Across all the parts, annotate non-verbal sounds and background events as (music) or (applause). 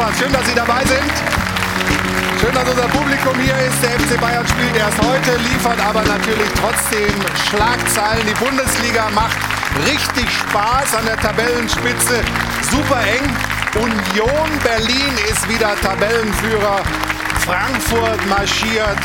Spaß. Schön, dass Sie dabei sind. Schön, dass unser Publikum hier ist. Der FC Bayern spielt erst heute, liefert aber natürlich trotzdem Schlagzeilen. Die Bundesliga macht richtig Spaß an der Tabellenspitze. Super eng. Union Berlin ist wieder Tabellenführer. Frankfurt marschiert.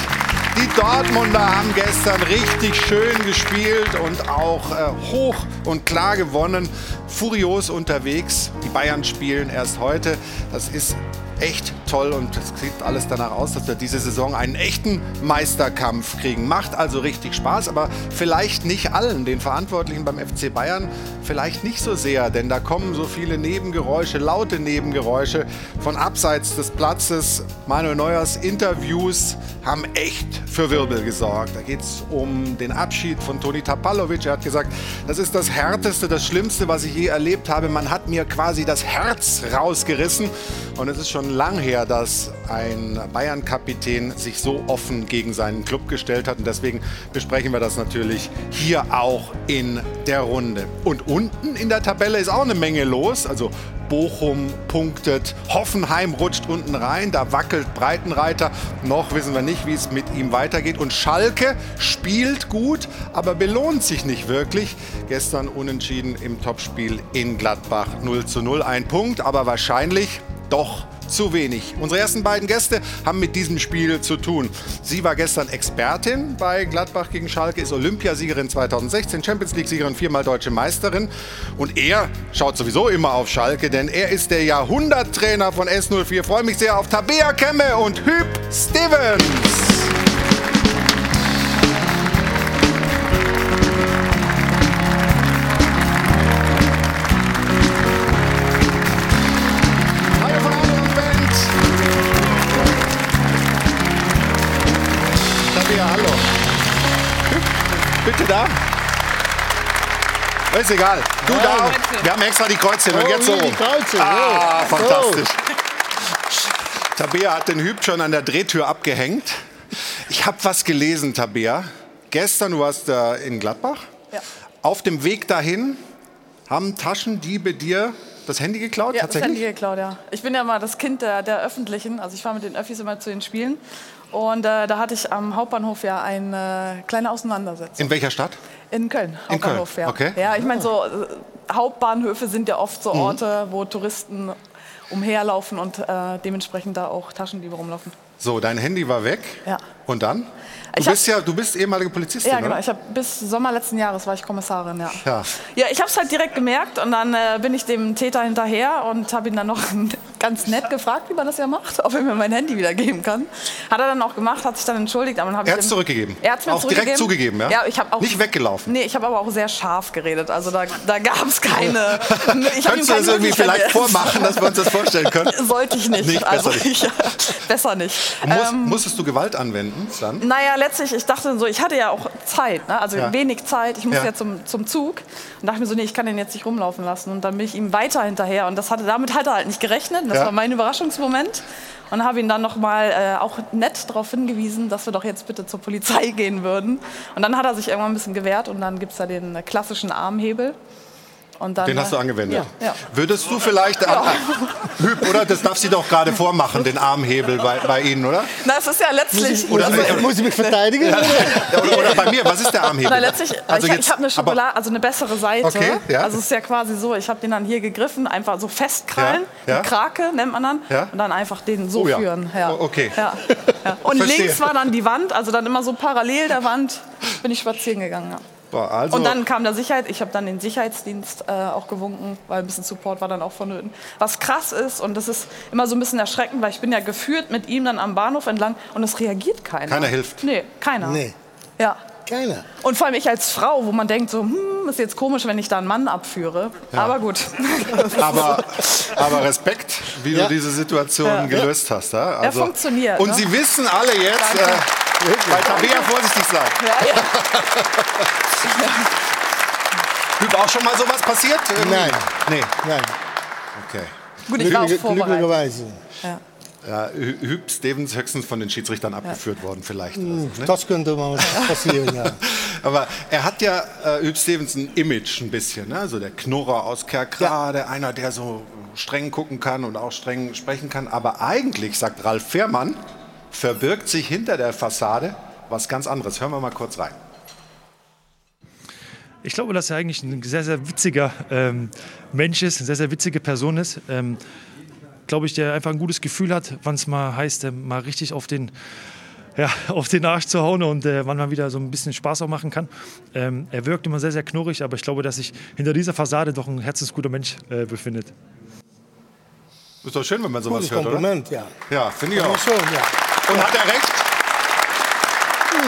Die Dortmunder haben gestern richtig schön gespielt und auch äh, hoch und klar gewonnen. Furios unterwegs. Die Bayern spielen erst heute. Das ist echt toll und es sieht alles danach aus, dass wir diese Saison einen echten Meisterkampf kriegen. Macht also richtig Spaß, aber vielleicht nicht allen, den Verantwortlichen beim FC Bayern, vielleicht nicht so sehr, denn da kommen so viele Nebengeräusche, laute Nebengeräusche von abseits des Platzes. Manuel Neuers Interviews haben echt für Wirbel gesorgt. Da geht es um den Abschied von Toni Tapalovic. Er hat gesagt, das ist das Härteste, das Schlimmste, was ich je erlebt habe. Man hat mir quasi das Herz rausgerissen und es ist schon lang her, dass ein Bayern-Kapitän sich so offen gegen seinen Club gestellt hat. Und deswegen besprechen wir das natürlich hier auch in der Runde. Und unten in der Tabelle ist auch eine Menge los. Also Bochum punktet, Hoffenheim rutscht unten rein, da wackelt Breitenreiter. Noch wissen wir nicht, wie es mit ihm weitergeht. Und Schalke spielt gut, aber belohnt sich nicht wirklich. Gestern unentschieden im Topspiel in Gladbach 0 zu 0. Ein Punkt, aber wahrscheinlich doch zu wenig. Unsere ersten beiden Gäste haben mit diesem Spiel zu tun. Sie war gestern Expertin bei Gladbach gegen Schalke, ist Olympiasiegerin 2016, Champions League-Siegerin, viermal deutsche Meisterin. Und er schaut sowieso immer auf Schalke, denn er ist der Jahrhunderttrainer von S04. Ich freue mich sehr auf Tabea Kemme und Hüb Stevens. Ist egal. Du da. Wir haben extra die Kreuzchen und Oh, jetzt so die. Kreuze, Ah, so. fantastisch. Tabea hat den Hüb schon an der Drehtür abgehängt. Ich habe was gelesen, Tabea. Gestern, du warst äh, in Gladbach. Ja. Auf dem Weg dahin haben Taschendiebe dir das Handy geklaut? Ja, das tatsächlich? Handy geklaut, ja. Ich bin ja mal das Kind der, der Öffentlichen. Also ich fahre mit den Öffis immer zu den Spielen. Und äh, da hatte ich am Hauptbahnhof ja eine kleine Auseinandersetzung. In welcher Stadt? In Köln, In Köln, Hauptbahnhof, ja. okay. Ja, ich meine, so äh, Hauptbahnhöfe sind ja oft so Mhm. Orte, wo Touristen umherlaufen und äh, dementsprechend da auch Taschendiebe rumlaufen. So, dein Handy war weg. Ja. Und dann? Du Ich hab- bist ja, du bist ehemalige Polizistin, Ja, genau. oder? Ich habe bis Sommer letzten Jahres war ich Kommissarin, ja. Ja. Ja, ich habe es halt direkt gemerkt und dann äh, bin ich dem Täter hinterher und habe ihn dann noch (laughs) ganz nett gefragt, wie man das ja macht, ob er mir mein Handy wieder geben kann. Hat er dann auch gemacht, hat sich dann entschuldigt, aber dann habe Er ich hat's ihm- zurückgegeben? Er hat's mir Auch direkt zurückgegeben. zugegeben, ja? Ja, ich auch Nicht weggelaufen? Nee, ich habe aber auch sehr scharf geredet. Also da, da gab es keine. (laughs) Ich hab Kannst du das irgendwie vielleicht vormachen, dass wir uns das vorstellen können? (laughs) Sollte ich nicht. Nicht, besser also, nicht. Ich, besser nicht. Muss, Ähm, musstest du Gewalt anwenden dann? naja, letztlich, ich dachte so, ich hatte ja auch Zeit, ne? also Ja. wenig Zeit. Ich musste Ja. ja, zum, zum Zug und dachte mir so, nee, ich kann den jetzt nicht rumlaufen lassen. Und dann bin ich ihm weiter hinterher und das hatte, damit hat er halt nicht gerechnet. Das Ja. war mein Überraschungsmoment. Und habe ihn dann nochmal äh, auch nett darauf hingewiesen, dass wir doch jetzt bitte zur Polizei gehen würden. Und dann hat er sich irgendwann ein bisschen gewehrt und dann gibt es da den klassischen Armhebel. Und dann, Den hast du äh, angewendet. Ja, ja. Würdest du vielleicht, an, Hüb, oder? Das darf sie doch gerade vormachen, den Armhebel bei, bei Ihnen, oder? Na, es ist ja letztlich. Oder- also, Muss ich mich verteidigen? oder? Ja, Oder, oder bei mir, was ist der Armhebel? Na, letztlich, Also ich, jetzt- ich habe eine aber- Schokolade, also eine bessere Seite. Okay, ja. Also es ist ja quasi so, ich habe den dann hier gegriffen, einfach so festkrallen, Ja, ja. Krake nennt man dann, Ja. und dann einfach den so Oh ja. führen. Ja. Oh, okay. Ja. Ja. Und Verstehe. links war dann die Wand, also dann immer so parallel der Wand bin ich spazieren gegangen. Ja. Boah, also, Und dann kam der Sicherheit, ich habe dann den Sicherheitsdienst äh, auch gewunken, weil ein bisschen Support war dann auch vonnöten. Was krass ist, und das ist immer so ein bisschen erschreckend, weil ich bin ja geführt mit ihm dann am Bahnhof entlang und es reagiert keiner. Keiner hilft. Nee, keiner. Nee. Ja. Keiner. Und vor allem ich als Frau, wo man denkt so, hm, ist jetzt komisch, wenn ich da einen Mann abführe. Aber gut. (laughs) aber, aber Respekt, wie Ja. du diese Situation Ja. gelöst hast. Ja? Also, funktioniert, Und ne? Sie wissen alle jetzt, Danke. äh, bei Tabea vorsichtig sein. ja, (laughs) ja. Hüb, auch schon mal sowas passiert? Nein. Nee, Nein. okay. Gut, ich war auch vorbereitet. Glücklicherweise. Ja. Ja, Hüb Stevens höchstens von den Schiedsrichtern abgeführt worden, vielleicht. Also, ne? Das könnte mal passieren, ja. (laughs) Aber er hat ja, äh, Hüb Stevens, ein Image ein bisschen. Ne? Also der Knurrer aus Kerkrade, ja. einer, der so streng gucken kann und auch streng sprechen kann. Aber eigentlich, sagt Ralf Fährmann, verbirgt sich hinter der Fassade was ganz anderes. Hören wir mal kurz rein. Ich glaube, dass er eigentlich ein sehr, sehr witziger ähm, Mensch ist, eine sehr, sehr witzige Person ist. Ähm, glaube ich, der einfach ein gutes Gefühl hat, wann es mal heißt, äh, mal richtig auf den, ja, (laughs) auf den Arsch zu hauen und äh, wann man wieder so ein bisschen Spaß auch machen kann. Ähm, er wirkt immer sehr, sehr knurrig, aber ich glaube, dass sich hinter dieser Fassade doch ein herzensguter Mensch äh, befindet. Ist doch schön, wenn man sowas Gutes hört, Kompliment, oder? ja. Ja, finde ich auch. Schon, ja. Und hat er recht?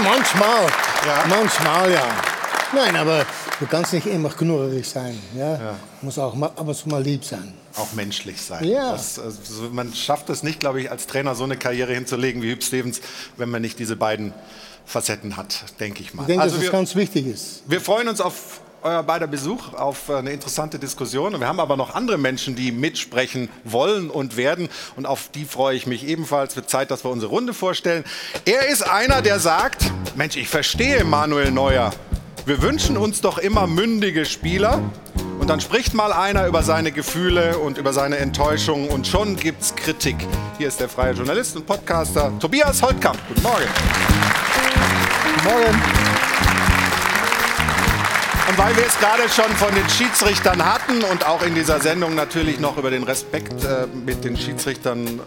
Manchmal. Ja. Manchmal, ja. Nein, aber du kannst nicht immer knurrig sein. Ja? ja. Muss auch mal, aber mal lieb sein. Auch menschlich sein. Ja. Das, also man schafft es nicht, glaube ich, als Trainer so eine Karriere hinzulegen wie Hüb Stevens, wenn man nicht diese beiden Facetten hat, denke ich mal. Ich denke, also dass wir, das ganz wichtig ist. Wir freuen uns auf euer beider Besuch, auf eine interessante Diskussion. Wir haben aber noch andere Menschen, die mitsprechen wollen und werden. Und auf die freue ich mich ebenfalls. Es wird Zeit, dass wir unsere Runde vorstellen. Er ist einer, der sagt, Mensch, ich verstehe Manuel Neuer. Wir wünschen uns doch immer mündige Spieler. Und dann spricht mal einer über seine Gefühle und über seine Enttäuschung und schon gibt's Kritik. Hier ist der freie Journalist und Podcaster Tobias Holtkamp. Guten Morgen. Guten Morgen. Weil wir es gerade schon von den Schiedsrichtern hatten und auch in dieser Sendung natürlich noch über den Respekt äh, mit den Schiedsrichtern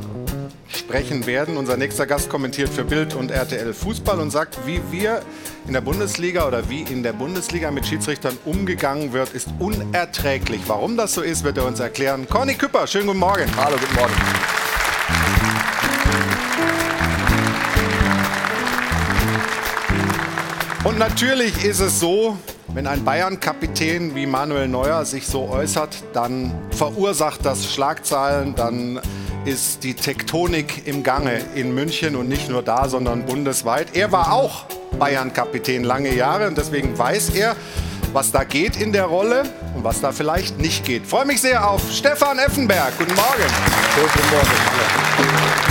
sprechen werden. Unser nächster Gast kommentiert für Bild und RTL Fußball und sagt, wie wir in der Bundesliga oder wie in der Bundesliga mit Schiedsrichtern umgegangen wird, ist unerträglich. Warum das so ist, wird er uns erklären. Conny Küpper, schönen guten Morgen. Hallo, guten Morgen. Natürlich ist es so, wenn ein Bayern-Kapitän wie Manuel Neuer sich so äußert, dann verursacht das Schlagzeilen, dann ist die Tektonik im Gange in München und nicht nur da, sondern bundesweit. Er war auch Bayern-Kapitän lange Jahre und deswegen weiß er, was da geht in der Rolle und was da vielleicht nicht geht. Ich freue mich sehr auf Stefan Effenberg. Guten Morgen. Guten Morgen.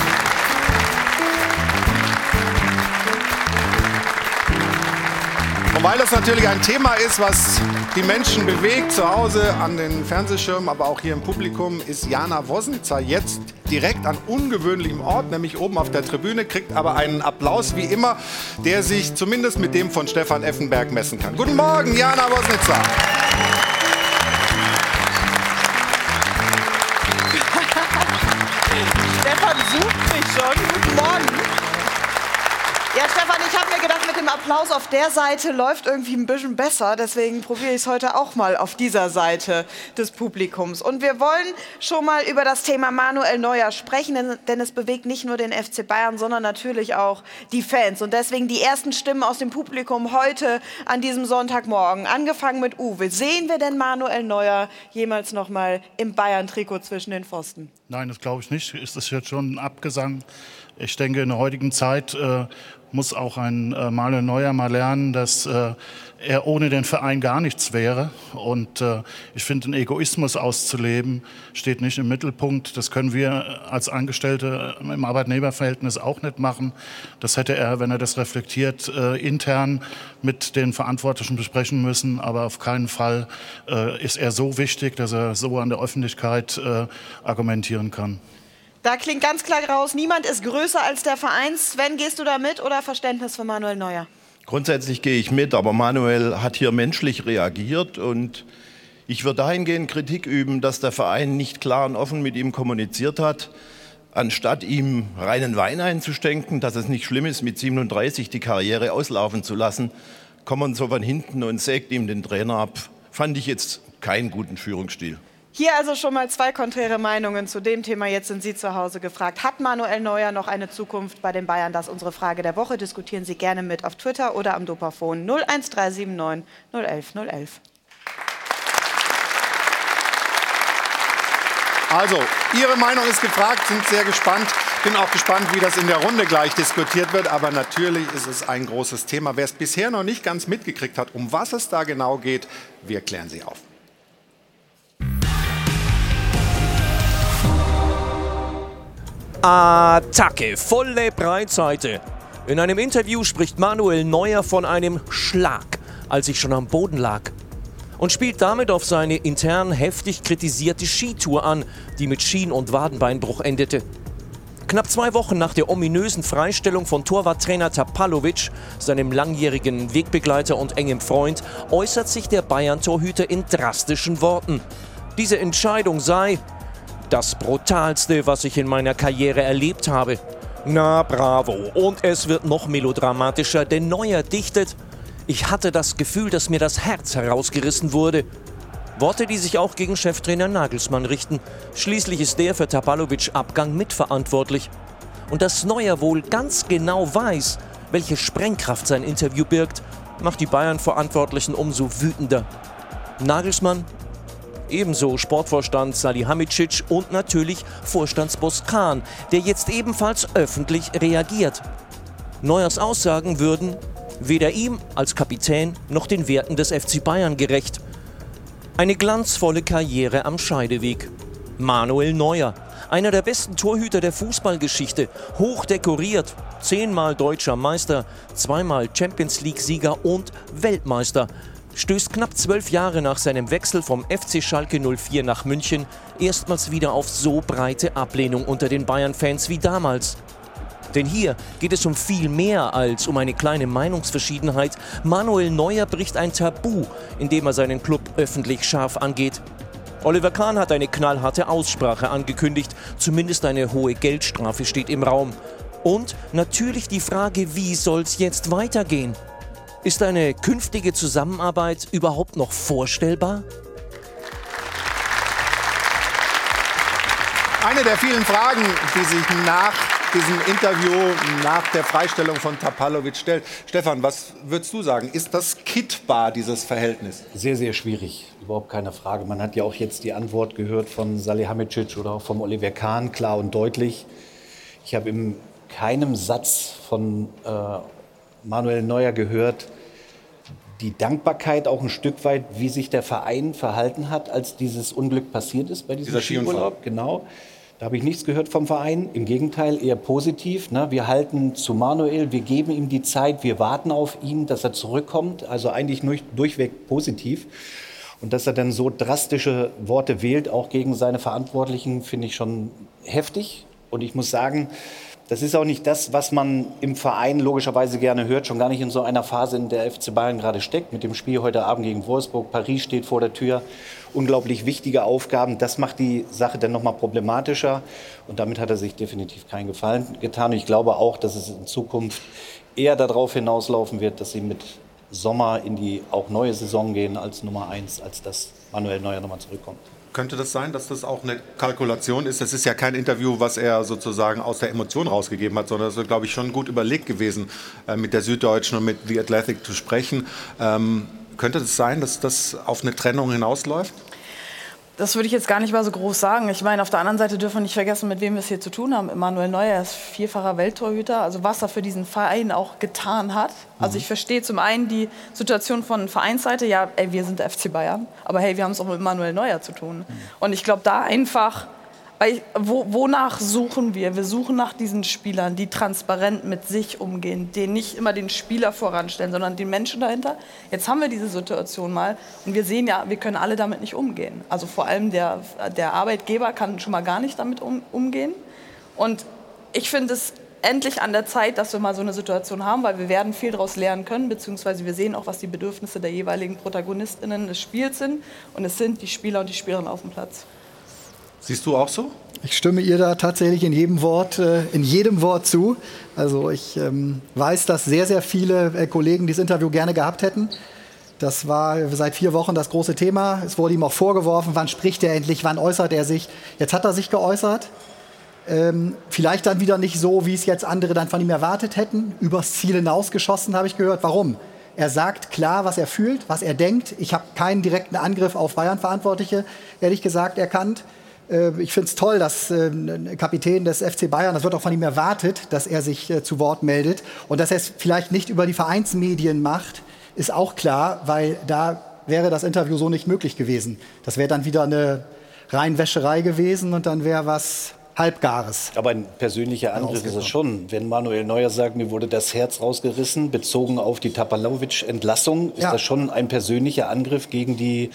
Und weil das natürlich ein Thema ist, was die Menschen bewegt, zu Hause an den Fernsehschirmen, aber auch hier im Publikum, ist Jana Wosnitzer jetzt direkt an ungewöhnlichem Ort, nämlich oben auf der Tribüne, kriegt aber einen Applaus wie immer, der sich zumindest mit dem von Stefan Effenberg messen kann. Guten Morgen, Jana Wosnitzer. Applaus auf der Seite läuft irgendwie ein bisschen besser. Deswegen probiere ich es heute auch mal auf dieser Seite des Publikums. Und wir wollen schon mal über das Thema Manuel Neuer sprechen, denn, denn es bewegt nicht nur den FC Bayern, sondern natürlich auch die Fans. Und deswegen die ersten Stimmen aus dem Publikum heute an diesem Sonntagmorgen. Angefangen mit Uwe. Sehen wir denn Manuel Neuer jemals noch mal im Bayern-Trikot zwischen den Pfosten? Nein, das glaube ich nicht. Ist das jetzt schon ein Abgesang? Ich denke, in der heutigen Zeit äh, muss auch ein äh, Manuel Neuer mal lernen, dass äh, er ohne den Verein gar nichts wäre. Und äh, ich finde, den Egoismus auszuleben steht nicht im Mittelpunkt. Das können wir als Angestellte im Arbeitnehmerverhältnis auch nicht machen. Das hätte er, wenn er das reflektiert, äh, intern mit den Verantwortlichen besprechen müssen. Aber auf keinen Fall äh, ist er so wichtig, dass er so an der Öffentlichkeit äh, argumentieren kann. Da klingt ganz klar raus, niemand ist größer als der Verein. Sven, gehst du da mit oder Verständnis für Manuel Neuer? Grundsätzlich gehe ich mit, aber Manuel hat hier menschlich reagiert und ich würde dahingehend Kritik üben, dass der Verein nicht klar und offen mit ihm kommuniziert hat, anstatt ihm reinen Wein einzustenken, dass es nicht schlimm ist, mit 37 die Karriere auslaufen zu lassen, kommt man so von hinten und sägt ihm den Trainer ab. Fand ich jetzt keinen guten Führungsstil. Hier also schon mal zwei konträre Meinungen zu dem Thema. Jetzt sind Sie zu Hause gefragt. Hat Manuel Neuer noch eine Zukunft bei den Bayern? Das ist unsere Frage der Woche. Diskutieren Sie gerne mit auf Twitter oder am Dopafon 01379 011 011. Also, Ihre Meinung ist gefragt, sind sehr gespannt. Bin auch gespannt, wie das in der Runde gleich diskutiert wird. Aber natürlich ist es ein großes Thema. Wer es bisher noch nicht ganz mitgekriegt hat, um was es da genau geht, wir klären Sie auf. Attacke, volle Breitseite. In einem Interview spricht Manuel Neuer von einem Schlag, als ich schon am Boden lag. Und spielt damit auf seine intern heftig kritisierte Skitour an, die mit Schien- und Wadenbeinbruch endete. Knapp zwei Wochen nach der ominösen Freistellung von Torwarttrainer Tapalovic, seinem langjährigen Wegbegleiter und engem Freund, äußert sich der Bayern-Torhüter in drastischen Worten. Diese Entscheidung sei das Brutalste, was ich in meiner Karriere erlebt habe. Na bravo. Und es wird noch melodramatischer, denn Neuer dichtet, ich hatte das Gefühl, dass mir das Herz herausgerissen wurde. Worte, die sich auch gegen Cheftrainer Nagelsmann richten. Schließlich ist der für Tapalovic Abgang mitverantwortlich. Und dass Neuer wohl ganz genau weiß, welche Sprengkraft sein Interview birgt, macht die Bayern-Verantwortlichen umso wütender. Nagelsmann Ebenso Sportvorstand Salihamidzic und natürlich Vorstandsboss Kahn, der jetzt ebenfalls öffentlich reagiert. Neuers Aussagen würden weder ihm als Kapitän noch den Werten des FC Bayern gerecht. Eine glanzvolle Karriere am Scheideweg. Manuel Neuer, einer der besten Torhüter der Fußballgeschichte, hoch dekoriert, zehnmal deutscher Meister, zweimal Champions League-Sieger und Weltmeister, stößt knapp zwölf Jahre nach seinem Wechsel vom FC Schalke 04 nach München erstmals wieder auf so breite Ablehnung unter den Bayern-Fans wie damals. Denn hier geht es um viel mehr als um eine kleine Meinungsverschiedenheit. Manuel Neuer bricht ein Tabu, indem er seinen Club öffentlich scharf angeht. Oliver Kahn hat eine knallharte Aussprache angekündigt, zumindest eine hohe Geldstrafe steht im Raum. Und natürlich die Frage, wie soll's jetzt weitergehen? Ist eine künftige Zusammenarbeit überhaupt noch vorstellbar? Eine der vielen Fragen, die sich nach diesem Interview, nach der Freistellung von Tapalovic stellt. Stefan, was würdest du sagen? Ist das kittbar, dieses Verhältnis? Sehr, sehr schwierig. Überhaupt keine Frage. Man hat ja auch jetzt die Antwort gehört von Salihamidzic oder auch vom Oliver Kahn, klar und deutlich. Ich habe in keinem Satz von äh, Manuel Neuer gehört, die Dankbarkeit auch ein Stück weit, wie sich der Verein verhalten hat, als dieses Unglück passiert ist bei diesem Dieser Skiurlaub. Genau. Da habe ich nichts gehört vom Verein. Im Gegenteil, eher positiv. Ne? Wir halten zu Manuel, wir geben ihm die Zeit, wir warten auf ihn, dass er zurückkommt. Also eigentlich durch, durchweg positiv. Und dass er dann so drastische Worte wählt, auch gegen seine Verantwortlichen, finde ich schon heftig. Und ich muss sagen, das ist auch nicht das, was man im Verein logischerweise gerne hört, schon gar nicht in so einer Phase, in der FC Bayern gerade steckt, mit dem Spiel heute Abend gegen Wolfsburg. Paris steht vor der Tür. Unglaublich wichtige Aufgaben. Das macht die Sache dann nochmal problematischer. Und damit hat er sich definitiv keinen Gefallen getan. Ich glaube auch, dass es in Zukunft eher darauf hinauslaufen wird, dass sie mit Sommer in die auch neue Saison gehen als Nummer eins, als dass Manuel Neuer nochmal zurückkommt. Könnte das sein, dass das auch eine Kalkulation ist? Das ist ja kein Interview, was er sozusagen aus der Emotion rausgegeben hat, sondern es ist, glaube ich, schon gut überlegt gewesen, äh, mit der Süddeutschen und mit The Athletic zu sprechen. Ähm, könnte das sein, dass das auf eine Trennung hinausläuft? Das würde ich jetzt gar nicht mal so groß sagen. Ich meine, auf der anderen Seite dürfen wir nicht vergessen, mit wem wir es hier zu tun haben. Emanuel Neuer ist vierfacher Welttorhüter. Also was er für diesen Verein auch getan hat. Also ich verstehe zum einen die Situation von Vereinsseite. Ja, ey, wir sind der FC Bayern. Aber hey, wir haben es auch mit Emanuel Neuer zu tun. Und ich glaube, da einfach weil, wo, wonach suchen wir? Wir suchen nach diesen Spielern, die transparent mit sich umgehen, die nicht immer den Spieler voranstellen, sondern den Menschen dahinter. Jetzt haben wir diese Situation mal und wir sehen ja, wir können alle damit nicht umgehen. Also vor allem der, der Arbeitgeber kann schon mal gar nicht damit um, umgehen. Und ich finde es endlich an der Zeit, dass wir mal so eine Situation haben, weil wir werden viel daraus lernen können, beziehungsweise wir sehen auch, was die Bedürfnisse der jeweiligen ProtagonistInnen des Spiels sind. Und es sind die Spieler und die Spielerinnen auf dem Platz. Siehst du auch so? Ich stimme ihr da tatsächlich in jedem Wort, äh, in jedem Wort zu. Also ich ähm, weiß, dass sehr, sehr viele äh, Kollegen dieses Interview gerne gehabt hätten. Das war seit vier Wochen das große Thema. Es wurde ihm auch vorgeworfen, wann spricht er endlich, wann äußert er sich. Jetzt hat er sich geäußert. Ähm, vielleicht dann wieder nicht so, wie es jetzt andere dann von ihm erwartet hätten. Übers Ziel hinausgeschossen, habe ich gehört. Warum? Er sagt klar, was er fühlt, was er denkt. Ich habe keinen direkten Angriff auf Bayern-Verantwortliche, ehrlich gesagt, erkannt. Äh, ich finde es toll, dass äh, ein Kapitän des FC Bayern, das wird auch von ihm erwartet, dass er sich äh, zu Wort meldet. Und dass er es vielleicht nicht über die Vereinsmedien macht, ist auch klar, weil da wäre das Interview so nicht möglich gewesen. Das wäre dann wieder eine Reinwäscherei gewesen und dann wäre was Halbgares. Aber ein persönlicher Angriff ist es schon. Wenn Manuel Neuer sagt, mir wurde das Herz rausgerissen, bezogen auf die Tapalovic-Entlassung, ist Ja. das schon ein persönlicher Angriff gegen die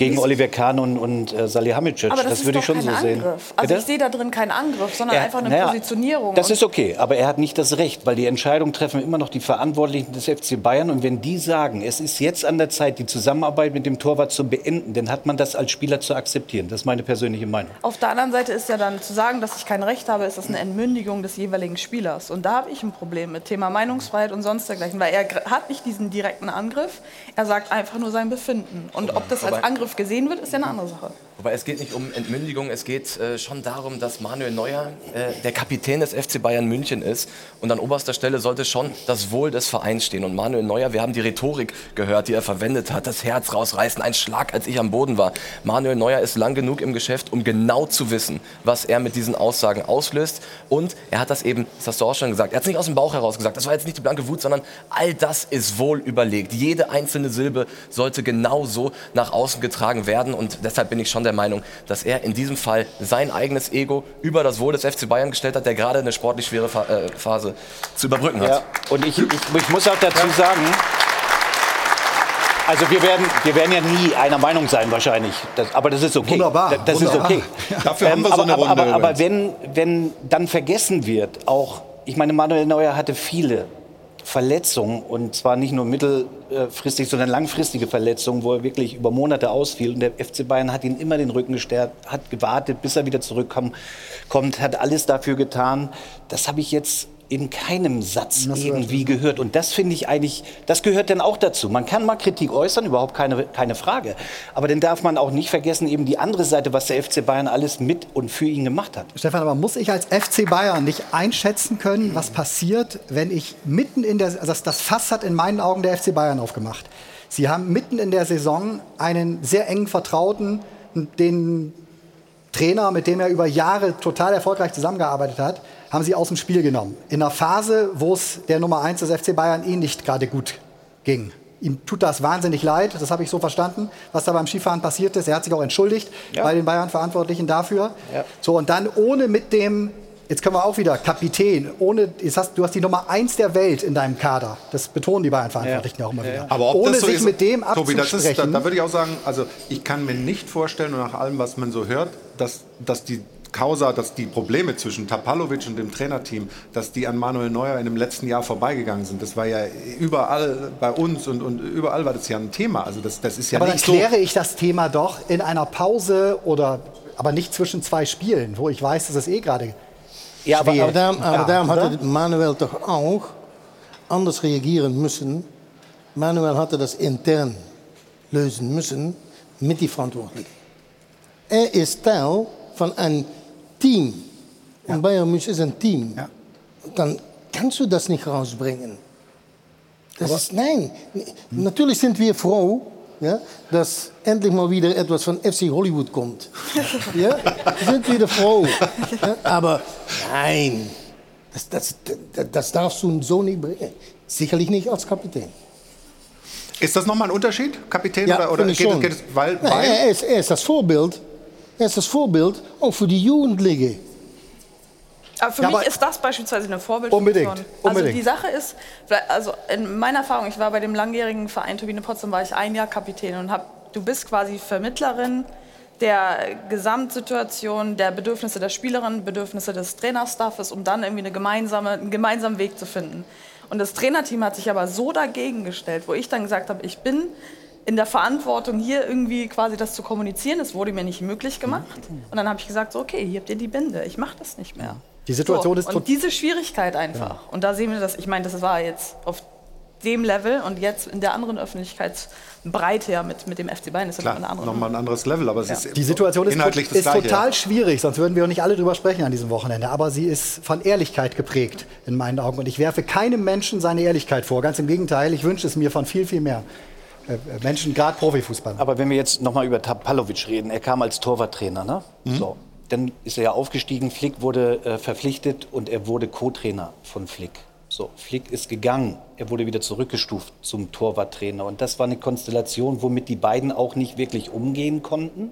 gegen Oliver Kahn und, und äh, Salihamidzic. Aber das, das ist würde doch ich schon so sehen. Angriff. Also Bitte? ich sehe da drin keinen Angriff, sondern Ja, einfach eine naja, Positionierung. Das ist okay, aber er hat nicht das Recht, weil die Entscheidung treffen immer noch die Verantwortlichen des FC Bayern. Und wenn die sagen, es ist jetzt an der Zeit, die Zusammenarbeit mit dem Torwart zu beenden, dann hat man das als Spieler zu akzeptieren. Das ist meine persönliche Meinung. Auf der anderen Seite ist ja dann zu sagen, dass ich kein Recht habe, ist das eine Entmündigung des jeweiligen Spielers. Und da habe ich ein Problem mit Thema Meinungsfreiheit und sonst dergleichen, weil er hat nicht diesen direkten Angriff, er sagt einfach nur sein Befinden. Und ob das als Angriff gesehen wird, ist ja eine andere Sache. Wobei es geht nicht um Entmündigung, es geht äh, schon darum, dass Manuel Neuer äh, der Kapitän des FC Bayern München ist und an oberster Stelle sollte schon das Wohl des Vereins stehen. Und Manuel Neuer, wir haben die Rhetorik gehört, die er verwendet hat, das Herz rausreißen, ein Schlag, als ich am Boden war. Manuel Neuer ist lang genug im Geschäft, um genau zu wissen, was er mit diesen Aussagen auslöst. Und er hat das eben, das hast du auch schon gesagt, er hat es nicht aus dem Bauch heraus gesagt, das war jetzt nicht die blanke Wut, sondern all das ist wohl überlegt. Jede einzelne Silbe sollte genau so nach außen getragen werden und deshalb bin ich schon der Meinung, dass er in diesem Fall sein eigenes Ego über das Wohl des FC Bayern gestellt hat, der gerade eine sportlich schwere Fa äh, Phase zu überbrücken hat. Ja, und ich, ich, ich muss auch dazu sagen, also wir werden, wir werden ja nie einer Meinung sein wahrscheinlich, das, aber das ist okay. Wunderbar, Das, das wunderbar. ist okay. (laughs) Dafür haben wir so aber, eine aber, Runde aber, aber wenn, wenn dann vergessen wird, auch, ich meine, Manuel Neuer hatte viele Verletzungen und zwar nicht nur mittelfristig, sondern langfristige Verletzungen, wo er wirklich über Monate ausfiel. Und der FC Bayern hat ihn immer den Rücken gestärkt, hat gewartet, bis er wieder zurückkommt, kommt, hat alles dafür getan. Das habe ich jetzt in keinem Satz irgendwie gehört. Und das finde ich eigentlich, das gehört dann auch dazu. Man kann mal Kritik äußern, überhaupt keine, keine Frage. Aber dann darf man auch nicht vergessen, eben die andere Seite, was der FC Bayern alles mit und für ihn gemacht hat. Stefan, aber muss ich als FC Bayern nicht einschätzen können, was passiert, wenn ich mitten in der, also das, das Fass hat in meinen Augen der FC Bayern aufgemacht. Sie haben mitten in der Saison einen sehr engen Vertrauten, den Trainer, mit dem er über Jahre total erfolgreich zusammengearbeitet hat, haben sie aus dem Spiel genommen. In einer Phase, wo es der Nummer 1 des FC Bayern eh nicht gerade gut ging. Ihm tut das wahnsinnig leid, das habe ich so verstanden, was da beim Skifahren passiert ist. Er hat sich auch entschuldigt Ja. bei den Bayern-Verantwortlichen dafür. Ja. So, und dann ohne mit dem, jetzt können wir auch wieder, Kapitän, ohne, hast, du hast die Nummer 1 der Welt in deinem Kader. Das betonen die Bayern-Verantwortlichen ja. auch immer wieder. Aber ohne so sich ist, mit dem Tobi, das ist, da, abzusprechen. da würde ich auch sagen, also ich kann mir nicht vorstellen, und nach allem, was man so hört, dass, dass die Causa, dass die Probleme zwischen Tapalovic und dem Trainerteam, dass die an Manuel Neuer in dem letzten Jahr vorbeigegangen sind. Das war ja überall bei uns und, und überall war das ja ein Thema. Also das, das ist ja aber dann nicht so. kläre ich das Thema doch in einer Pause oder aber nicht zwischen zwei Spielen, wo ich weiß, dass es eh gerade Ja, aber, Aber daarom, aber Ja, daarom oder? hatte Manuel doch auch anders reagieren müssen. Manuel hatte das intern lösen müssen mit die Verantwortlichen. Er ist Teil von einem Team. Und Bayern München ist ein Team. Ja. Dann kannst du das nicht rausbringen. Das ist, nein, natürlich sind wir froh, ja, dass endlich mal wieder etwas von FC Hollywood kommt. (laughs) ja, sind wieder froh. Ja, aber nein, das, das, das, das darfst du so nicht bringen. Sicherlich nicht als Kapitän. Ist das nochmal ein Unterschied, Kapitän? oder oder ich geht, es, geht es, weil, weil er, ist, er ist das Vorbild. Er ist das Vorbild auch für die Jugendlichen. Aber für Ja, mich aber- ist das beispielsweise eine Vorbildfunktion. Unbedingt, Also unbedingt. die Sache ist, also in meiner Erfahrung, ich war bei dem langjährigen Verein Turbine Potsdam, war ich ein Jahr Kapitän und hab, du bist quasi Vermittlerin der Gesamtsituation, der Bedürfnisse der Spielerin, Bedürfnisse des Trainerstaffes, um dann irgendwie eine gemeinsame, einen gemeinsamen Weg zu finden. Und das Trainerteam hat sich aber so dagegen gestellt, wo ich dann gesagt habe, ich bin in der Verantwortung, hier irgendwie quasi das zu kommunizieren. Das wurde mir nicht möglich gemacht. Und dann habe ich gesagt, so, okay, hier habt ihr die Binde, ich mache das nicht mehr. Die Situation so, ist Und diese Schwierigkeit einfach. Und da sehen wir das, ich meine, das war jetzt auf dem Level und jetzt in der anderen Öffentlichkeitsbreite ja mit, mit dem FC Bayern ist ja klar, noch eine andere. nochmal ein anderes Level, aber es ist Die Situation ist, das ist Gleiche. total schwierig, sonst würden wir auch nicht alle drüber sprechen an diesem Wochenende. Aber sie ist von Ehrlichkeit geprägt, in meinen Augen. Und ich werfe keinem Menschen seine Ehrlichkeit vor. Ganz im Gegenteil, ich wünsche es mir von viel, viel mehr Menschen, gerade Profifußball. Aber wenn wir jetzt nochmal über Tapalovic reden, er kam als Torwarttrainer, ne? So. Dann ist er ja aufgestiegen, Flick wurde äh, verpflichtet und er wurde Co-Trainer von Flick. So, Flick ist gegangen. Er wurde wieder zurückgestuft zum Torwarttrainer. Und das war eine Konstellation, womit die beiden auch nicht wirklich umgehen konnten.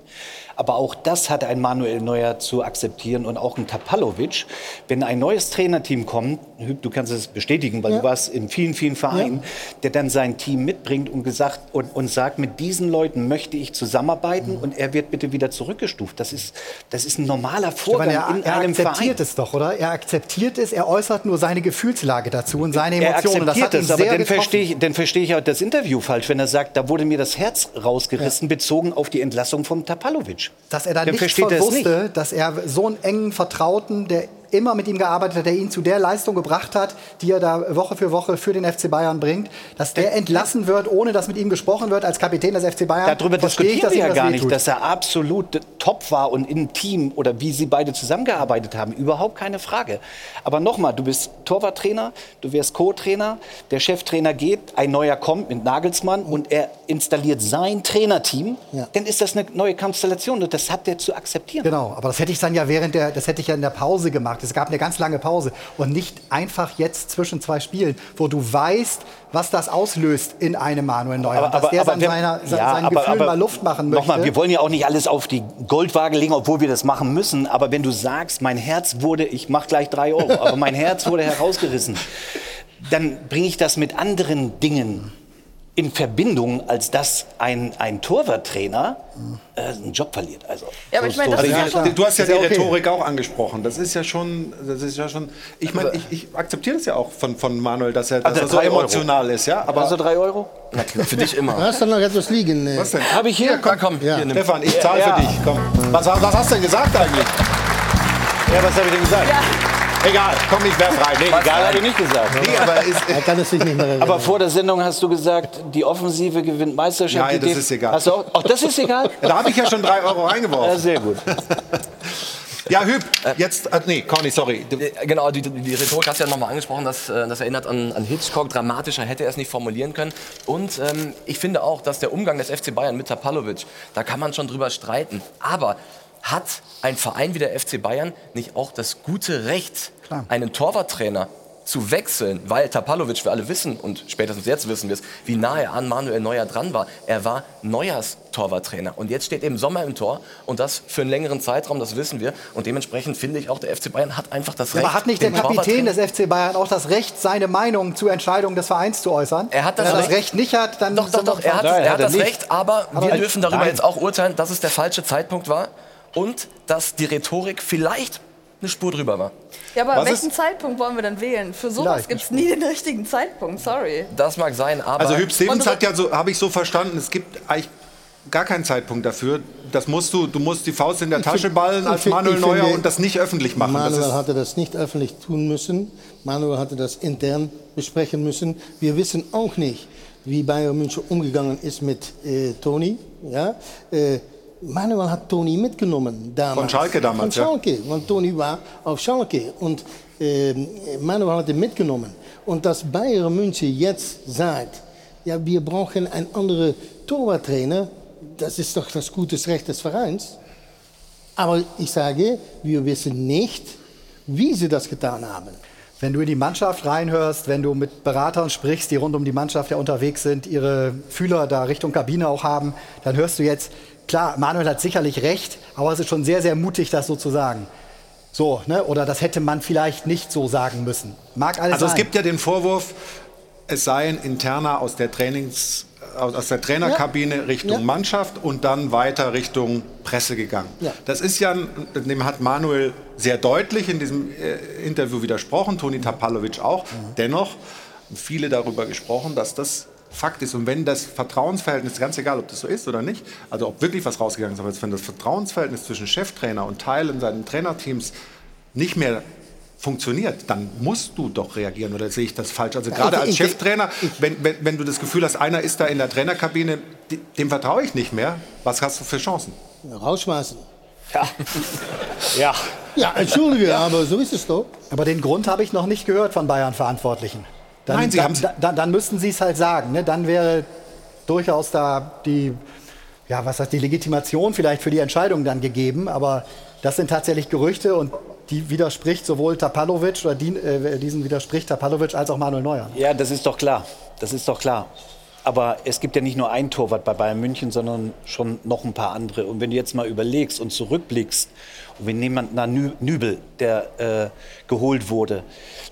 Aber auch das hatte ein Manuel Neuer zu akzeptieren und auch ein Tapalovic. Wenn ein neues Trainerteam kommt, du kannst es bestätigen, weil Ja. du warst in vielen, vielen Vereinen, der dann sein Team mitbringt und, gesagt, und, und sagt, mit diesen Leuten möchte ich zusammenarbeiten Mhm. und er wird bitte wieder zurückgestuft. Das ist, das ist ein normaler Vorgang Stefan, in er, er einem Verein. akzeptiert es doch, oder? Er akzeptiert es, er äußert nur seine Gefühlslage dazu und seine Er Emotionen. Das akzeptiert hat ihn das, aber dann verstehe, ich, dann verstehe ich auch das Interview falsch, wenn er sagt, da wurde mir das Herz rausgerissen, bezogen auf die Entlassung von Tapalovic. dass er da Dann nicht. wusste, dass er so einen engen Vertrauten, der immer mit ihm gearbeitet hat, der ihn zu der Leistung gebracht hat, die er da Woche für Woche für den FC Bayern bringt, dass der entlassen wird, ohne dass mit ihm gesprochen wird als Kapitän des FC Bayern. Darüber verstehe ich, diskutieren dass wir ja das gar nicht, dass er absolut top war und im Team oder wie sie beide zusammengearbeitet haben. Überhaupt keine Frage. Aber nochmal, du bist Torwarttrainer, du wirst Co-Trainer, der Cheftrainer geht, ein neuer kommt mit Nagelsmann und er installiert sein Trainerteam, Ja. dann ist das eine neue Konstellation und das hat er zu akzeptieren. Genau, aber das hätte ich dann ja während der, das hätte ich ja in der Pause gemacht. Es gab eine ganz lange Pause und nicht einfach jetzt zwischen zwei Spielen, wo du weißt, was das auslöst in einem Manuel Neuer. Und dass der dann wenn- seiner, se- ja, seinen aber- Gefühlen aber mal Luft machen möchte. Nochmal, wir wollen ja auch nicht alles auf die Goldwaage legen, obwohl wir das machen müssen. Aber wenn du sagst, mein Herz wurde, ich mach gleich drei Euro, aber mein Herz wurde herausgerissen, dann bringe ich das mit anderen Dingen in Verbindung, als dass ein, ein Torwarttrainer äh, einen Job verliert. Also, Ja, aber ich meine, das ist ja du hast ja die okay. Rhetorik auch angesprochen. Das ist ja schon, das ist ja schon. Ich meine, ich, ich akzeptiere das ja auch von, von Manuel, dass er, dass Also er so drei Euro. emotional ist, ja. Aber also drei Euro? Na klar, für dich immer. Hast du noch etwas liegen? äh? was denn? Habe ich hier? Ja, komm, Ja. hier. Stefan, ich zahle Ja. für dich. Komm. Was, was hast du denn gesagt eigentlich? Ja, was habe ich denn gesagt? Egal, komm, ich werf rein. Nee, egal, habe ich nicht gesagt. Nee, aber (laughs) ist, Er kann es sich nicht mehr erinnern. Aber vor der Sendung hast du gesagt, die Offensive gewinnt Meisterschaft. Nein, das ist egal. Hast du auch, auch das ist egal? (laughs) da habe ich ja schon drei Euro Ja, reingeworfen. sehr gut. (laughs) Ja, Hüb, jetzt, äh, nee, Conny, sorry. Äh, Genau, die, die Rhetorik hast du ja nochmal angesprochen, das, äh, das erinnert an, an Hitchcock, dramatischer hätte er es nicht formulieren können. Und ähm, ich finde auch, dass der Umgang des FC Bayern mit Tapalovic, da kann man schon drüber streiten. Aber hat ein Verein wie der FC Bayern nicht auch das gute Recht, einen Torwarttrainer zu wechseln, weil Tapalovic, wir alle wissen, und spätestens jetzt wissen wir es, wie nah er an Manuel Neuer dran war. Er war Neuers Torwarttrainer. Und jetzt steht eben Sommer im Tor und das für einen längeren Zeitraum, das wissen wir. Und dementsprechend finde ich auch, der FC Bayern hat einfach das Ja, Recht. aber hat nicht der Kapitän des FC Bayern auch das Recht, seine Meinung zu Entscheidungen des Vereins zu äußern? Er hat das Wenn er das Recht. Recht nicht hat, dann Doch, doch, wir doch, er hat, Nein, er hat das nicht. Recht, aber wir Aber- dürfen darüber Nein. jetzt auch urteilen, dass es der falsche Zeitpunkt war und dass die Rhetorik vielleicht eine Spur drüber war. Ja, aber Was welchen ist- Zeitpunkt wollen wir denn wählen? Für sowas Vielleicht gibt es nie den richtigen Zeitpunkt, sorry. Das mag sein, aber also Hüb Stevens hat ja so, habe ich so verstanden, es gibt eigentlich gar keinen Zeitpunkt dafür. Das musst du, du musst die Faust in der Tasche ballen als find- Manuel Neuer finde, und das nicht öffentlich machen. Das Manuel ist, hatte das nicht öffentlich tun müssen. Manuel hatte das intern besprechen müssen. Wir wissen auch nicht, wie Bayern München umgegangen ist mit äh, Toni. Ja? Äh, Manuel hat Toni mitgenommen damals. Von Schalke damals, Von ja. Schalke, weil Toni war auf Schalke. Und äh, Manuel hat ihn mitgenommen. Und dass Bayern München jetzt sagt, ja, wir brauchen einen anderen Torwarttrainer, das ist doch das gute Recht des Vereins. Aber ich sage, wir wissen nicht, wie sie das getan haben. Wenn du in die Mannschaft reinhörst, wenn du mit Beratern sprichst, die rund um die Mannschaft ja unterwegs sind, ihre Fühler da Richtung Kabine auch haben, dann hörst du jetzt, klar, Manuel hat sicherlich recht, aber es ist schon sehr, sehr mutig, das so zu sagen. So, ne? Oder das hätte man vielleicht nicht so sagen müssen. Mag alles also es sein. gibt ja den Vorwurf, es seien interner aus der Trainings aus der Trainerkabine Richtung Ja. Mannschaft und dann weiter Richtung Presse gegangen. Ja. Das ist ja, dem hat Manuel sehr deutlich in diesem äh, Interview widersprochen, Toni Tapalovic auch. Dennoch haben viele darüber gesprochen, dass das Fakt ist. Und wenn das Vertrauensverhältnis, ganz egal, ob das so ist oder nicht, also ob wirklich was rausgegangen ist, aber wenn das Vertrauensverhältnis zwischen Cheftrainer und Teilen seinen Trainerteams nicht mehr funktioniert, dann musst du doch reagieren oder sehe ich das falsch? Also gerade ich- als ich- Cheftrainer, wenn, wenn, wenn du das Gefühl hast, einer ist da in der Trainerkabine, dem vertraue ich nicht mehr, was hast du für Chancen? Rausschmeißen. Ja. (laughs) Ja, entschuldige, aber so ist es doch. Aber den Grund habe ich noch nicht gehört von Bayern-Verantwortlichen. Dann, Nein, Sie dann, haben's- dann, dann müssten Sie es halt sagen. Ne? Dann wäre durchaus da die, ja, was heißt die Legitimation vielleicht für die Entscheidung dann gegeben. Aber das sind tatsächlich Gerüchte und die widerspricht sowohl Tapalovic oder die, äh, diesen widerspricht Tapalovic als auch Manuel Neuer. Ja, das ist doch klar. Das ist doch klar. Aber es gibt ja nicht nur ein Torwart bei Bayern München, sondern schon noch ein paar andere. Und wenn du jetzt mal überlegst und zurückblickst, wir nehmen mal Nübel, der äh, geholt wurde,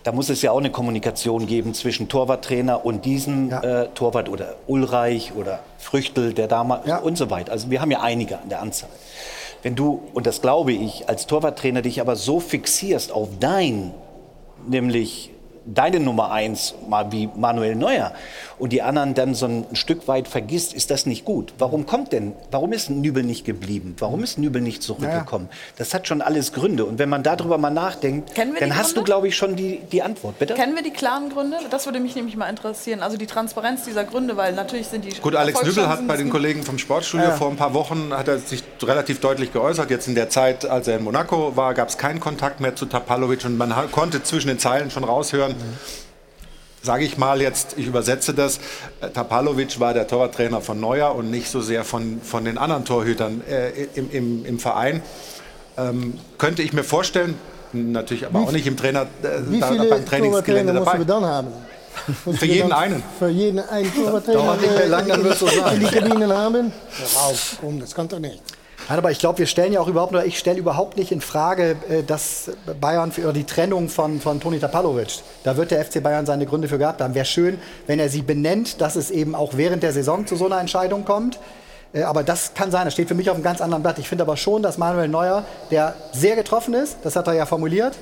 da muss es ja auch eine Kommunikation geben zwischen Torwarttrainer und diesem ja. äh, Torwart oder Ulreich oder Früchtel, der damals ja. und so weiter. Also wir haben ja einige an der Anzahl. Wenn du, und das glaube ich, als Torwarttrainer dich aber so fixierst auf dein, nämlich deine Nummer eins, mal wie Manuel Neuer, und die anderen dann so ein Stück weit vergisst, ist das nicht gut. Warum kommt denn, warum ist Nübel nicht geblieben? Warum ist Nübel nicht zurückgekommen? Ja. Das hat schon alles Gründe. Und wenn man darüber mal nachdenkt, dann hast du, glaube ich, schon die, die Antwort. Bitte? Kennen wir die klaren Gründe? Das würde mich nämlich mal interessieren. Also die Transparenz dieser Gründe, weil natürlich sind die. Gut, Alex Nübel hat bei den Kollegen vom Sportstudio ja. vor ein paar Wochen hat er sich relativ deutlich geäußert. Jetzt in der Zeit, als er in Monaco war, gab es keinen Kontakt mehr zu Tapalovic und man konnte zwischen den Zeilen schon raushören. Mhm sage ich mal jetzt, ich übersetze das, äh, Tapalovic war der Torwarttrainer von Neuer und nicht so sehr von, von den anderen Torhütern äh, im, im, im Verein. Ähm, könnte ich mir vorstellen, natürlich aber auch nicht im Trainer, äh, wie da, viele beim Trainingsgelände dabei. Musst du dann haben? (laughs) für jeden einen. Für jeden einen (laughs) Torwarttrainer. Dauert nicht mehr lang, dann wird es so sein. Die Kabinen haben. Raus, komm, das kann doch nicht. Nein, aber ich glaube, wir stellen ja auch überhaupt, oder ich stelle überhaupt nicht in Frage, äh, dass Bayern für die Trennung von, von Toni Tapalovic, da wird der FC Bayern seine Gründe für gehabt haben. Wäre schön, wenn er sie benennt, dass es eben auch während der Saison zu so einer Entscheidung kommt. Äh, aber das kann sein, das steht für mich auf einem ganz anderen Blatt. Ich finde aber schon, dass Manuel Neuer, der sehr getroffen ist, das hat er ja formuliert,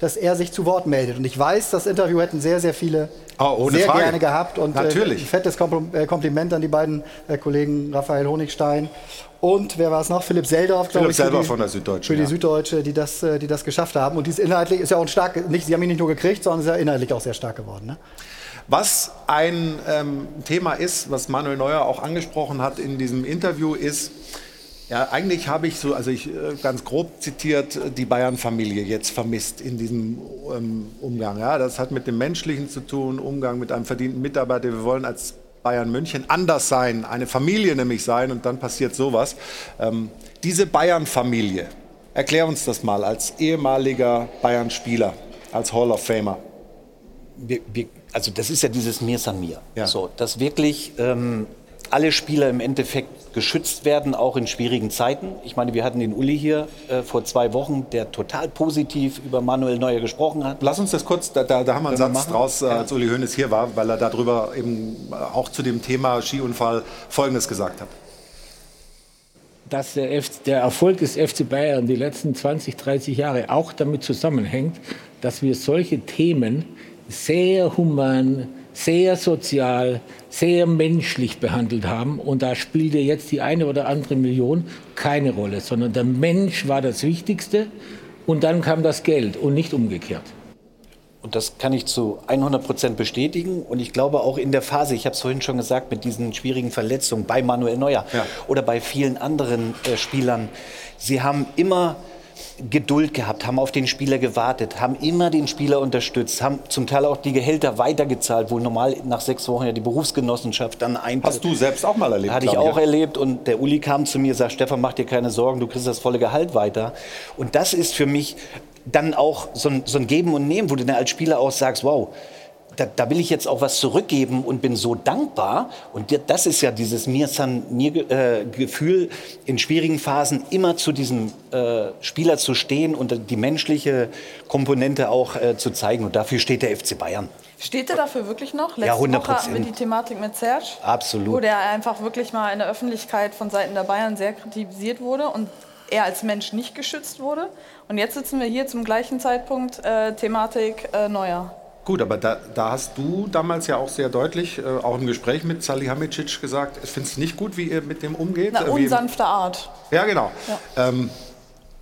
dass er sich zu Wort meldet. Und ich weiß, das Interview hätten sehr, sehr viele oh, sehr Frage. gerne gehabt. Und Natürlich. Äh, ein fettes äh, Kompliment an die beiden äh, Kollegen Raphael Honigstein und wer war es noch? Philipp Seldorf, glaube ich. Philipp Seldorf von der Süddeutschen. Für die ja. Süddeutsche, die das, äh, die das geschafft haben. Und dies inhaltlich ist ja auch stark, nicht, sie haben ihn nicht nur gekriegt, sondern ist ja inhaltlich auch sehr stark geworden. Ne? Was ein ähm, Thema ist, was Manuel Neuer auch angesprochen hat in diesem Interview, ist, ja, eigentlich habe ich so, also ich äh, ganz grob zitiert, die Bayern-Familie jetzt vermisst in diesem ähm, Umgang. Ja, das hat mit dem Menschlichen zu tun, Umgang mit einem verdienten Mitarbeiter. Wir wollen als Bayern München anders sein, eine Familie nämlich sein und dann passiert sowas. Ähm, diese Bayern-Familie, erklär uns das mal als ehemaliger Bayern-Spieler, als Hall of Famer. Wir, wir, also das ist ja dieses Mir san mir. Ja. So, dass wirklich ähm, alle Spieler im Endeffekt geschützt werden, auch in schwierigen Zeiten. Ich meine, wir hatten den Uli hier äh, vor zwei Wochen, der total positiv über Manuel Neuer gesprochen hat. Lass uns das kurz, da, da, da haben wir einen Satz machen? draus, äh, als Uli Hoeneß hier war, weil er darüber eben auch zu dem Thema Skiunfall Folgendes gesagt hat. Dass der, F der Erfolg des FC Bayern die letzten 20, 30 Jahre auch damit zusammenhängt, dass wir solche Themen sehr human, sehr sozial, sehr menschlich behandelt haben. Und da spielte jetzt die eine oder andere Million keine Rolle, sondern der Mensch war das Wichtigste und dann kam das Geld und nicht umgekehrt. Und das kann ich zu 100 Prozent bestätigen. Und ich glaube auch in der Phase, ich habe es vorhin schon gesagt, mit diesen schwierigen Verletzungen bei Manuel Neuer ja. oder bei vielen anderen äh, Spielern, sie haben immer Geduld gehabt, haben auf den Spieler gewartet, haben immer den Spieler unterstützt, haben zum Teil auch die Gehälter weitergezahlt, wo normal nach sechs Wochen ja die Berufsgenossenschaft dann ein. Hast du selbst auch mal erlebt? Hatte ich auch ja. erlebt und der Uli kam zu mir und sagt, Stefan, mach dir keine Sorgen, du kriegst das volle Gehalt weiter. Und das ist für mich dann auch so ein, so ein Geben und Nehmen, wo du dann als Spieler auch sagst, wow, da, da, will ich jetzt auch was zurückgeben und bin so dankbar. Und das ist ja dieses Mir-San-Mir-Gefühl, äh, in schwierigen Phasen immer zu diesem äh, Spieler zu stehen und die menschliche Komponente auch äh, zu zeigen. Und dafür steht der FC Bayern. Steht er dafür wirklich noch? Letzte ja, 100 Woche hatten wir die Thematik mit Serge. Absolut. Wo der einfach wirklich mal in der Öffentlichkeit von Seiten der Bayern sehr kritisiert wurde und er als Mensch nicht geschützt wurde. Und jetzt sitzen wir hier zum gleichen Zeitpunkt, äh, Thematik äh, Neuer. Gut, aber da, da, hast du damals ja auch sehr deutlich, äh, auch im Gespräch mit Salihamidzic gesagt, ich finde es nicht gut, wie ihr mit dem umgeht. Na, unsanfte Art. Ja, genau. Ja. Ähm,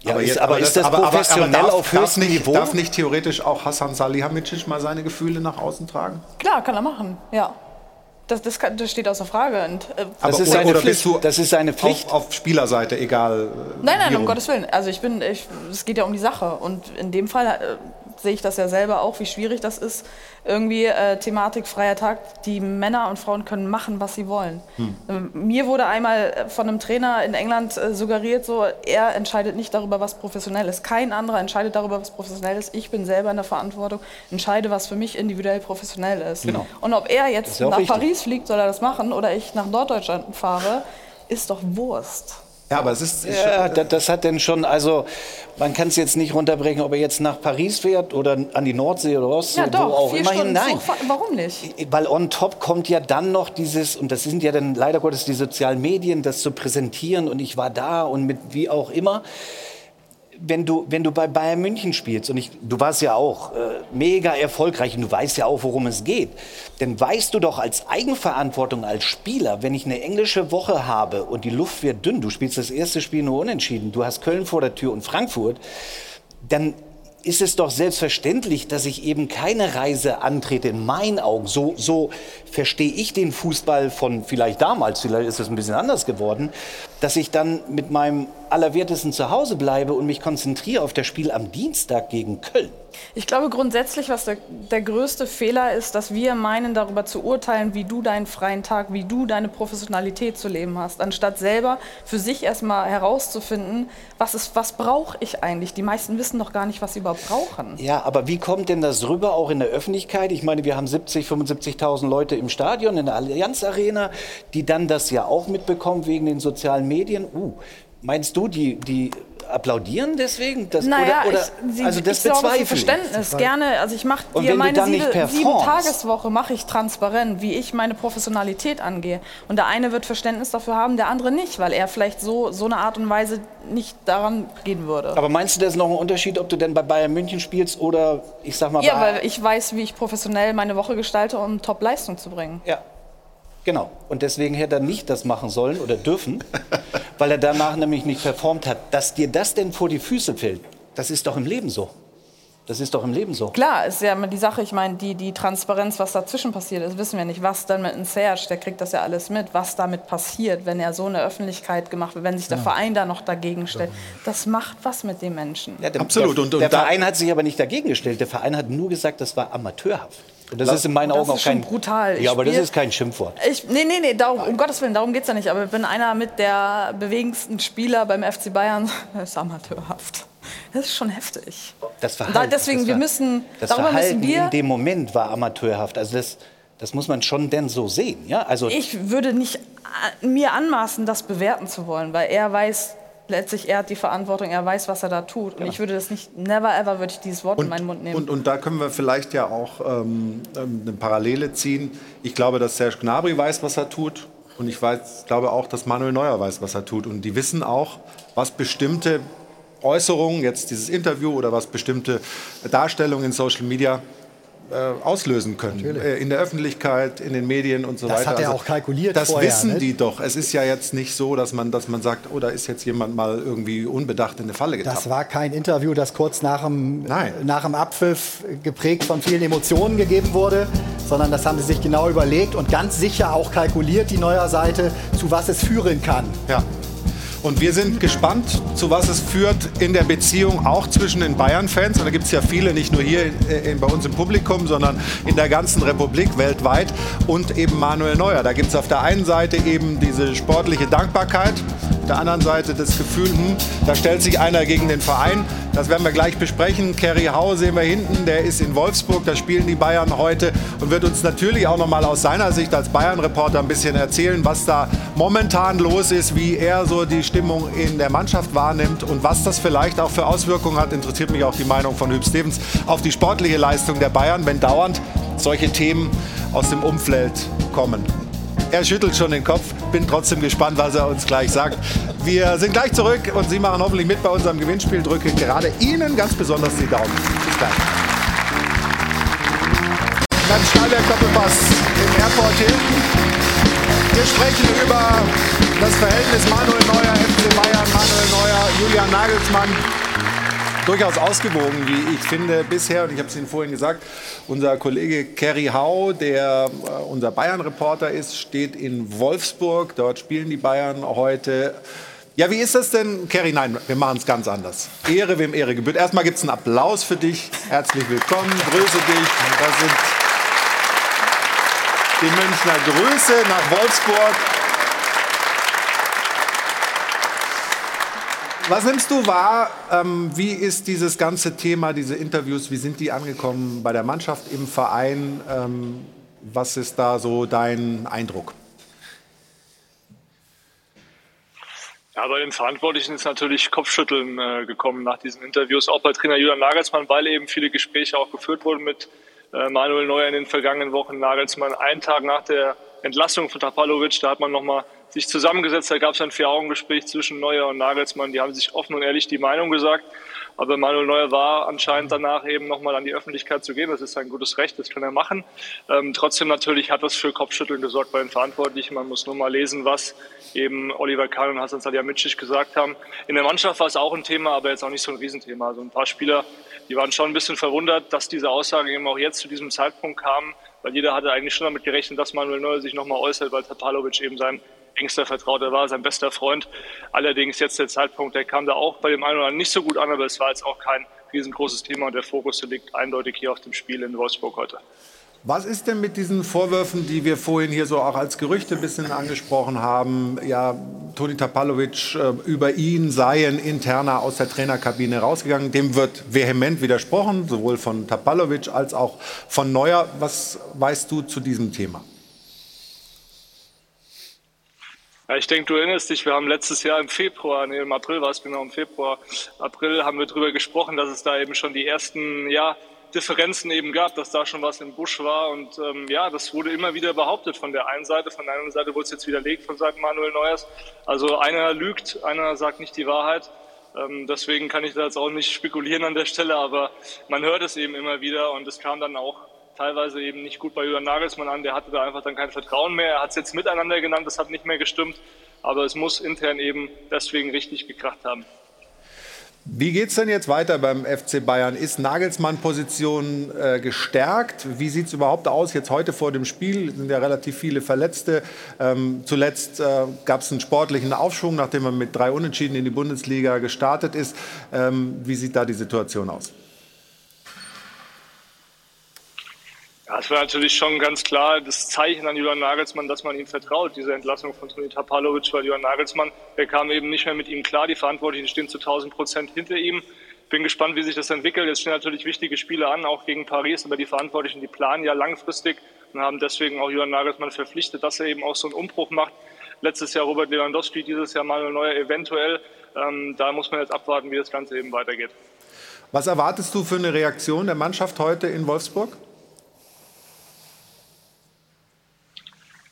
ja, aber, ist, jetzt, aber, ist das, aber, professionell aber, darf, auf höchstem Niveau? Darf nicht theoretisch auch Hassan Salihamidzic mal seine Gefühle nach außen tragen? Klar, kann er machen, ja. Das, das, kann, das, steht außer Frage. Und, äh, das, ist seine Pflicht. das ist seine Pflicht. Auf, auf Spielerseite, egal. Nein, nein, um Gottes Willen. Also ich bin, ich, es geht ja um die Sache. Und in dem Fall äh, sehe ich das ja selber auch, wie schwierig das ist. Irgendwie äh, Thematik freier Tag, die Männer und Frauen können machen, was sie wollen. Hm. Ähm, mir wurde einmal von einem Trainer in England äh, suggeriert, so, er entscheidet nicht darüber, was professionell ist. Kein anderer entscheidet darüber, was professionell ist. Ich bin selber in der Verantwortung, entscheide, was für mich individuell professionell ist. Genau. Und ob er jetzt nach richtig. Paris fliegt, soll er das machen, oder ich nach Norddeutschland fahre, ist doch Wurst. Ja, aber es ist. Ja, das, das hat denn schon, also man kann es jetzt nicht runterbrechen, ob er jetzt nach Paris fährt oder an die Nordsee oder Ostsee, ja, doch, wo auch immerhin. Nein. Warum nicht? Weil on top kommt ja dann noch dieses, und das sind ja dann leider Gottes die sozialen Medien, das zu präsentieren und ich war da und mit wie auch immer wenn du, wenn du bei Bayern München spielst, und ich, du warst ja auch äh, mega erfolgreich und du weißt ja auch, worum es geht, dann weißt du doch als Eigenverantwortung als Spieler, wenn ich eine englische Woche habe und die Luft wird dünn, du spielst das erste Spiel nur unentschieden, du hast Köln vor der Tür und Frankfurt, dann ist es doch selbstverständlich, dass ich eben keine Reise antrete, in meinen Augen. So, so verstehe ich den Fußball von vielleicht damals, vielleicht ist es ein bisschen anders geworden, dass ich dann mit meinem Allerwertesten zu Hause bleibe und mich konzentriere auf das Spiel am Dienstag gegen Köln. Ich glaube grundsätzlich, was der, der, größte Fehler ist, dass wir meinen, darüber zu urteilen, wie du deinen freien Tag, wie du deine Professionalität zu leben hast, anstatt selber für sich erstmal herauszufinden, was, was brauche ich eigentlich. Die meisten wissen doch gar nicht, was sie überhaupt brauchen. Ja, aber wie kommt denn das rüber, auch in der Öffentlichkeit? Ich meine, wir haben 70, 75.000 Leute im Stadion, in der Allianz Arena, die dann das ja auch mitbekommen wegen den sozialen Medien. Uh, meinst du, die, die applaudieren deswegen? Das, naja, oder, oder, ich, sie, also das ich bezweifle sorge Verständnis. Ich. Gerne, also ich mache dir meine sieben, sieben Tageswoche mache ich transparent, wie ich meine Professionalität angehe. Und der eine wird Verständnis dafür haben, der andere nicht, weil er vielleicht so, so eine Art und Weise nicht daran gehen würde. Aber meinst du, das ist noch ein Unterschied, ob du denn bei Bayern München spielst oder ich sag mal Ja, weil ich weiß, wie ich professionell meine Woche gestalte, um Top-Leistung zu bringen. Ja. Genau. Und deswegen hätte er nicht das machen sollen oder dürfen, (laughs) weil er danach nämlich nicht performt hat. Dass dir das denn vor die Füße fällt, das ist doch im Leben so. Das ist doch im Leben so. Klar, ist ja immer die Sache, ich meine, die, die Transparenz, was dazwischen passiert ist, wissen wir nicht. Was dann mit einem Serge, der kriegt das ja alles mit, was damit passiert, wenn er so in der Öffentlichkeit gemacht wird, wenn sich der ja. Verein da noch dagegen stellt. Das macht was mit den Menschen. Ja, der, Absolut. Und, und der Verein hat sich aber nicht dagegen gestellt. Der Verein hat nur gesagt, das war amateurhaft. Und das, das ist in meinen Augen auch kein brutal. Ja, aber das ist kein Schimpfwort. Ich, nee, nee, nee, darum, um Gottes Willen, darum geht es ja nicht. Aber ich bin einer mit der bewegendsten Spieler beim FC Bayern. (laughs) Das ist amateurhaft. Das ist schon heftig. Das Verhalten, da, deswegen, das wir müssen, das Verhalten müssen wir, in dem Moment war amateurhaft. Also das, das muss man schon denn so sehen. Ja? Also ich würde nicht mir anmaßen, das bewerten zu wollen, weil er weiß, letztlich er hat die Verantwortung, er weiß, was er da tut. Und ja. ich würde das nicht, never ever würde ich dieses Wort und, in meinen Mund nehmen. Und, und da können wir vielleicht ja auch ähm, eine Parallele ziehen. Ich glaube, dass Serge Gnabry weiß, was er tut. Und ich weiß, glaube auch, dass Manuel Neuer weiß, was er tut. Und die wissen auch, was bestimmte Äußerungen, jetzt dieses Interview oder was bestimmte Darstellungen in Social Media auslösen können. Äh, in der Öffentlichkeit, in den Medien und so das weiter. Das hat er also, auch kalkuliert Das vorher, wissen ne? die doch. Es ist ja jetzt nicht so, dass man, dass man sagt, oh, da ist jetzt jemand mal irgendwie unbedacht in eine Falle getappt. Das war kein Interview, das kurz nach dem, nach dem Abpfiff geprägt von vielen Emotionen gegeben wurde, sondern das haben sie sich genau überlegt und ganz sicher auch kalkuliert, die neue Seite, zu was es führen kann. Ja. Und wir sind gespannt, zu was es führt in der Beziehung auch zwischen den Bayern-Fans. Und da gibt es ja viele, nicht nur hier äh, bei uns im Publikum, sondern in der ganzen Republik weltweit. Und eben Manuel Neuer. Da gibt es auf der einen Seite eben diese sportliche Dankbarkeit, auf der anderen Seite das Gefühl, hm, da stellt sich einer gegen den Verein. Das werden wir gleich besprechen. Kerry Hau sehen wir hinten, der ist in Wolfsburg, da spielen die Bayern heute und wird uns natürlich auch noch mal aus seiner Sicht als Bayern-Reporter ein bisschen erzählen, was da momentan los ist, wie er so die Stimmung in der Mannschaft wahrnimmt und was das vielleicht auch für Auswirkungen hat. Interessiert mich auch die Meinung von Hüb Stevens auf die sportliche Leistung der Bayern, wenn dauernd solche Themen aus dem Umfeld kommen. Er schüttelt schon den Kopf, bin trotzdem gespannt, was er uns gleich sagt. Wir sind gleich zurück und Sie machen hoffentlich mit bei unserem Gewinnspiel. Drücke gerade Ihnen ganz besonders die Daumen. Bis gleich. Ganz Stahlberg Doppelpass im Airport Hilton. Wir sprechen über das Verhältnis Manuel Neuer, FC Bayern, Manuel Neuer, Julian Nagelsmann. Durchaus ausgewogen, wie ich finde, bisher. Und ich habe es Ihnen vorhin gesagt, unser Kollege Kerry Hau, der äh, unser Bayern-Reporter ist, steht in Wolfsburg. Dort spielen die Bayern heute Ja, wie ist das denn, Kerry? Nein, wir machen es ganz anders. Ehre, wem Ehre gebührt. Erstmal gibt es einen Applaus für dich. Herzlich willkommen, grüße dich. Das sind die Münchner Grüße nach Wolfsburg. Was nimmst du wahr? Ähm, wie ist dieses ganze Thema, diese Interviews, wie sind die angekommen bei der Mannschaft, im Verein? Ähm, was ist da so dein Eindruck? Ja, bei den Verantwortlichen ist natürlich Kopfschütteln äh, gekommen nach diesen Interviews, auch bei Trainer Julian Nagelsmann, weil eben viele Gespräche auch geführt wurden mit äh, Manuel Neuer in den vergangenen Wochen. Nagelsmann einen Tag nach der Entlassung von Tapalovic, da hat man nochmal sich zusammengesetzt, da gab es ein Vier-Augen-Gespräch zwischen Neuer und Nagelsmann, die haben sich offen und ehrlich die Meinung gesagt. Aber Manuel Neuer war anscheinend danach eben nochmal an die Öffentlichkeit zu gehen. Das ist sein gutes Recht, das kann er machen. Ähm, trotzdem natürlich hat das für Kopfschütteln gesorgt bei den Verantwortlichen. Man muss nur mal lesen, was eben Oliver Kahn und Hasan Salihamidzic gesagt haben. In der Mannschaft war es auch ein Thema, aber jetzt auch nicht so ein Riesenthema. Also ein paar Spieler, die waren schon ein bisschen verwundert, dass diese Aussagen eben auch jetzt zu diesem Zeitpunkt kamen, weil jeder hatte eigentlich schon damit gerechnet, dass Manuel Neuer sich nochmal äußert, weil Tapalovic eben sein engster Vertrauter war, sein bester Freund. Allerdings jetzt der Zeitpunkt, der kam da auch bei dem einen oder anderen nicht so gut an, aber es war jetzt auch kein riesengroßes Thema und der Fokus liegt eindeutig hier auf dem Spiel in Wolfsburg heute. Was ist denn mit diesen Vorwürfen, die wir vorhin hier so auch als Gerüchte ein bisschen angesprochen haben? Ja, Toni Tapalovic äh, über ihn seien interner aus der Trainerkabine rausgegangen. Dem wird vehement widersprochen, sowohl von Tapalovic als auch von Neuer. Was weißt du zu diesem Thema? Ja, ich denke, du erinnerst dich, wir haben letztes Jahr im Februar, nee, im April war es genau, im Februar, April haben wir darüber gesprochen, dass es da eben schon die ersten ja, Differenzen eben gab, dass da schon was im Busch war. Und ähm, ja, das wurde immer wieder behauptet von der einen Seite, von der anderen Seite wurde es jetzt widerlegt von Seiten Manuel Neuers. Also einer lügt, einer sagt nicht die Wahrheit. Ähm, deswegen kann ich da jetzt auch nicht spekulieren an der Stelle, aber man hört es eben immer wieder und es kam dann auch teilweise eben nicht gut bei Julian Nagelsmann an. Der hatte da einfach dann kein Vertrauen mehr. Er hat es jetzt miteinander genannt, das hat nicht mehr gestimmt. Aber es muss intern eben deswegen richtig gekracht haben. Wie geht es denn jetzt weiter beim FC Bayern? Ist Nagelsmann Position äh, gestärkt? Wie sieht es überhaupt aus jetzt heute vor dem Spiel? Sind ja relativ viele Verletzte. Ähm, zuletzt äh, gab es einen sportlichen Aufschwung, nachdem man mit drei Unentschieden in die Bundesliga gestartet ist. Ähm, wie sieht da die Situation aus? Ja, es war natürlich schon ganz klar das Zeichen an Julian Nagelsmann, dass man ihm vertraut, diese Entlassung von Toni Tapalovic, weil Julian Nagelsmann, der kam eben nicht mehr mit ihm klar. Die Verantwortlichen stehen zu 1000 Prozent hinter ihm. Bin gespannt, wie sich das entwickelt. Jetzt stehen natürlich wichtige Spiele an, auch gegen Paris, aber die Verantwortlichen, die planen ja langfristig und haben deswegen auch Julian Nagelsmann verpflichtet, dass er eben auch so einen Umbruch macht. Letztes Jahr Robert Lewandowski, dieses Jahr Manuel Neuer eventuell. Ähm, da muss man jetzt abwarten, wie das Ganze eben weitergeht. Was erwartest du für eine Reaktion der Mannschaft heute in Wolfsburg?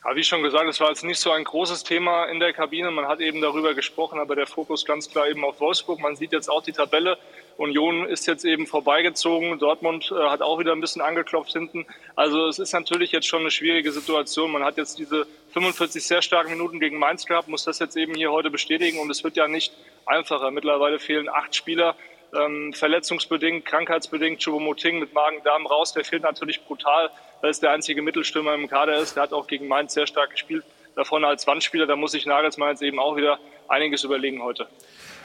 Ja, wie schon gesagt, es war jetzt nicht so ein großes Thema in der Kabine. Man hat eben darüber gesprochen, aber der Fokus ganz klar eben auf Wolfsburg. Man sieht jetzt auch die Tabelle. Union ist jetzt eben vorbeigezogen. Dortmund äh, hat auch wieder ein bisschen angeklopft hinten. Also es ist natürlich jetzt schon eine schwierige Situation. Man hat jetzt diese 45 sehr starken Minuten gegen Mainz gehabt, muss das jetzt eben hier heute bestätigen. Und es wird ja nicht einfacher. Mittlerweile fehlen acht Spieler. Ähm, verletzungsbedingt, krankheitsbedingt, Choupo-Moting mit Magen-Darm raus, der fehlt natürlich brutal weil es der einzige Mittelstürmer im Kader ist. Der hat auch gegen Mainz sehr stark gespielt. Da vorne als Wandspieler, da muss sich Nagelsmann jetzt eben auch wieder einiges überlegen heute.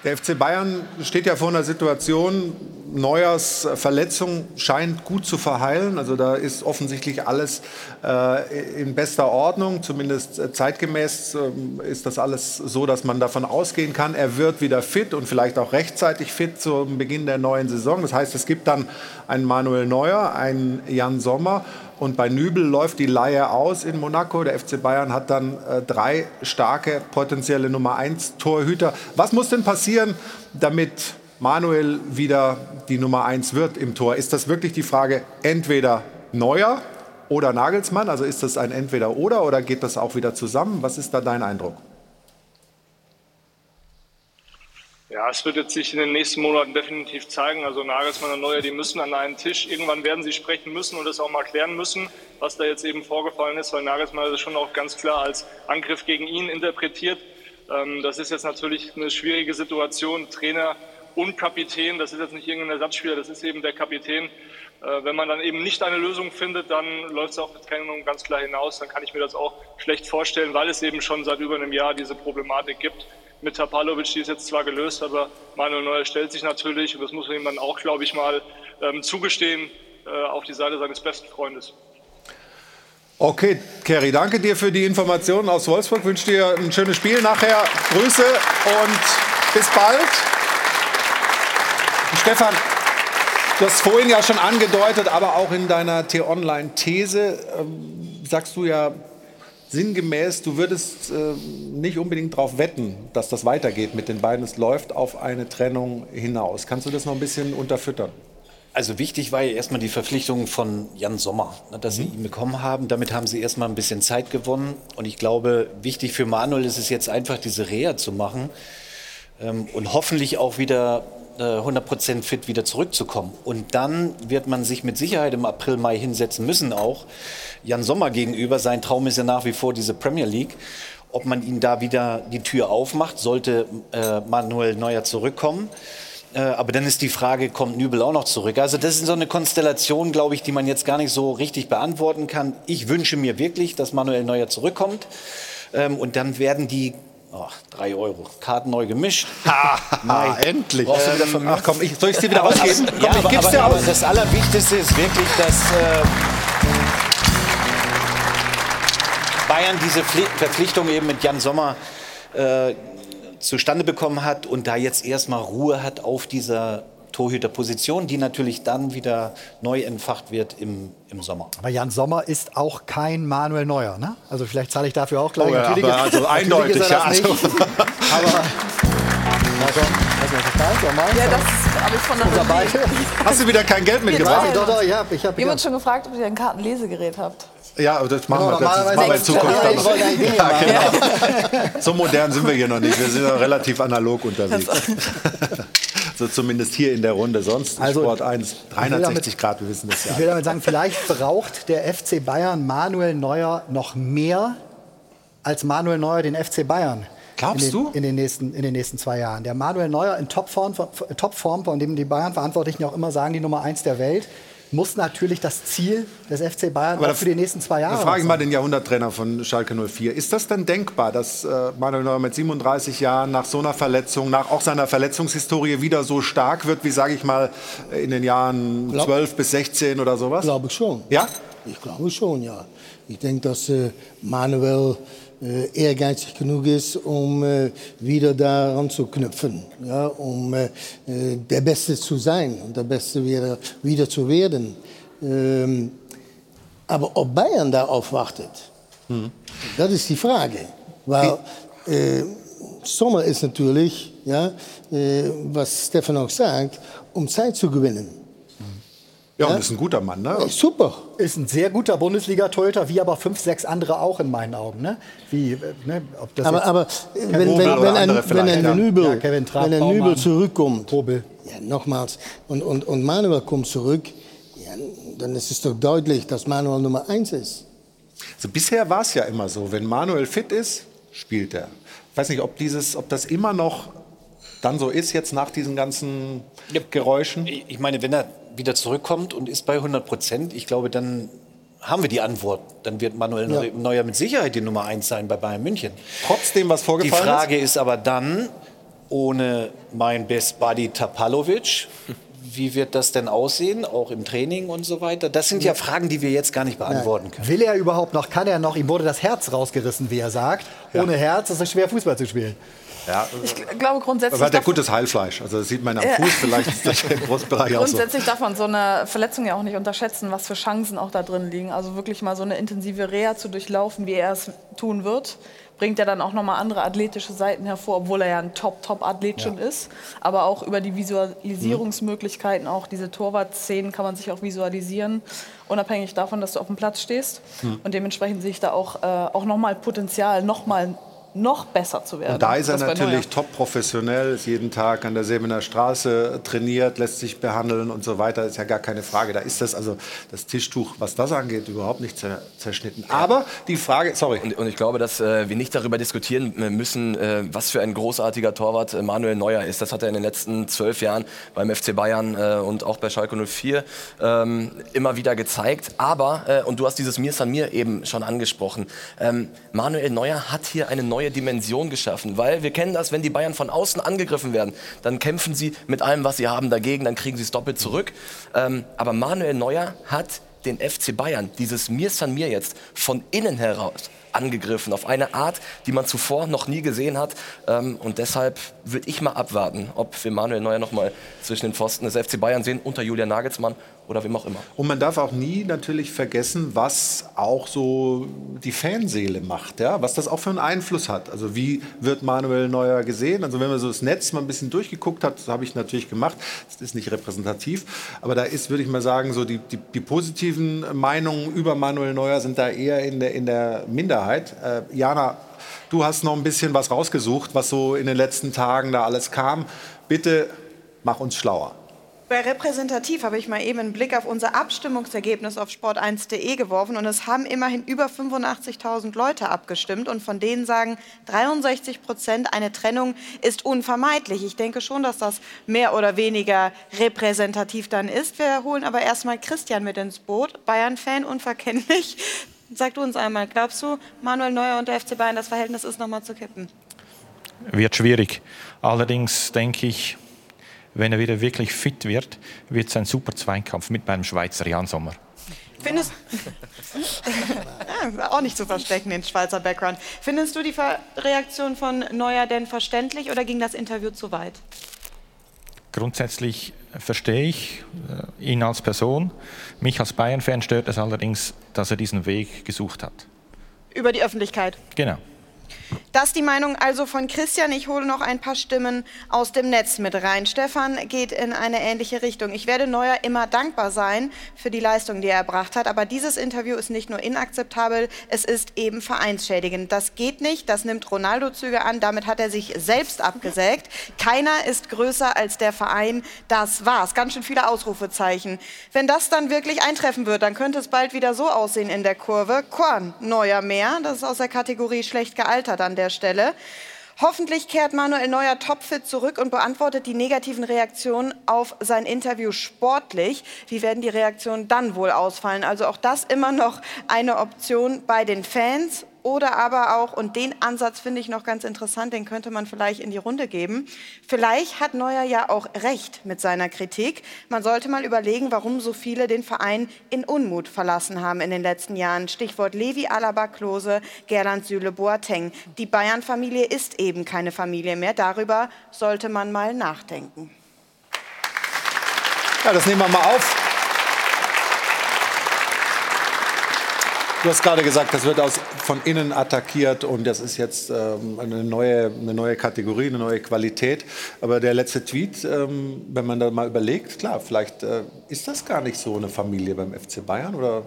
Der FC Bayern steht ja vor einer Situation, Neuers Verletzung scheint gut zu verheilen. Also da ist offensichtlich alles in bester Ordnung, zumindest äh, zeitgemäß äh, ist das alles so, dass man davon ausgehen kann, er wird wieder fit und vielleicht auch rechtzeitig fit zum Beginn der neuen Saison. Das heißt, es gibt dann einen Manuel Neuer, einen Jan Sommer und bei Nübel läuft die Leihe aus in Monaco. Der FC Bayern hat dann äh, drei starke potenzielle Nummer 1 Torhüter. Was muss denn passieren, damit Manuel wieder die Nummer 1 wird im Tor? Ist das wirklich die Frage entweder Neuer oder Nagelsmann? Also ist das ein entweder oder oder geht das auch wieder zusammen? Was ist da dein Eindruck? Ja, es wird jetzt sich in den nächsten Monaten definitiv zeigen. Also Nagelsmann und Neuer, die müssen an einen Tisch. Irgendwann werden sie sprechen müssen und das auch mal klären müssen, was da jetzt eben vorgefallen ist, weil Nagelsmann das schon auch ganz klar als Angriff gegen ihn interpretiert. Ähm, das ist jetzt natürlich eine schwierige Situation. Trainer und Kapitän, das ist jetzt nicht irgendein Ersatzspieler, das ist eben der Kapitän. Äh, wenn man dann eben nicht eine Lösung findet, dann läuft es auf die Trennung ganz klar hinaus. Dann kann ich mir das auch schlecht vorstellen, weil es eben schon seit über einem Jahr diese Problematik gibt mit Tapalovic, die ist jetzt zwar gelöst, aber Manuel Neuer stellt sich natürlich, und das muss man ihm dann auch, glaube ich, mal ähm, zugestehen, äh, auf die Seite seines besten Freundes. Okay, Kerry, danke dir für die Informationen aus Wolfsburg. Wünsche dir ein schönes Spiel nachher. Grüße und bis bald. Stefan, du hast vorhin ja schon angedeutet, aber auch in deiner T-Online-These ähm, sagst du ja sinngemäß, du würdest äh, nicht unbedingt darauf wetten, dass das weitergeht mit den beiden. Es läuft auf eine Trennung hinaus. Kannst du das noch ein bisschen unterfüttern? Also wichtig war ja erstmal die Verpflichtung von Jan Sommer, ne, dass sie ihn bekommen haben. Damit haben sie erstmal ein bisschen Zeit gewonnen. Und ich glaube, wichtig für Manuel ist es jetzt einfach, diese Reha zu machen ähm, und hoffentlich auch wieder äh, 100% fit wieder zurückzukommen. Und dann wird man sich mit Sicherheit im April, Mai hinsetzen müssen auch. Jan Sommer gegenüber, sein Traum ist ja nach wie vor diese Premier League. Ob man ihn da wieder die Tür aufmacht, sollte äh, Manuel Neuer zurückkommen. Äh, aber dann ist die Frage, kommt Nübel auch noch zurück? Also das ist so eine Konstellation, glaube ich, die man jetzt gar nicht so richtig beantworten kann. Ich wünsche mir wirklich, dass Manuel Neuer zurückkommt. Ähm, und dann werden die Ach, drei Euro. Karten neu gemischt. (laughs) Ah, endlich. Brauchst du wieder von mir? Ach komm, ich, soll ich es dir wieder Aber- ausgeben? aber- Komm, ja, ich aber, aber, dir aber aus. das Allerwichtigste ist wirklich, dass äh, Bayern diese Pfli Verpflichtung eben mit Jan Sommer äh, zustande bekommen hat und da jetzt erstmal Ruhe hat auf dieser Torhüterposition, die natürlich dann wieder neu entfacht wird im, im Sommer. Aber Jan Sommer ist auch kein Manuel Neuer, ne? Also vielleicht zahle ich dafür auch gleich. Oh ja, Natürlich aber ist- also eindeutig, ist er ja, das also- nicht. Aber also, das heißt, Ja, das habe ich von der. Beide. Hast du wieder kein Geld mitgebracht? Doch, doch, ja, ich habe Jemand schon gefragt, ob ihr ein Kartenlesegerät habt. Ja, das machen wir, das machen wir in. Zukunft. Dann ich noch. Ja, genau. So modern sind wir hier noch nicht. Wir sind ja relativ analog unterwegs. So zumindest hier in der Runde. Sonst Also, Sport 1, will 360 damit- Grad, wir wissen das ja. Ich will damit sagen, vielleicht braucht der FC Bayern Manuel Neuer noch mehr als Manuel Neuer den FC Bayern. Glaubst in den, du? In den, nächsten, in den nächsten zwei Jahren. Der Manuel Neuer in Topform, Topform, von dem die Bayern-Verantwortlichen auch immer sagen, die Nummer eins der Welt, muss natürlich das Ziel des FC Bayern Aber auch für die nächsten zwei Jahre Da frage ich mal den Jahrhunderttrainer von Schalke 04. Ist das denn denkbar, dass äh, Manuel Neuer mit 37 Jahren nach so einer Verletzung, nach auch seiner Verletzungshistorie wieder so stark wird, wie sage ich mal in den Jahren Glaub- 12 bis 16 oder sowas? Glaube ich schon. Ja? Ich glaube schon, ja. Ich denke, dass äh, Manuel ehrgeizig genug ist, um äh, wieder daran zu knüpfen, ja, um äh, äh, der Beste zu sein und der Beste wieder, wieder zu werden. Ähm, aber ob Bayern darauf wartet, das ist die Frage. Weil äh, Sommer ist natürlich, ja, äh, was Stefan auch sagt, um Zeit zu gewinnen. Ja, und ist ein guter Mann, ne? Super. Ist ein sehr guter Bundesliga-Torhüter, wie aber fünf, sechs andere auch in meinen Augen. Ne? Wie, äh, ne, ob das Aber, jetzt- aber wenn, wenn, oder wenn, ein, wenn ein. Nübel, Ja, Kevin Trapp, wenn ein Baumann. Nübel zurückkommt, Hobel. ja, nochmals, und, und, und Manuel kommt zurück, ja, dann ist es doch deutlich, dass Manuel Nummer eins ist. Also bisher war es ja immer so, wenn Manuel fit ist, spielt er. Ich weiß nicht, ob, dieses, ob das immer noch dann so ist, jetzt nach diesen ganzen Geräuschen. Ich meine, wenn er wieder zurückkommt und ist bei 100 Prozent, ich glaube, dann haben wir die Antwort. Dann wird Manuel Ja. Neuer mit Sicherheit die Nummer eins sein bei Bayern München. Trotzdem, was Die vorgefallen Frage ist aber dann, ohne mein Best Buddy Tapalovic, wie wird das denn aussehen, auch im Training und so weiter? Das sind ja Fragen, die wir jetzt gar nicht beantworten können. Will er überhaupt noch? Kann er noch? Ihm wurde das Herz rausgerissen, wie er sagt. Ohne Herz ist es schwer, Fußball zu spielen. Ja, Ich glaube grundsätzlich. aber hat darf- gutes Heilfleisch. Also das sieht man am Ja. Fuß, vielleicht ist das im Brustbereich auch so. Grundsätzlich darf man so eine Verletzung ja auch nicht unterschätzen, was für Chancen auch da drin liegen. Also wirklich mal so eine intensive Reha zu durchlaufen, wie er es tun wird, bringt ja dann auch nochmal andere athletische Seiten hervor, obwohl er ja ein Top-Top-Athlet schon ist. Aber auch über die Visualisierungsmöglichkeiten, auch diese Torwartszenen kann man sich auch visualisieren, unabhängig davon, dass du auf dem Platz stehst. Hm. Und dementsprechend sehe ich da auch, äh, auch nochmal Potenzial, nochmal noch besser zu werden. Und da ist er natürlich top professionell, ist jeden Tag an der Sebener Straße trainiert, lässt sich behandeln und so weiter. Ist ja gar keine Frage. Da ist das also das Tischtuch, was das angeht, überhaupt nicht zer zerschnitten. Aber die Frage, sorry. Und, und ich glaube, dass äh, wir nicht darüber diskutieren äh, müssen, äh, was für ein großartiger Torwart äh, Manuel Neuer ist. Das hat er in den letzten zwölf Jahren beim FC Bayern äh, und auch bei Schalke 04 ähm, immer wieder gezeigt. Aber, äh, und du hast dieses Mir San Mir eben schon angesprochen, ähm, Manuel Neuer hat hier eine neue neue Dimension geschaffen, weil wir kennen das, wenn die Bayern von außen angegriffen werden, dann kämpfen sie mit allem, was sie haben dagegen, dann kriegen sie es doppelt zurück. Ähm, aber Manuel Neuer hat den FC Bayern, dieses Mir San Mir jetzt, von innen heraus angegriffen, auf eine Art, die man zuvor noch nie gesehen hat. Ähm, und deshalb würde ich mal abwarten, ob wir Manuel Neuer noch mal zwischen den Pfosten des FC Bayern sehen, unter Julian Nagelsmann oder wem auch immer. Und man darf auch nie natürlich vergessen, was auch so die Fanseele macht, ja? was das auch für einen Einfluss hat. Also wie wird Manuel Neuer gesehen? Also wenn man so das Netz mal ein bisschen durchgeguckt hat, das habe ich natürlich gemacht, das ist nicht repräsentativ, aber da ist, würde ich mal sagen, so die, die, die positiven Meinungen über Manuel Neuer sind da eher in der, in der Minderheit. Äh, Jana, du hast noch ein bisschen was rausgesucht, was so in den letzten Tagen da alles kam. Bitte mach uns schlauer. Bei repräsentativ habe ich mal eben einen Blick auf unser Abstimmungsergebnis auf sport1.de geworfen und es haben immerhin über 85.000 Leute abgestimmt und von denen sagen 63 Prozent, eine Trennung ist unvermeidlich. Ich denke schon, dass das mehr oder weniger repräsentativ dann ist. Wir holen aber erstmal Christian mit ins Boot, Bayern-Fan, unverkennlich. Sag du uns einmal, glaubst du, Manuel Neuer und der FC Bayern, das Verhältnis ist nochmal zu kippen? Wird schwierig. Allerdings denke ich, wenn er wieder wirklich fit wird, wird es ein super Zweikampf mit meinem Schweizer Jan Sommer. Findest ja, (laughs) auch nicht zu verstecken, den Schweizer Background. Findest du die Reaktion von Neuer denn verständlich oder ging das Interview zu weit? Grundsätzlich verstehe ich äh, ihn als Person. Mich als Bayern-Fan stört es allerdings, dass er diesen Weg gesucht hat. Über die Öffentlichkeit? Genau. Das die Meinung also von Christian. Ich hole noch ein paar Stimmen aus dem Netz mit rein. Stefan geht in eine ähnliche Richtung. Ich werde Neuer immer dankbar sein für die Leistung, die er erbracht hat. Aber dieses Interview ist nicht nur inakzeptabel, es ist eben vereinsschädigend. Das geht nicht, das nimmt Ronaldo-Züge an. Damit hat er sich selbst abgesägt. Keiner ist größer als der Verein. Das war's. Ganz schön viele Ausrufezeichen. Wenn das dann wirklich eintreffen wird, dann könnte es bald wieder so aussehen in der Kurve. Korn, Neuer mehr. Das ist aus der Kategorie schlecht gealtert an der Stelle. Hoffentlich kehrt Manuel Neuer topfit zurück und beantwortet die negativen Reaktionen auf sein Interview sportlich. Wie werden die Reaktionen dann wohl ausfallen? Also auch das immer noch eine Option bei den Fans oder aber auch, und den Ansatz finde ich noch ganz interessant, den könnte man vielleicht in die Runde geben. Vielleicht hat Neuer ja auch recht mit seiner Kritik. Man sollte mal überlegen, warum so viele den Verein in Unmut verlassen haben in den letzten Jahren. Stichwort Levi Alaba Klose, Gerland Süle Boateng. Die Bayern-Familie ist eben keine Familie mehr. Darüber sollte man mal nachdenken. Ja, das nehmen wir mal auf. Du hast gerade gesagt, das wird aus, von innen attackiert und das ist jetzt ähm, eine, neue, eine neue Kategorie, eine neue Qualität. Aber der letzte Tweet, ähm, wenn man da mal überlegt, klar, vielleicht äh, ist das gar nicht so eine Familie beim FC Bayern oder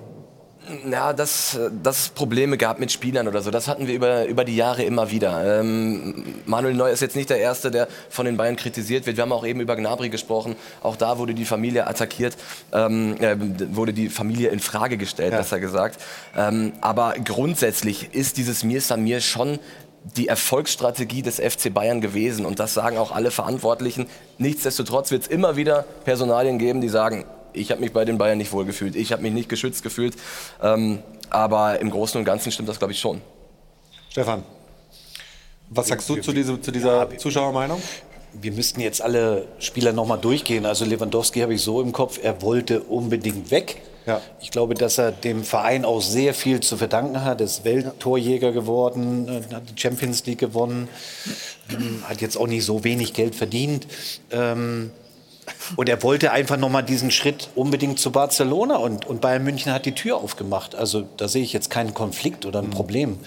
ja, dass, dass es Probleme gab mit Spielern oder so, das hatten wir über, über die Jahre immer wieder. Ähm, Manuel Neuer ist jetzt nicht der Erste, der von den Bayern kritisiert wird. Wir haben auch eben über Gnabry gesprochen. Auch da wurde die Familie attackiert, ähm, äh, wurde die Familie in Frage gestellt, ja. besser gesagt. Ähm, aber grundsätzlich ist dieses Mir Samir schon die Erfolgsstrategie des FC Bayern gewesen. Und das sagen auch alle Verantwortlichen. Nichtsdestotrotz wird es immer wieder Personalien geben, die sagen, ich habe mich bei den Bayern nicht wohl gefühlt. Ich habe mich nicht geschützt gefühlt. Ähm, aber im Großen und Ganzen stimmt das, glaube ich, schon. Stefan, was sagst du zu, diese, zu dieser Zuschauermeinung? Wir müssten jetzt alle Spieler nochmal durchgehen. Also Lewandowski habe ich so im Kopf, er wollte unbedingt weg. Ja. Ich glaube, dass er dem Verein auch sehr viel zu verdanken hat. Er ist Welttorjäger geworden, äh, hat die Champions League gewonnen, hat jetzt auch nicht so wenig Geld verdient. Ähm, und er wollte einfach nochmal diesen Schritt unbedingt zu Barcelona und, und Bayern München hat die Tür aufgemacht. Also da sehe ich jetzt keinen Konflikt oder ein mhm. Problem.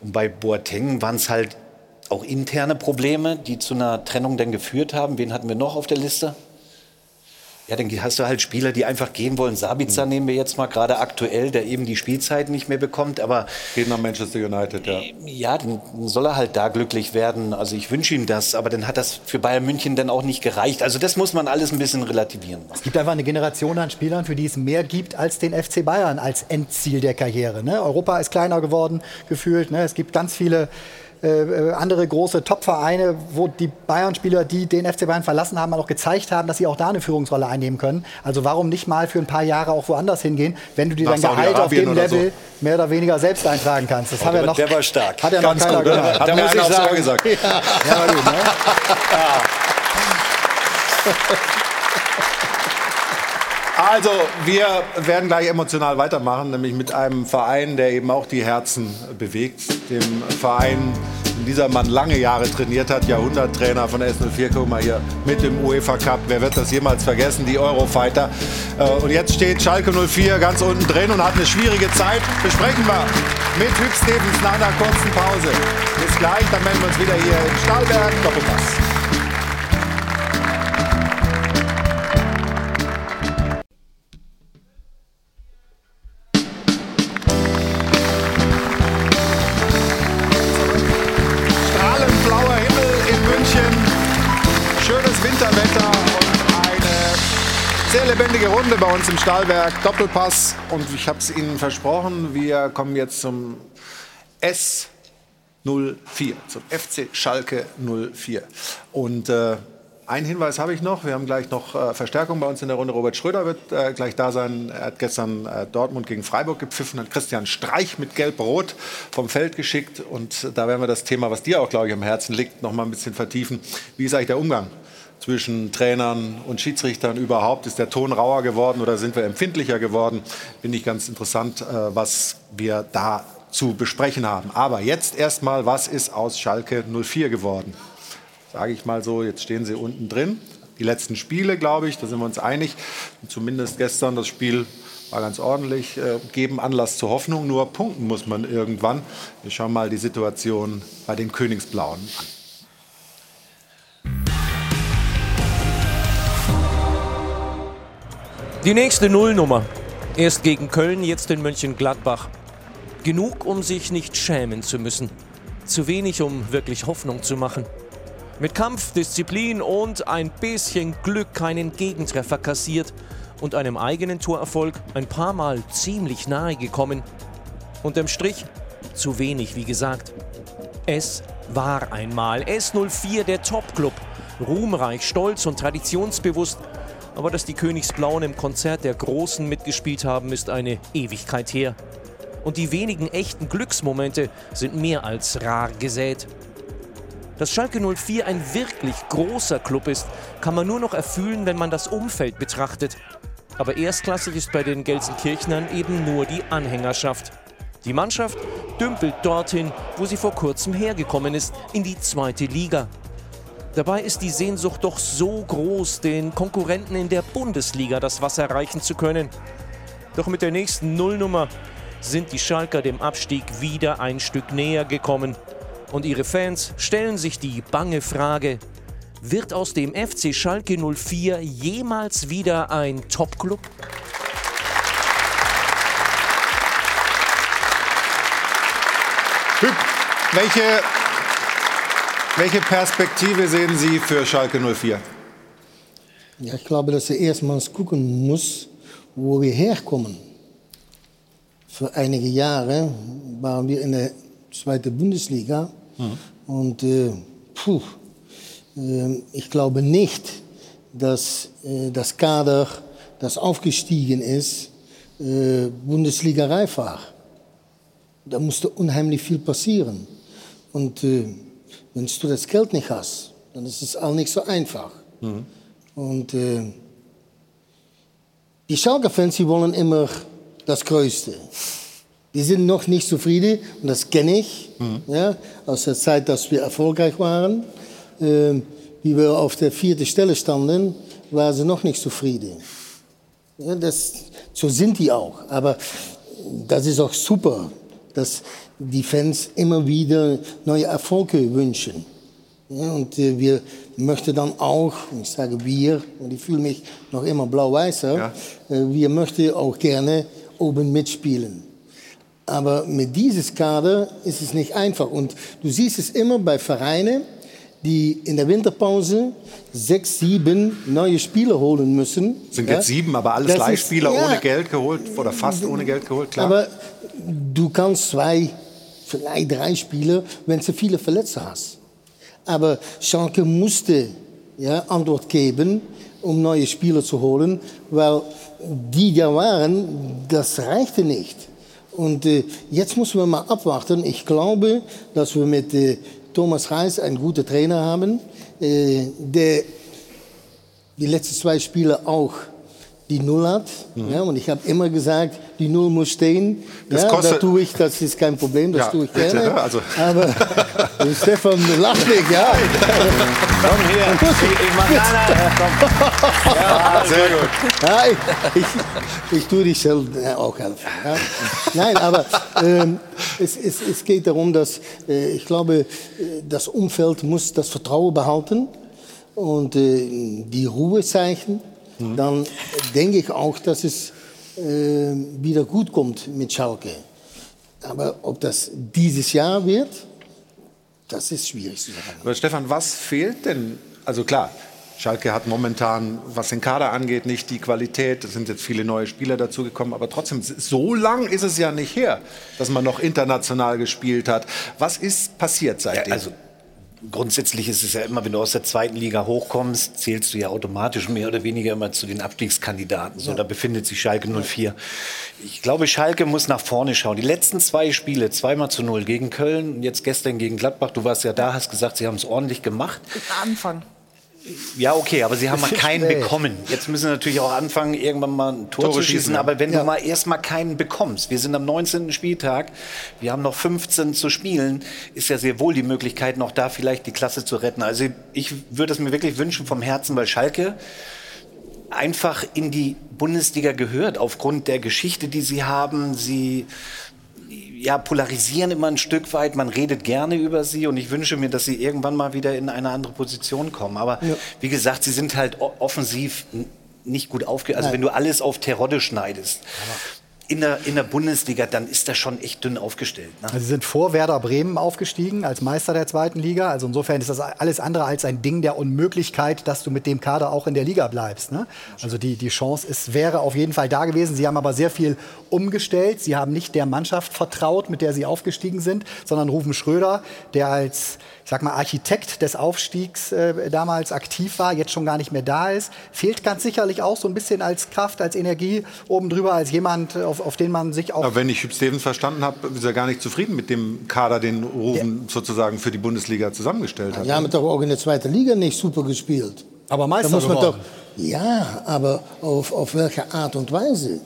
Und bei Boateng waren es halt auch interne Probleme, die zu einer Trennung dann geführt haben. Wen hatten wir noch auf der Liste? Ja, dann hast du halt Spieler, die einfach gehen wollen. Sabitzer mhm. nehmen wir jetzt mal gerade aktuell, der eben die Spielzeit nicht mehr bekommt. Aber geht nach Manchester United, ja. Ja, dann soll er halt da glücklich werden. Also ich wünsche ihm das, aber dann hat das für Bayern München dann auch nicht gereicht. Also das muss man alles ein bisschen relativieren. Es gibt einfach eine Generation an Spielern, für die es mehr gibt als den FC Bayern als Endziel der Karriere. Ne? Europa ist kleiner geworden gefühlt. Ne? Es gibt ganz viele äh, äh, andere große Top-Vereine, wo die Bayern-Spieler, die den FC Bayern verlassen haben, auch gezeigt haben, dass sie auch da eine Führungsrolle einnehmen können. Also warum nicht mal für ein paar Jahre auch woanders hingehen, wenn du dir Nach dein Gehalt auf dem Level so. mehr oder weniger selbst eintragen kannst. Das hat ja noch, der war stark. Hat ja noch Ganz keiner gut, gemacht. Hat Da mir einer aufs Ohr gesagt. Ja, gut, ne? (laughs) (laughs) Also, wir werden gleich emotional weitermachen, nämlich mit einem Verein, der eben auch die Herzen bewegt. Dem Verein, den dieser Mann lange Jahre trainiert hat, Jahrhunderttrainer von S04, guck mal hier mit dem UEFA Cup. Wer wird das jemals vergessen? Die Eurofighter. Äh, Und jetzt steht Schalke 04 ganz unten drin und hat eine schwierige Zeit. Besprechen wir mit Hüb nach einer kurzen Pause. Bis gleich, dann melden wir uns wieder hier in Stahlberg. Doppelpass. Uns im Stahlwerk. Doppelpass und ich habe es Ihnen versprochen, wir kommen jetzt zum S04, zum FC Schalke 04. Und äh, einen Hinweis habe ich noch. Wir haben gleich noch äh, Verstärkung bei uns in der Runde. Robert Schröder wird äh, gleich da sein. Er hat gestern äh, Dortmund gegen Freiburg gepfiffen, hat Christian Streich mit Gelb-Rot vom Feld geschickt. Und da werden wir das Thema, was dir auch, glaube ich, am Herzen liegt, noch mal ein bisschen vertiefen. Wie ist eigentlich der Umgang zwischen Trainern und Schiedsrichtern überhaupt? Ist der Ton rauer geworden oder sind wir empfindlicher geworden? Finde ich ganz interessant, äh, was wir da zu besprechen haben. Aber jetzt erstmal, was ist aus Schalke 04 geworden? Sage ich mal so, jetzt stehen sie unten drin. Die letzten Spiele, glaube ich, da sind wir uns einig. Zumindest gestern das Spiel war ganz ordentlich, äh, geben Anlass zur Hoffnung. Nur punkten muss man irgendwann. Wir schauen mal die Situation bei den Königsblauen an. Die nächste Nullnummer. Erst gegen Köln, jetzt in Mönchengladbach. Genug, um sich nicht schämen zu müssen. Zu wenig, um wirklich Hoffnung zu machen. Mit Kampf, Disziplin und ein bisschen Glück keinen Gegentreffer kassiert und einem eigenen Torerfolg ein paar Mal ziemlich nahe gekommen. Unterm Strich zu wenig, wie gesagt. Es war einmal S04 der Top-Club. Ruhmreich, stolz und traditionsbewusst. Aber dass die Königsblauen im Konzert der Großen mitgespielt haben, ist eine Ewigkeit her. Und die wenigen echten Glücksmomente sind mehr als rar gesät. Dass Schalke 04 ein wirklich großer Club ist, kann man nur noch erfühlen, wenn man das Umfeld betrachtet. Aber erstklassig ist bei den Gelsenkirchnern eben nur die Anhängerschaft. Die Mannschaft dümpelt dorthin, wo sie vor kurzem hergekommen ist, in die zweite Liga. Dabei ist die Sehnsucht doch so groß, den Konkurrenten in der Bundesliga das Wasser reichen zu können. Doch mit der nächsten Nullnummer sind die Schalker dem Abstieg wieder ein Stück näher gekommen. Und ihre Fans stellen sich die bange Frage, wird aus dem FC Schalke 04 jemals wieder ein Topclub? Welche, welche Perspektive sehen Sie für Schalke 04? Ja, ich glaube, dass er erstmals gucken muss, wo wir herkommen. Für einige Jahre waren wir in der zweiten Bundesliga und äh, puh, äh, ich glaube nicht, dass äh, das Kader, das aufgestiegen ist, äh, Bundesliga reif war. Da musste unheimlich viel passieren. Und äh, wenn du das Geld nicht hast, dann ist es auch nicht so einfach. Und äh, die Schalke-Fans, die wollen immer das Größte. Die sind noch nicht zufrieden, und das kenne ich, ja, aus der Zeit, dass wir erfolgreich waren. Ähm, wie wir auf der vierten Stelle standen, waren sie noch nicht zufrieden. Ja, das, so sind die auch. Aber das ist auch super, dass die Fans immer wieder neue Erfolge wünschen. Ja, und äh, wir möchten dann auch, ich sage wir, und ich fühle mich noch immer blau-weißer, äh, wir möchten auch gerne oben mitspielen. Aber mit dieses Kader ist es nicht einfach. Und du siehst es immer bei Vereinen, die in der Winterpause sechs, sieben neue Spieler holen müssen. Sind Ja? jetzt sieben, aber alles Das ist- Leihspieler ja, ohne Geld geholt oder fast ohne Geld geholt, klar. Aber du kannst zwei vielleicht drei Spieler, wenn du viele Verletzte hast. Aber Schalke musste ja, Antwort geben, um neue Spieler zu holen, weil die da waren, das reichte nicht. Und äh, jetzt müssen wir mal abwarten. Ich glaube, dass wir mit äh, Thomas Reis einen guten Trainer haben, äh, der die letzten zwei Spiele auch die Null hat. Mhm. Ja, und ich habe immer gesagt, die Null muss stehen. Das, ja, das tue ich, das ist kein Problem, das ja, tue ich gerne. Bitte, also. Aber (laughs) Stefan lacht nicht, ja. (laughs) Komm hier. Ich, mach, nein, nein. Ja, sehr gut. Ja, ich, ich, ich tue dich selbst auch helfen. Ja. Nein, aber ähm, es, es, es geht darum, dass äh, ich glaube, äh, das Umfeld muss das Vertrauen behalten und äh, die Ruhe zeigen Mhm. dann denke ich auch, dass es äh, wieder gut kommt mit Schalke. Aber ob das dieses Jahr wird, das ist schwierig zu sagen. Aber Stefan, was fehlt denn? Also klar, Schalke hat momentan, was den Kader angeht, nicht die Qualität. Es sind jetzt viele neue Spieler dazugekommen, aber trotzdem, so lang ist es ja nicht her, dass man noch international gespielt hat. Was ist passiert seitdem? Ja, also grundsätzlich ist es ja immer, wenn du aus der zweiten Liga hochkommst, zählst du ja automatisch mehr oder weniger immer zu den Abstiegskandidaten. So, ja. da befindet sich Schalke 04. Ich glaube, Schalke muss nach vorne schauen. Die letzten zwei Spiele, zweimal zu null gegen Köln und jetzt gestern gegen Gladbach. Du warst ja da, hast gesagt, sie haben es ordentlich gemacht. Anfang. Ja, okay, aber sie haben mal keinen bekommen. Jetzt müssen sie natürlich auch anfangen, irgendwann mal ein Tor Tore zu schießen. schießen. Aber wenn ja. du mal erst mal keinen bekommst, wir sind am 19. Spieltag, wir haben noch 15 zu spielen, ist ja sehr wohl die Möglichkeit, noch da vielleicht die Klasse zu retten. Also ich würde es mir wirklich wünschen vom Herzen, weil Schalke einfach in die Bundesliga gehört, aufgrund der Geschichte, die sie haben. Sie ja, polarisieren immer ein Stück weit. Man redet gerne über sie und ich wünsche mir, dass sie irgendwann mal wieder in eine andere Position kommen. Aber ja. wie gesagt, sie sind halt offensiv nicht gut aufge... Also Nein. wenn du alles auf Terodde schneidest, in der, in der Bundesliga, dann ist das schon echt dünn aufgestellt. Ne? Also sie sind vor Werder Bremen aufgestiegen als Meister der zweiten Liga. Also insofern ist das alles andere als ein Ding der Unmöglichkeit, dass du mit dem Kader auch in der Liga bleibst. Ne? Also die, die Chance ist, wäre auf jeden Fall da gewesen. Sie haben aber sehr viel umgestellt. Sie haben nicht der Mannschaft vertraut, mit der sie aufgestiegen sind, sondern Rufen Schröder, der als sag mal, Architekt des Aufstiegs äh, damals aktiv war, jetzt schon gar nicht mehr da ist. Fehlt ganz sicherlich auch so ein bisschen als Kraft, als Energie oben drüber, als jemand, auf, auf den man sich auch. Aber wenn ich Hüb Stevens verstanden habe, ist er gar nicht zufrieden mit dem Kader, den Rufen ja. sozusagen für die Bundesliga zusammengestellt hat. Ja, haben doch auch in der zweiten Liga nicht super gespielt. Aber Meister da muss man doch, Ja, aber auf, auf welche Art und Weise?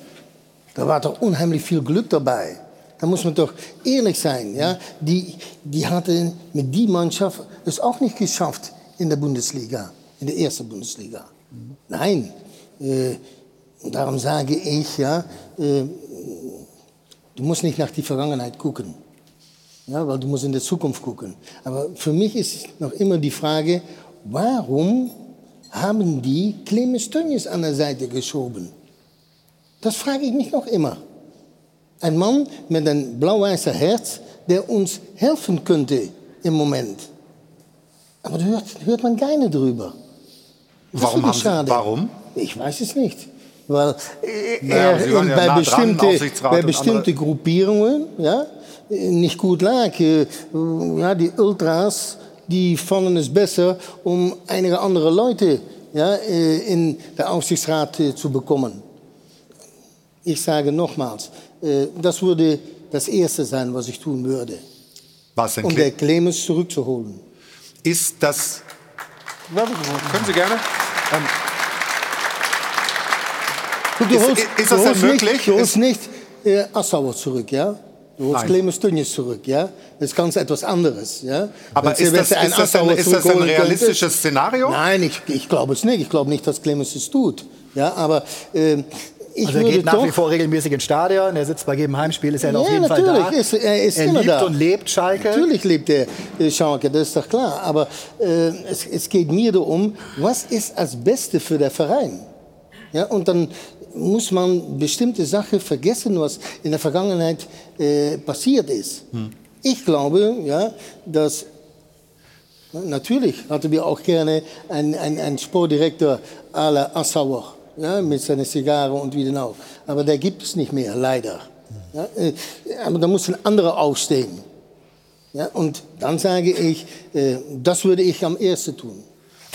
Da war doch unheimlich viel Glück dabei. Da muss man doch ehrlich sein. Ja? Die, die hatten mit die Mannschaft es auch nicht geschafft in der Bundesliga, in der ersten Bundesliga. Nein. Äh, darum sage ich, ja, äh, du musst nicht nach der Vergangenheit gucken. Ja, weil du musst in der Zukunft gucken. Aber für mich ist noch immer die Frage, warum haben die Clemens Tönnies an der Seite geschoben? Das frage ich mich noch immer. Ein Mann mit einem blau-weißen Herz, der uns helfen könnte im Moment. Aber da hört, hört man keine drüber. Das warum haben schade. warum? Ich weiß es nicht. Weil naja, er ja bei, nah bestimmte, bei bestimmten Gruppierungen ja, nicht gut lag. Äh, ja, die Ultras die fanden es besser, um einige andere Leute ja, äh, in der Aufsichtsrat zu bekommen. Ich sage nochmals, das würde das Erste sein, was ich tun würde. Was denn? Um der Clemens zurückzuholen. Ist das. Können Sie gerne. Ähm, du, holst, ist, ist das denn möglich? Nicht, du holst nicht äh, Assauer zurück, ja? Du holst Clemens Tönnies zurück, ja? Das ist ganz etwas anderes, ja? Aber ist das, ein, ist, das ein, ist das ein realistisches könnte? Szenario? Nein, ich, ich glaube es nicht. Ich glaube nicht, dass Clemens es tut. Ja, aber äh, ich also er geht nach wie vor regelmäßig ins Stadion, er sitzt bei jedem Heimspiel, ist er ja, auf jeden Fall da. Ist, er ist er immer liebt da. und lebt Schalke. Natürlich lebt er äh, Schalke, das ist doch klar. Aber äh, es, es, geht mir darum, was ist als Beste für den Verein? Ja, und dann muss man bestimmte Sachen vergessen, was in der Vergangenheit äh, passiert ist. Hm. Ich glaube, ja, dass natürlich hatten wir auch gerne einen, einen, einen Sportdirektor à la Assauer ja, mit seiner Zigarre und wie denn auch. Aber der gibt es nicht mehr, leider. Ja, äh, aber da muss ein anderer aufstehen. Ja, und dann sage ich, äh, das würde ich am ersten tun.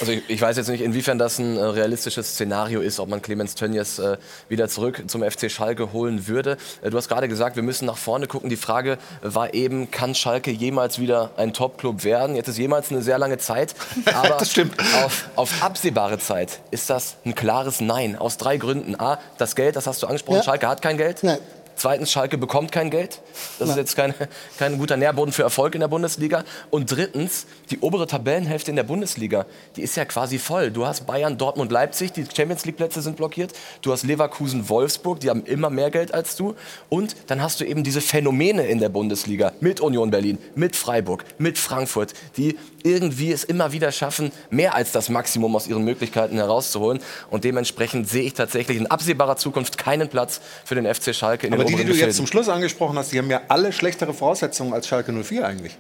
Also ich, ich, weiß jetzt nicht, inwiefern das ein äh, realistisches Szenario ist, ob man Clemens Tönnies äh, wieder zurück zum FC Schalke holen würde. Äh, du hast gerade gesagt, wir müssen nach vorne gucken. Die Frage war eben, kann Schalke jemals wieder ein Top-Club werden? Jetzt ist jemals eine sehr lange Zeit, (laughs) aber das stimmt. Auf, auf, absehbare Zeit ist das ein klares Nein. Aus drei Gründen. A, das Geld, das hast du angesprochen, ja. Schalke hat kein Geld. Nein. Zweitens, Schalke bekommt kein Geld. Das ist jetzt kein, kein guter Nährboden für Erfolg in der Bundesliga. Und drittens, die obere Tabellenhälfte in der Bundesliga, die ist ja quasi voll. Du hast Bayern, Dortmund, Leipzig, die Champions League-Plätze sind blockiert. Du hast Leverkusen, Wolfsburg, die haben immer mehr Geld als du. Und dann hast du eben diese Phänomene in der Bundesliga mit Union Berlin, mit Freiburg, mit Frankfurt, die irgendwie es immer wieder schaffen, mehr als das Maximum aus ihren Möglichkeiten herauszuholen. Und dementsprechend sehe ich tatsächlich in absehbarer Zukunft keinen Platz für den FC Schalke in Aber den die, die du jetzt zum Schluss angesprochen hast, die haben ja alle schlechtere Voraussetzungen als Schalke 04 eigentlich.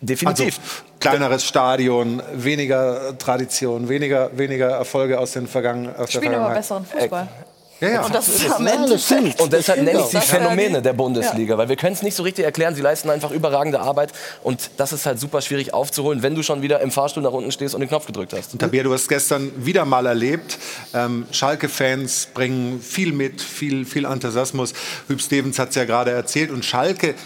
Definitiv. Also, kleineres Stadion, weniger Tradition, weniger, weniger Erfolge aus den Vergangen, aus Spielen aber besseren Fußball. Ja, ja. Und das ist am Ja, Ende stimmt. Und deshalb nenne ich sie Phänomene der Bundesliga, weil wir können es nicht so richtig erklären. Sie leisten einfach überragende Arbeit und das ist halt super schwierig aufzuholen, wenn du schon wieder im Fahrstuhl nach unten stehst und den Knopf gedrückt hast. Und Tabea, du hast gestern wieder mal erlebt, ähm, Schalke-Fans bringen viel mit, viel, viel Enthusiasmus. Hüb Stevens hat es ja gerade erzählt. Und Schalke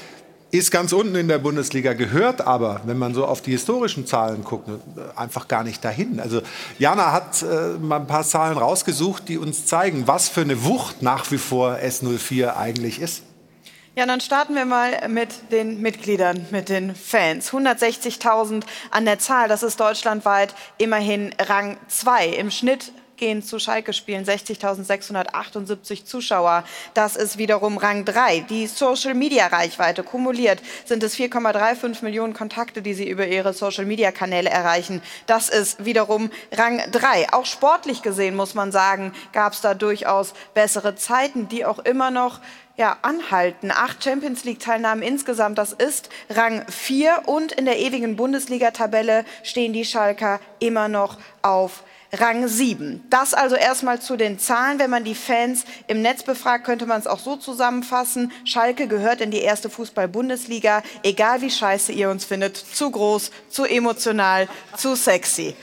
ist ganz unten in der Bundesliga, gehört aber, wenn man so auf die historischen Zahlen guckt, einfach gar nicht dahin. Also Jana hat äh, mal ein paar Zahlen rausgesucht, die uns zeigen, was für eine Wucht nach wie vor S04 eigentlich ist. Ja, dann starten wir mal mit den Mitgliedern, mit den Fans. 160.000 an der Zahl, das ist deutschlandweit immerhin Rang 2. Im Schnitt gehen zu Schalke-Spielen 60.678 Zuschauer. Das ist wiederum Rang 3. Die Social-Media-Reichweite kumuliert sind es 4,35 Millionen Kontakte, die sie über ihre Social-Media-Kanäle erreichen. Das ist wiederum Rang 3. Auch sportlich gesehen, muss man sagen, gab es da durchaus bessere Zeiten, die auch immer noch ja, anhalten. Acht Champions League-Teilnahmen insgesamt, das ist Rang 4 und in der ewigen Bundesliga-Tabelle stehen die Schalker immer noch auf Rang 7. Das also erstmal zu den Zahlen. Wenn man die Fans im Netz befragt, könnte man es auch so zusammenfassen. Schalke gehört in die erste Fußball-Bundesliga. Egal wie scheiße ihr uns findet. Zu groß, zu emotional, zu sexy.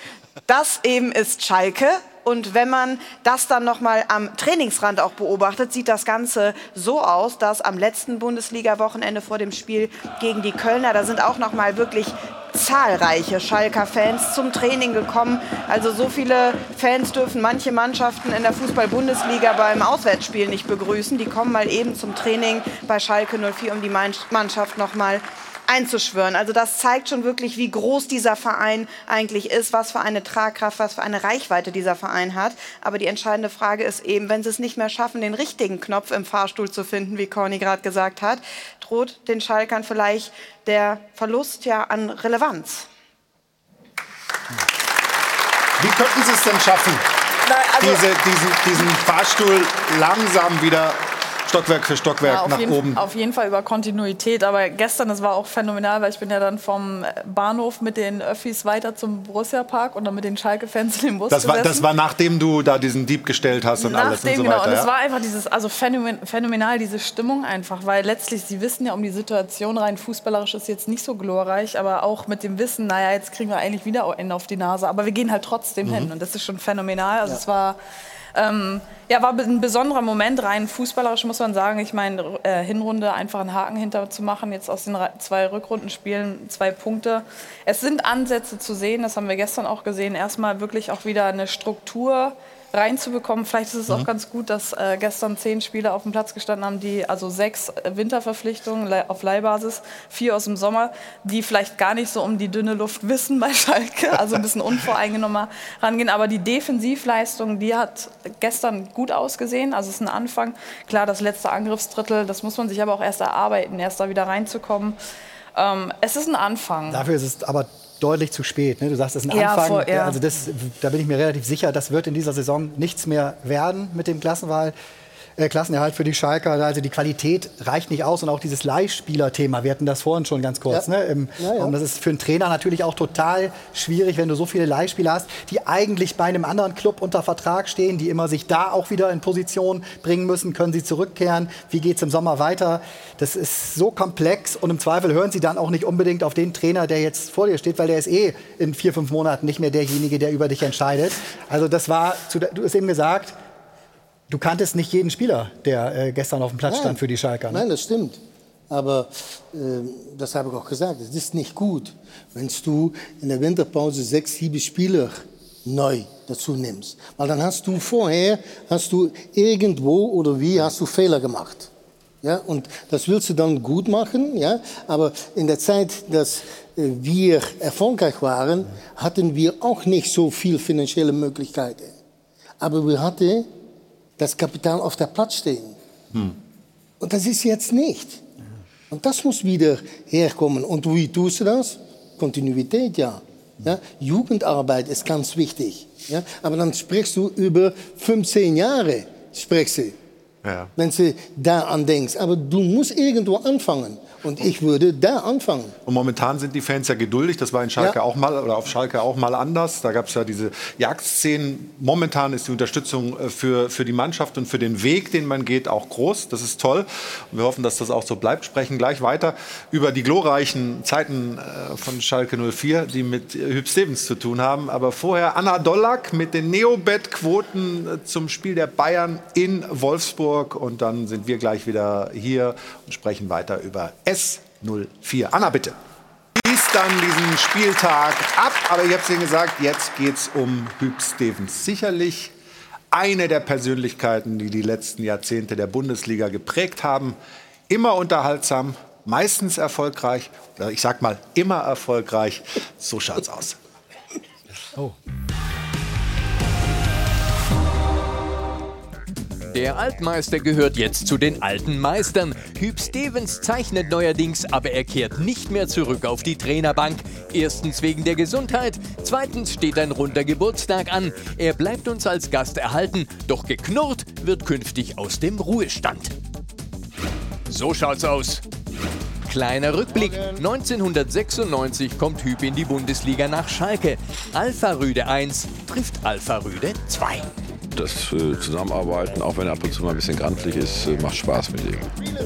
Das eben ist Schalke. Und wenn man das dann noch mal am Trainingsrand auch beobachtet, sieht das Ganze so aus, dass am letzten Bundesliga-Wochenende vor dem Spiel gegen die Kölner, da sind auch noch mal wirklich zahlreiche Schalker-Fans zum Training gekommen. Also so viele Fans dürfen manche Mannschaften in der Fußball-Bundesliga beim Auswärtsspiel nicht begrüßen. Die kommen mal eben zum Training bei Schalke 04, um die Mannschaft noch mal einzuschwören. Also das zeigt schon wirklich, wie groß dieser Verein eigentlich ist, was für eine Tragkraft, was für eine Reichweite dieser Verein hat. Aber die entscheidende Frage ist eben, wenn sie es nicht mehr schaffen, den richtigen Knopf im Fahrstuhl zu finden, wie Corny gerade gesagt hat, droht den Schalkern vielleicht der Verlust ja an Relevanz. Wie könnten Sie es denn schaffen, also diese, diesen, diesen Fahrstuhl langsam wieder Stockwerk für Stockwerk Ja, auf, nach jeden, oben? auf jeden Fall über Kontinuität. Aber gestern, das war auch phänomenal, weil ich bin ja dann vom Bahnhof mit den Öffis weiter zum Borussia-Park und dann mit den Schalke-Fans in den Bus Das war, das gesessen. war nachdem du da diesen Dieb gestellt hast und alles und Nachdem, so genau. weiter. Und es ja? war einfach dieses, also phänomen, phänomenal, diese Stimmung einfach, weil letztlich, sie wissen ja um die Situation, rein fußballerisch ist jetzt nicht so glorreich, aber auch mit dem Wissen, naja, jetzt kriegen wir eigentlich wieder einen auf die Nase, aber wir gehen halt trotzdem Mhm. hin und das ist schon phänomenal. Also es war, ähm, ja, war ein besonderer Moment, rein fußballerisch muss man sagen. Ich meine, äh, Hinrunde einfach einen Haken hinter zu machen, jetzt aus den zwei Rückrundenspielen zwei Punkte. Es sind Ansätze zu sehen, das haben wir gestern auch gesehen, erstmal wirklich auch wieder eine Struktur reinzubekommen. Vielleicht ist es auch Mhm. ganz gut, dass äh, gestern zehn Spieler auf dem Platz gestanden haben, die also sechs äh, Winterverpflichtungen auf Leihbasis, vier aus dem Sommer, die vielleicht gar nicht so um die dünne Luft (laughs) wissen bei Schalke, also ein bisschen unvoreingenommen rangehen. Aber die Defensivleistung, die hat gestern gut ausgesehen. Also es ist ein Anfang. Klar, das letzte Angriffsdrittel, das muss man sich aber auch erst erarbeiten, erst da wieder reinzukommen. Ähm, es ist ein Anfang. Dafür ist es aber deutlich zu spät. Ne? Du sagst, das ist ein Ja, Anfang. voll, ja. Also das, da bin ich mir relativ sicher, das wird in dieser Saison nichts mehr werden mit dem Klassenwahl. Äh, Klassenerhalt für die Schalker. Also die Qualität reicht nicht aus und auch dieses Leihspieler-Thema. Wir hatten das vorhin schon ganz kurz. Ja. Ne? Im, Ja, ja. Das ist für einen Trainer natürlich auch total schwierig, wenn du so viele Leihspieler hast, die eigentlich bei einem anderen Club unter Vertrag stehen, die immer sich da auch wieder in Position bringen müssen. Können sie zurückkehren? Wie geht es im Sommer weiter? Das ist so komplex und im Zweifel hören sie dann auch nicht unbedingt auf den Trainer, der jetzt vor dir steht, weil der ist eh in vier, fünf Monaten nicht mehr derjenige, der über dich entscheidet. Also das war, du hast eben gesagt, du kanntest nicht jeden Spieler, der äh, gestern auf dem Platz stand für die Schalker. Ne? Nein, das stimmt. Aber ähm, das habe ich auch gesagt, es ist nicht gut, wenn du in der Winterpause sechs, sieben Spieler neu dazu nimmst. Weil dann hast du vorher, hast du irgendwo oder wie, hast du Fehler gemacht. Ja, und das willst du dann gut machen, ja? aber in der Zeit, dass äh, wir erfolgreich waren, hatten wir auch nicht so viel finanzielle Möglichkeiten. Aber wir hatten das Kapital auf der Platz stehen. Und das ist jetzt nicht. Und das muss wieder herkommen. Und wie tust du das? Kontinuität, ja. ja? Jugendarbeit ist ganz wichtig. Ja? Aber dann sprichst du über 15 Jahre, sprichst du, Ja. wenn du da an denkst. Aber du musst irgendwo anfangen. Und ich würde da anfangen. Und momentan sind die Fans ja geduldig. Das war in Schalke Ja. auch mal oder auf Schalke auch mal anders. Da gab es ja diese Jagdszenen. Momentan ist die Unterstützung äh, für, für die Mannschaft und für den Weg, den man geht, auch groß. Das ist toll. Und wir hoffen, dass das auch so bleibt. Sprechen gleich weiter über die glorreichen Zeiten äh, von Schalke 04, die mit äh, Hüb Stevens zu tun haben. Aber vorher Anna Dollack mit den Neobet-Quoten zum Spiel der Bayern in Wolfsburg. Und dann sind wir gleich wieder hier und sprechen weiter über S04. Anna, bitte. Schließt dann diesen Spieltag ab. Aber ich habe es Ihnen gesagt, jetzt geht es um Hüb Stevens. Sicherlich eine der Persönlichkeiten, die die letzten Jahrzehnte der Bundesliga geprägt haben. Immer unterhaltsam, meistens erfolgreich. Ich sag mal, immer erfolgreich. So schaut's aus. Der Altmeister gehört jetzt zu den alten Meistern. Hüb Stevens zeichnet neuerdings, aber er kehrt nicht mehr zurück auf die Trainerbank. Erstens wegen der Gesundheit, zweitens steht ein runder Geburtstag an. Er bleibt uns als Gast erhalten, doch geknurrt wird künftig aus dem Ruhestand. So schaut's aus. Kleiner Rückblick. 1996 kommt Hüb in die Bundesliga nach Schalke. Alpha Rüde 1 trifft Alpha Rüde 2. Das äh, Zusammenarbeiten, auch wenn er ab und zu mal ein bisschen grantlich ist, äh, macht Spaß mit ihm.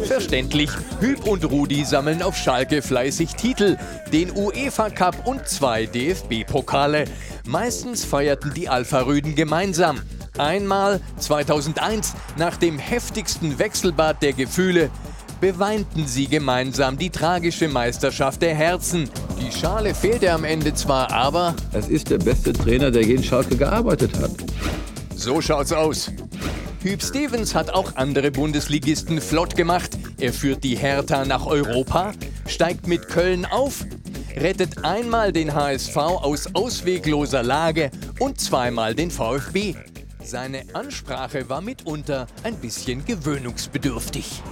Verständlich, Hüb und Rudi sammeln auf Schalke fleißig Titel, den UEFA Cup und zwei DFB-Pokale. Meistens feierten die Alpha-Rüden gemeinsam. Einmal 2001, nach dem heftigsten Wechselbad der Gefühle, beweinten sie gemeinsam die tragische Meisterschaft der Herzen. Die Schale fehlte am Ende zwar, aber Es ist der beste Trainer, der je in Schalke gearbeitet hat. So schaut's aus. Hüb Stevens hat auch andere Bundesligisten flott gemacht. Er führt die Hertha nach Europa, steigt mit Köln auf, rettet einmal den HSV aus auswegloser Lage und zweimal den VfB. Seine Ansprache war mitunter ein bisschen gewöhnungsbedürftig.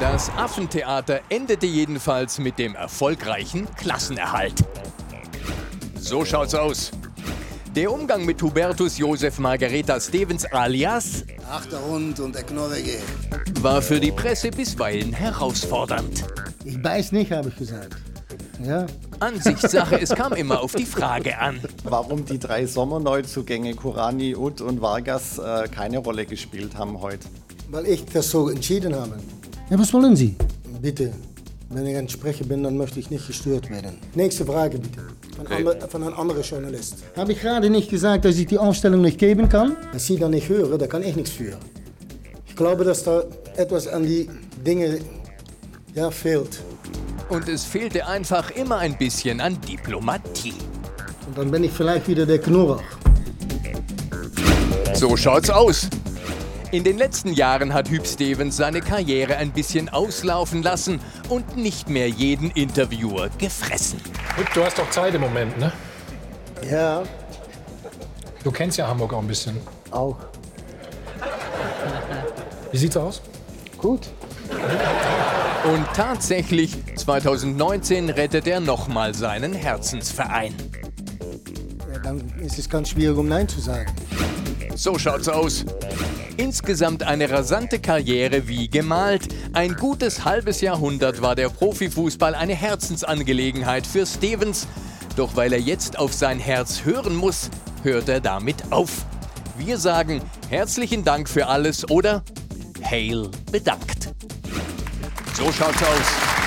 Das Affentheater endete jedenfalls mit dem erfolgreichen Klassenerhalt. So schaut's aus. Der Umgang mit Hubertus Josef Margareta Stevens alias Ach, der Hund und der Knorrige. war für die Presse bisweilen herausfordernd. Ich beiß nicht, habe ich gesagt. Ja. Ansichtssache, es kam immer auf die Frage an. Warum die drei Sommerneuzugänge Kurani, Ut und Vargas äh, keine Rolle gespielt haben heute? Weil ich das so entschieden habe. Ja, was wollen Sie? Bitte, wenn ich ein Sprecher bin, dann möchte ich nicht gestört werden. Nächste Frage bitte. Von, Okay. ander, von einem anderen Journalist. Habe ich gerade nicht gesagt, dass ich die Aufstellung nicht geben kann? Wenn Sie dann nicht hören, da kann ich nichts für. Ich glaube, dass da etwas an die Dinge ja, fehlt. Und es fehlte einfach immer ein bisschen an Diplomatie. Und dann bin ich vielleicht wieder der Knurrer. So schaut's aus. In den letzten Jahren hat Hüb Stevens seine Karriere ein bisschen auslaufen lassen und nicht mehr jeden Interviewer gefressen. Du hast doch Zeit im Moment, ne? Ja. Du kennst ja Hamburg auch ein bisschen. Auch. Wie sieht's aus? Gut. Und tatsächlich, 2019 rettet er nochmal seinen Herzensverein. Ja, dann ist es ganz schwierig, um Nein zu sagen. So schaut's aus. Insgesamt eine rasante Karriere wie gemalt. Ein gutes halbes Jahrhundert war der Profifußball eine Herzensangelegenheit für Stevens. Doch weil er jetzt auf sein Herz hören muss, hört er damit auf. Wir sagen herzlichen Dank für alles oder Hail bedankt. So schaut's aus.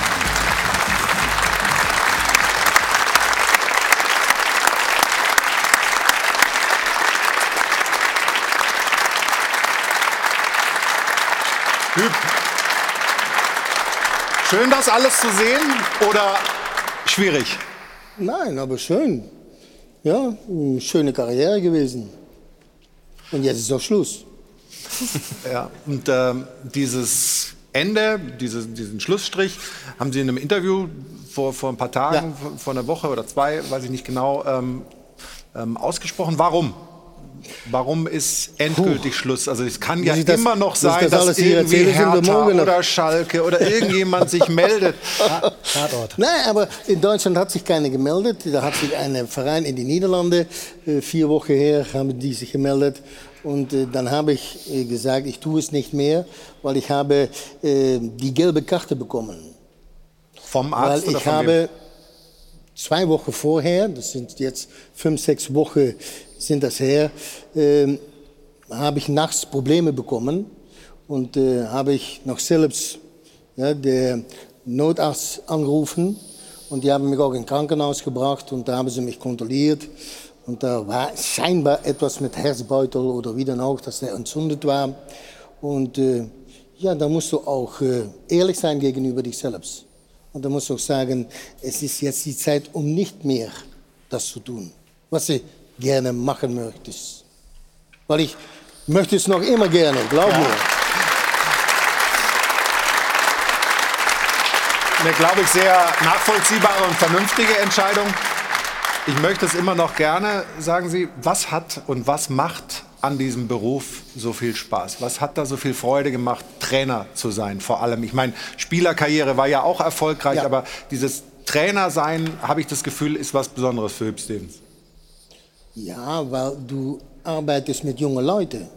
Schön, das alles zu sehen oder schwierig? Nein, aber schön. Ja, eine schöne Karriere gewesen. Und jetzt ist auch Schluss. (laughs) Ja, und ähm, dieses Ende, diese, diesen Schlussstrich, haben Sie in einem Interview vor, vor ein paar Tagen, vor, vor einer Woche oder zwei, weiß ich nicht genau, ähm, ähm, ausgesprochen. Warum? Warum ist endgültig Schluss? Also es kann ja das- immer noch sein, das dass alles irgendwie Hertha oder Schalke oder irgendjemand sich (laughs) meldet. Nein, aber in Deutschland hat sich keiner gemeldet. Da hat sich ein Verein in die Niederlande, äh, vier Wochen her, haben die sich gemeldet. Und äh, dann habe ich äh, gesagt, ich tue es nicht mehr, weil ich habe die gelbe Karte bekommen. Vom Arzt Weil oder ich von wem? habe zwei Wochen vorher, das sind jetzt fünf, sechs Wochen sind das her, ähm, habe ich nachts Probleme bekommen und äh, habe ich noch selbst ja, der Notarzt angerufen und die haben mich auch ins Krankenhaus gebracht und da haben sie mich kontrolliert und da war scheinbar etwas mit Herzbeutel oder wie dann auch, dass der entzündet war und äh, ja, da musst du auch äh, ehrlich sein gegenüber dich selbst. Und da musst du auch sagen, es ist jetzt die Zeit, um nicht mehr das zu tun, was du gerne machen möchtest. Weil ich möchte es noch immer gerne, glaub mir. Eine, glaube ich, sehr nachvollziehbare und vernünftige Entscheidung. Ich möchte es immer noch gerne, sagen Sie, was hat und was macht an diesem Beruf so viel Spaß? Was hat da so viel Freude gemacht, Trainer zu sein vor allem? Ich meine, Spielerkarriere war ja auch erfolgreich, aber dieses Trainer sein, habe ich das Gefühl, ist was Besonderes für Hüb Stevens. Ja, weil du arbeitest mit jungen Leuten.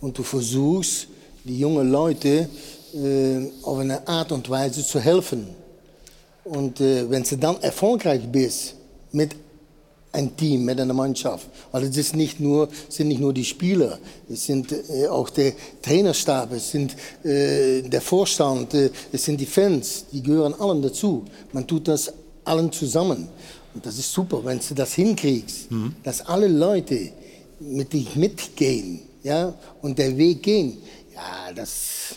Und du versuchst, die jungen Leute äh, auf eine Art und Weise zu helfen. Und äh, wenn du dann erfolgreich bist mit einem Team, mit einer Mannschaft, weil es ist nicht nur, sind nicht nur die Spieler, es sind äh, auch der Trainerstab, es sind äh, der Vorstand, äh, es sind die Fans, die gehören allen dazu. Man tut das allen zusammen. Und das ist super, wenn du das hinkriegst, dass alle Leute mit dich mitgehen ja, und der Weg gehen. Ja, das,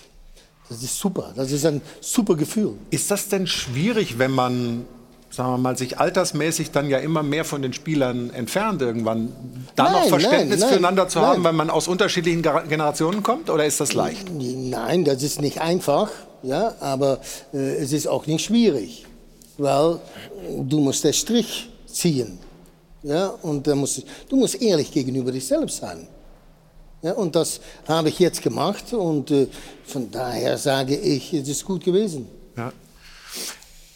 das ist super. Das ist ein super Gefühl. Ist das denn schwierig, wenn man, sagen wir mal, sich altersmäßig dann ja immer mehr von den Spielern entfernt irgendwann, da noch Nein, Verständnis nein, nein, füreinander zu haben, weil man aus unterschiedlichen Generationen kommt? Oder ist das leicht? Nein, das ist nicht einfach, ja, aber äh, es ist auch nicht schwierig, weil du musst den Strich ziehen. Ja, und musst, du musst ehrlich gegenüber dich selbst sein. Ja, und das habe ich jetzt gemacht und äh, von daher sage ich, es ist gut gewesen. Ja.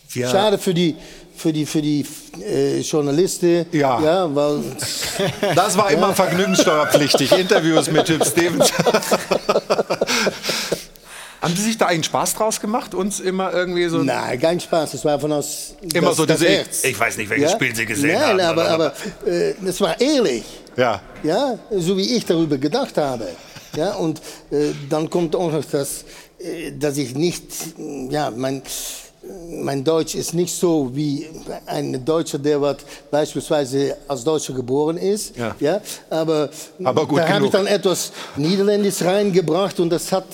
Wir- Schade für die, für die, für die äh, Journalisten. Ja. ja weil, (laughs) Das war immer vergnügungssteuerpflichtig, Interviews mit Hüb Stevens. (laughs) Haben Sie sich da einen Spaß draus gemacht, uns immer irgendwie so... Nein, kein Spaß, das war von aus Immer das, so diese- Herz. ich weiß nicht, welches Spiel Sie gesehen Nein, haben, aber, aber- aber äh, das war ehrlich. Ja. Ja, so wie ich darüber gedacht habe. Ja, und äh, dann kommt auch noch das, äh, dass ich nicht, ja, mein, mein Deutsch ist nicht so wie ein Deutscher, der wat beispielsweise als Deutscher geboren ist. Ja. aber, Aber gut da habe ich dann etwas Niederländisch reingebracht und das hat,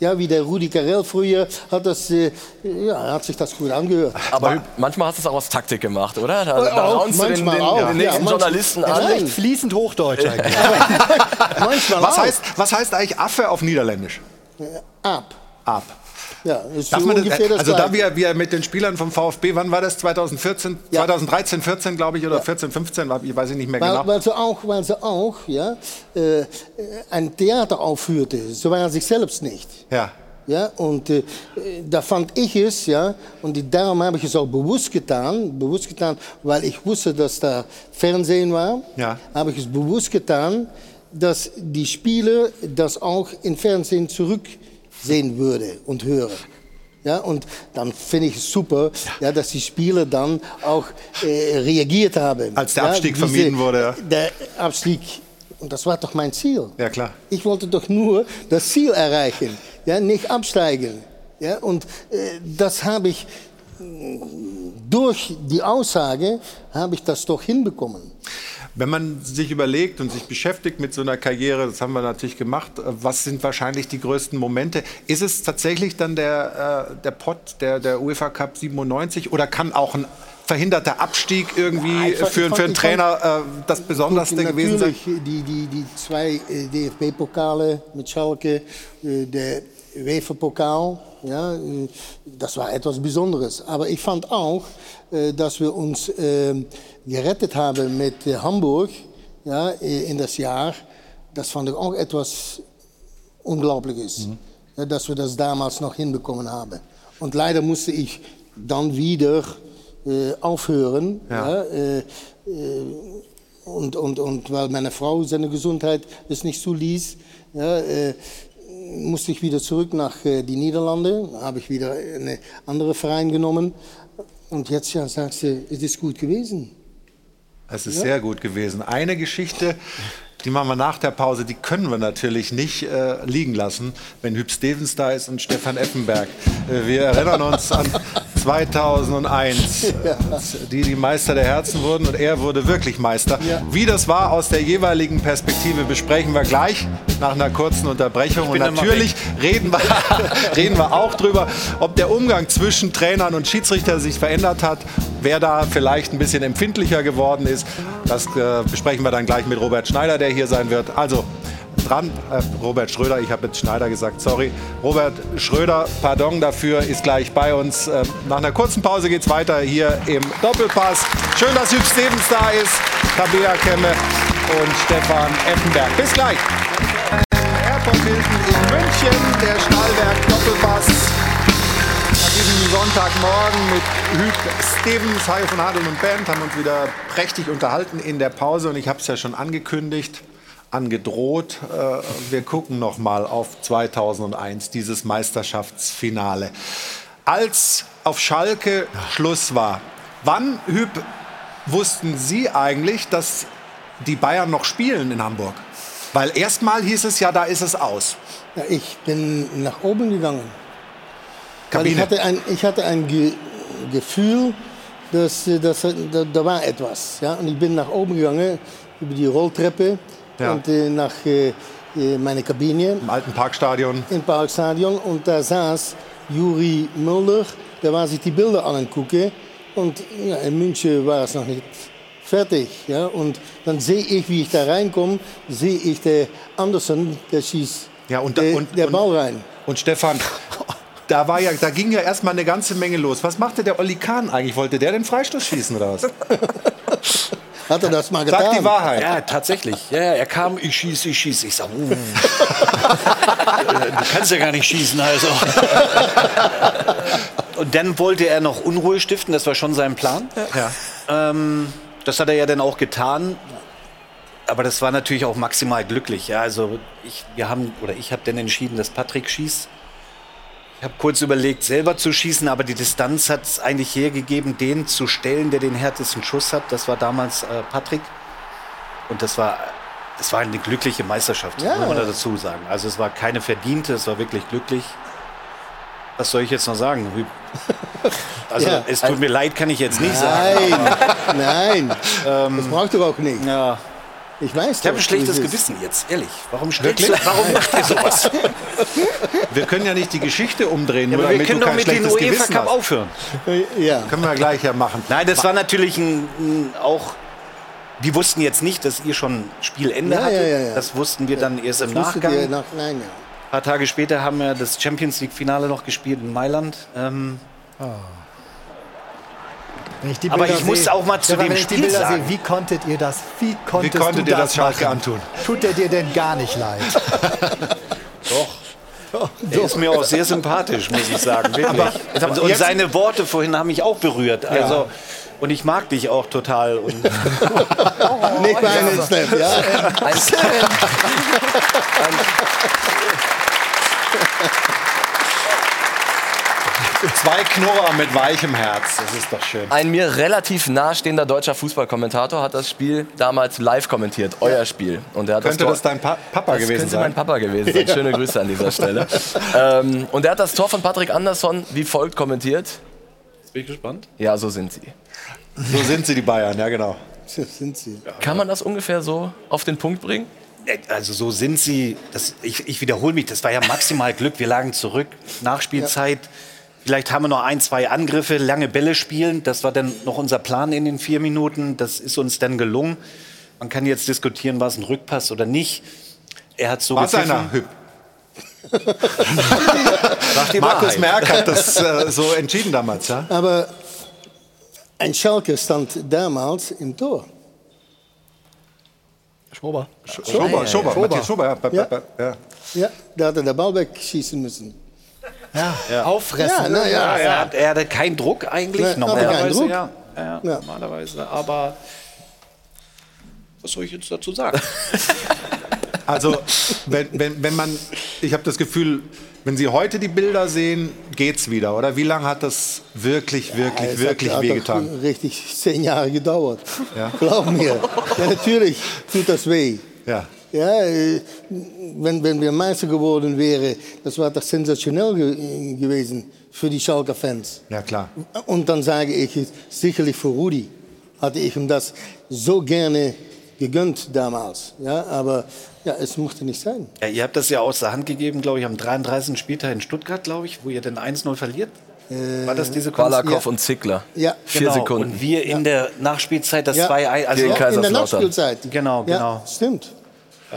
ja, wie der Rudi Carell früher, hat, das, äh, ja, hat sich das gut angehört. Aber manchmal hast du es auch aus Taktik gemacht, oder? Da, Auch, da raunst du den, den, manchmal auch, den ja, nächsten manchmal- Journalisten Ja, an. nein. Fließend Hochdeutsch eigentlich. (laughs) Manchmal Was auch. heißt, was heißt eigentlich Affe auf Niederländisch? Ab. Ab. Ja, ist Darf so man das, ungefähr das also da Gleiche. wir, wir mit den Spielern vom VfB, wann war das? 2014, 2013, 14 glaube ich, oder 14, 15, ich weiß ich nicht mehr Weil, genau. weil, sie auch, weil sie auch ja, äh, äh, ein Theater aufführte. So war er sich selbst nicht. Ja. Ja, und äh, da fand ich es, ja, und die- darum habe ich es auch bewusst getan, bewusst getan, weil ich wusste, dass da Fernsehen war, Ja. habe ich es bewusst getan, dass die Spieler das auch im Fernsehen zurücksehen würde und hören. Ja, und dann finde ich es super, ja. dass die Spieler dann auch äh, reagiert haben. Als der ja, Abstieg diese- vermieden wurde, ja. Der Abstieg, und das war doch mein Ziel. Ja, klar. Ich wollte doch nur das Ziel erreichen, ja, nicht absteigen. Ja, und äh, das habe ich durch die Aussage habe ich das doch hinbekommen. Wenn man sich überlegt und sich beschäftigt mit so einer Karriere, das haben wir natürlich gemacht, äh, was sind wahrscheinlich die größten Momente? Ist es tatsächlich dann der, äh, der Pott, der, der UEFA Cup 97 oder kann auch ein verhinderter Abstieg irgendwie fand- für, fand- für einen ich fand- Trainer äh, das Besonderste gewesen sein? Die, die, die zwei äh, DFB-Pokale mit Schalke, äh, der UEFA-Pokal, ja, äh, das war etwas Besonderes. Aber ich fand auch, äh, dass wir uns äh, gerettet haben mit Hamburg ja, in das Jahr. Das fand ich auch etwas Unglaubliches, ja, dass wir das damals noch hinbekommen haben. Und leider musste ich dann wieder aufhören. Ja. Äh, äh, und, und, und weil meine Frau seine Gesundheit es nicht zuließ, ja, äh, musste ich wieder zurück nach äh, die Niederlande. Habe ich wieder einen anderen Verein genommen. Und jetzt ja, sagt sie, es ist gut gewesen. Es ist Ja. sehr gut gewesen. Eine Geschichte, die machen wir nach der Pause, die können wir natürlich nicht äh, liegen lassen, wenn Hüb Stevens da ist und Stefan Effenberg. Äh, wir erinnern uns an (laughs) 2001, als die die Meister der Herzen wurden und er wurde wirklich Meister. Wie das war aus der jeweiligen Perspektive besprechen wir gleich nach einer kurzen Unterbrechung. Und natürlich reden wir, (laughs) reden wir auch drüber, ob der Umgang zwischen Trainern und Schiedsrichter sich verändert hat, wer da vielleicht ein bisschen empfindlicher geworden ist. Das äh, besprechen wir dann gleich mit Robert Schneider, der hier sein wird. Also dran, äh, Robert Schröder, ich habe jetzt Schneider gesagt, sorry. Robert Schröder, pardon dafür, ist gleich bei uns. Äh, nach einer kurzen Pause geht es weiter hier im Doppelpass. Schön, dass Hüb Stevens da ist, Tabea Kemme und Stefan Effenberg. Bis gleich. Airport Hilton in München, der Stahlwerk Doppelpass. Diesem Sonntagmorgen mit Hüb Stevens, Hajo von Hadeln und Band haben uns wieder prächtig unterhalten in der Pause und ich habe es ja schon angekündigt, angedroht. Äh, wir gucken noch mal auf 2001, dieses Meisterschaftsfinale. Als auf Schalke Schluss war, wann, Hüb, wussten Sie eigentlich, dass die Bayern noch spielen in Hamburg? Weil erstmal hieß es ja, da ist es aus. Ich bin nach oben gegangen. Weil Kabine. ich hatte ein, ich hatte ein Ge Gefühl, dass, dass da, da war etwas. Ja? Und ich bin nach oben gegangen, über die Rolltreppe Ja. und äh, nach äh, äh, meine Kabine. Im alten Parkstadion. Im Parkstadion. Und da saß Juri Mulder, der war sich die Bilder angucken. Und ja, in München war es noch nicht fertig. Ja? Und dann sehe ich, wie ich da reinkomme, sehe ich der Andersen, der schießt Ja, und, der, und, der Ball rein. Und Stefan, da, war ja, da ging ja erstmal eine ganze Menge los. Was machte der Olli Kahn eigentlich? Wollte der den Freistoß schießen oder was? (laughs) Hat er das mal Sag die Wahrheit. Ja, tatsächlich. Ja, ja, er kam, ich schieße, ich schieße. Ich sag, uh. (laughs) du kannst ja gar nicht schießen, also. (laughs) Und dann wollte er noch Unruhe stiften, das war schon sein Plan. Ja. Ähm, das hat er ja dann auch getan. Aber das war natürlich auch maximal glücklich. Ja, also ich, wir haben, oder ich habe dann entschieden, dass Patrick schießt. Ich habe kurz überlegt, selber zu schießen, aber die Distanz hat es eigentlich hergegeben, den zu stellen, der den härtesten Schuss hat. Das war damals äh, Patrick. Und das war, das war eine glückliche Meisterschaft, Ja. muss man da dazu sagen. Also es war keine verdiente, es war wirklich glücklich. Was soll ich jetzt noch sagen? (laughs) Also Ja. es tut mir leid, kann ich jetzt nicht sagen. Nein, (laughs) nein. das braucht ihr auch nicht. Ja. Ich weiß Ich habe ein schlechtes. Gewissen jetzt, ehrlich. Warum stellst du, warum macht ihr sowas? (laughs) Wir können ja nicht die Geschichte umdrehen, Ja, nur aber wir damit können du doch mit dem UEFA Cup aufhören. Ja. Können wir gleich ja machen. Nein, das war natürlich ein, ein auch. Die wussten jetzt nicht, dass ihr schon Spielende Ja, hattet. ja, ja, ja. Das wussten wir dann erst im Nachgang. nach, nein, ja. Ein paar Tage später haben wir das Champions League Finale noch gespielt in Mailand. Ähm, Wenn ich die Aber ich muss auch mal zu dem wenn ich die Spiel Bilder sagen. Sehe, wie konntet ihr das? Wie konntest Wie konntet du ihr das Schalke machen? antun? Tut er dir denn gar nicht leid? (laughs) doch. Der ist mir auch sehr sympathisch, muss ich sagen. Und, und seine Worte vorhin haben mich auch berührt. Also, Und ich mag dich auch total. Und (laughs) Nicht bei einem Snap, ja. (laughs) Ein, Zwei Knurrer mit weichem Herz, das ist doch schön. ein mir relativ nahestehender deutscher Fußballkommentator hat das Spiel damals live kommentiert, euer Spiel. Und er hat Könnte Tor- das dein Pa- Papa das gewesen könnte sein? mein Papa gewesen sein. Schöne Grüße an dieser Stelle. (laughs) ähm, und er hat das Tor von Patrick Andersson wie folgt kommentiert. Jetzt bin ich gespannt. Ja, so sind sie. So sind sie, die Bayern, ja genau. So sind sie. Kann man das ungefähr so auf den Punkt bringen? Also so sind sie, das, ich, ich wiederhole mich, das war ja maximal Glück. Wir lagen zurück, Nachspielzeit. Vielleicht haben wir noch ein, zwei Angriffe, lange Bälle spielen. Das war dann noch unser Plan in den vier Minuten. Das ist uns dann gelungen. Man kann jetzt diskutieren, war es ein Rückpass oder nicht. Er hat so War's gepfiffen. einer? (laughs) Markus. Merck hat das äh, so entschieden damals, ja? Aber ein Schalke stand damals im Tor. Schober. Schober, Schober, Matthias Schober, ja. Ja. ja. Ja, da hat er den Ball wegschießen müssen. Ja, auffressen. Ja, na ja. Er, hat, er hatte keinen Druck eigentlich, Nee, normalerweise. Druck. Ja, ja, Ja. normalerweise. Aber was soll ich jetzt dazu sagen? (laughs) Also, wenn, wenn, wenn man, ich habe das Gefühl, wenn Sie heute die Bilder sehen, geht's wieder, oder? Wie lange hat das wirklich, wirklich, es wirklich hat, hat wehgetan? doch richtig zehn Jahre gedauert. Ja. Glaub mir. (laughs) Ja, natürlich tut das weh. Ja. Ja, äh, wenn, wenn wir Meister geworden wären, das war doch sensationell ge gewesen für die Schalker Fans. Ja, klar. Und dann sage ich, sicherlich für Rudi hatte ich ihm das so gerne gegönnt damals. Ja, aber ja, es musste nicht sein. Ja, ihr habt das ja aus der Hand gegeben, glaube ich, am 33. Spieltag in Stuttgart, glaube ich, wo ihr dann 1-0 verliert. War das diese? Balakow und Zickler. Ja. Vier Genau. Sekunden. Und wir in der Nachspielzeit das Ja. 2-1. Also Gegen Ja, in der. Nachspielzeit. Genau, Ja, genau. stimmt.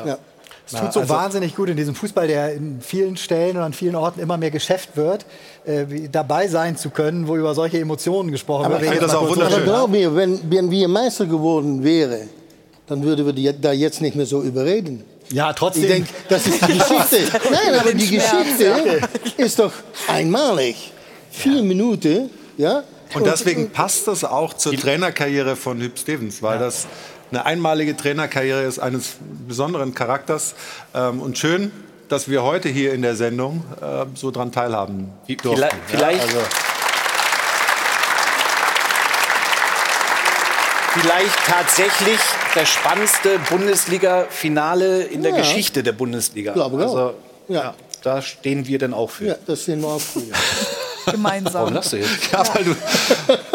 Ja. Es tut so also- wahnsinnig gut in diesem Fußball, der in vielen Stellen und an vielen Orten immer mehr Geschäft wird, äh, dabei sein zu können, wo über solche Emotionen gesprochen Aber, wird. ich finde das auch aber wunderschön. glaub mir, wenn, wenn wir Meister geworden wären, dann würden wir die, da jetzt nicht mehr so überreden. Ja, trotzdem. Ich denke, das ist die (laughs) Geschichte. Nein, aber die Geschichte ist doch einmalig. Vier Minuten, ja. Und deswegen passt das auch zur Trainerkarriere von Hüb Stevens, weil das eine einmalige Trainerkarriere ist eines besonderen Charakters. Ähm, und schön, dass wir heute hier in der Sendung äh, so dran teilhaben durften. Vielleicht, vielleicht, Ja, also, vielleicht tatsächlich das spannendste Bundesliga-Finale in der Ja. Geschichte der Bundesliga. Glaube ich auch. also, Ja. da stehen wir dann auch für. ja, das sehen wir auch früher. (laughs) Gemeinsam. Warum lachst du jetzt? ja, weil du,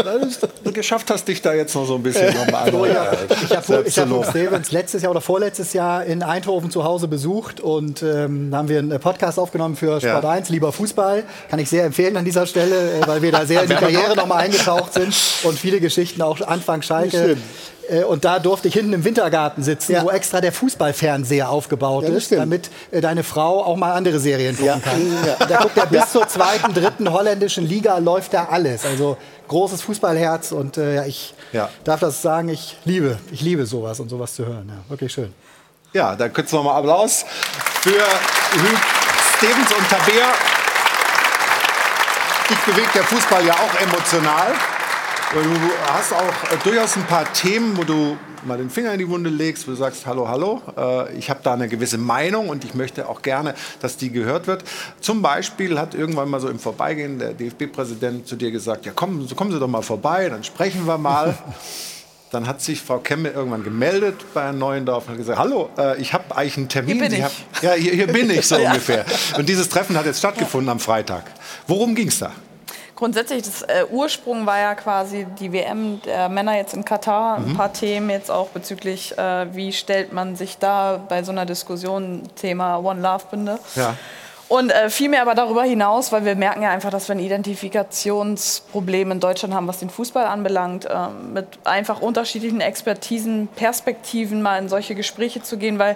weil du geschafft hast, dich da jetzt noch so ein bisschen nochmal So, ja. Ich habe hab. Stevens letztes Jahr oder vorletztes Jahr in Eindhoven zu Hause besucht und ähm, da haben wir einen Podcast aufgenommen für Sport Ja. 1, lieber Fußball. Kann ich sehr empfehlen an dieser Stelle, äh, weil wir da sehr in die Karriere nochmal eingetaucht sind und viele Geschichten auch Anfang Schalke. Äh, Und da durfte ich hinten im Wintergarten sitzen, Ja. wo extra der Fußballfernseher aufgebaut Ja, ist, damit äh, deine Frau auch mal andere Serien gucken kann. Da guckt er bis zur zweiten, dritten holländischen Liga läuft da alles. Also großes Fußballherz und äh, ja, ich darf das sagen, ich liebe, ich liebe sowas und sowas zu hören. Ja, wirklich schön. Ja, dann kurz nochmal Applaus für Hüb Stevens und Tabea. Dich bewegt der Fußball ja auch emotional. Du hast auch äh, durchaus ein paar Themen, wo du mal den Finger in die Wunde legst, wo du sagst, hallo, hallo, äh, ich habe da eine gewisse Meinung und ich möchte auch gerne, dass die gehört wird. Zum Beispiel hat irgendwann mal so im Vorbeigehen der DFB-Präsident zu dir gesagt, ja komm, so kommen Sie doch mal vorbei, dann sprechen wir mal. (laughs) Dann hat sich Frau Kemme irgendwann gemeldet bei Herrn Neuendorf und hat gesagt, hallo, äh, ich habe eigentlich einen Termin. Hier bin ich. Hab, ja, hier, hier bin ich so (laughs) Ja. ungefähr. Und dieses Treffen hat jetzt stattgefunden am Freitag. Worum ging es da? Grundsätzlich, das äh, Ursprung war ja quasi die WM der Männer jetzt in Katar. Mhm. Ein paar Themen jetzt auch bezüglich, äh, wie stellt man sich da bei so einer Diskussion Thema One Love Binde. Ja. Und äh, vielmehr aber darüber hinaus, weil wir merken ja einfach, dass wir ein Identifikationsproblem in Deutschland haben, was den Fußball anbelangt, äh, mit einfach unterschiedlichen Expertisen, Perspektiven mal in solche Gespräche zu gehen, weil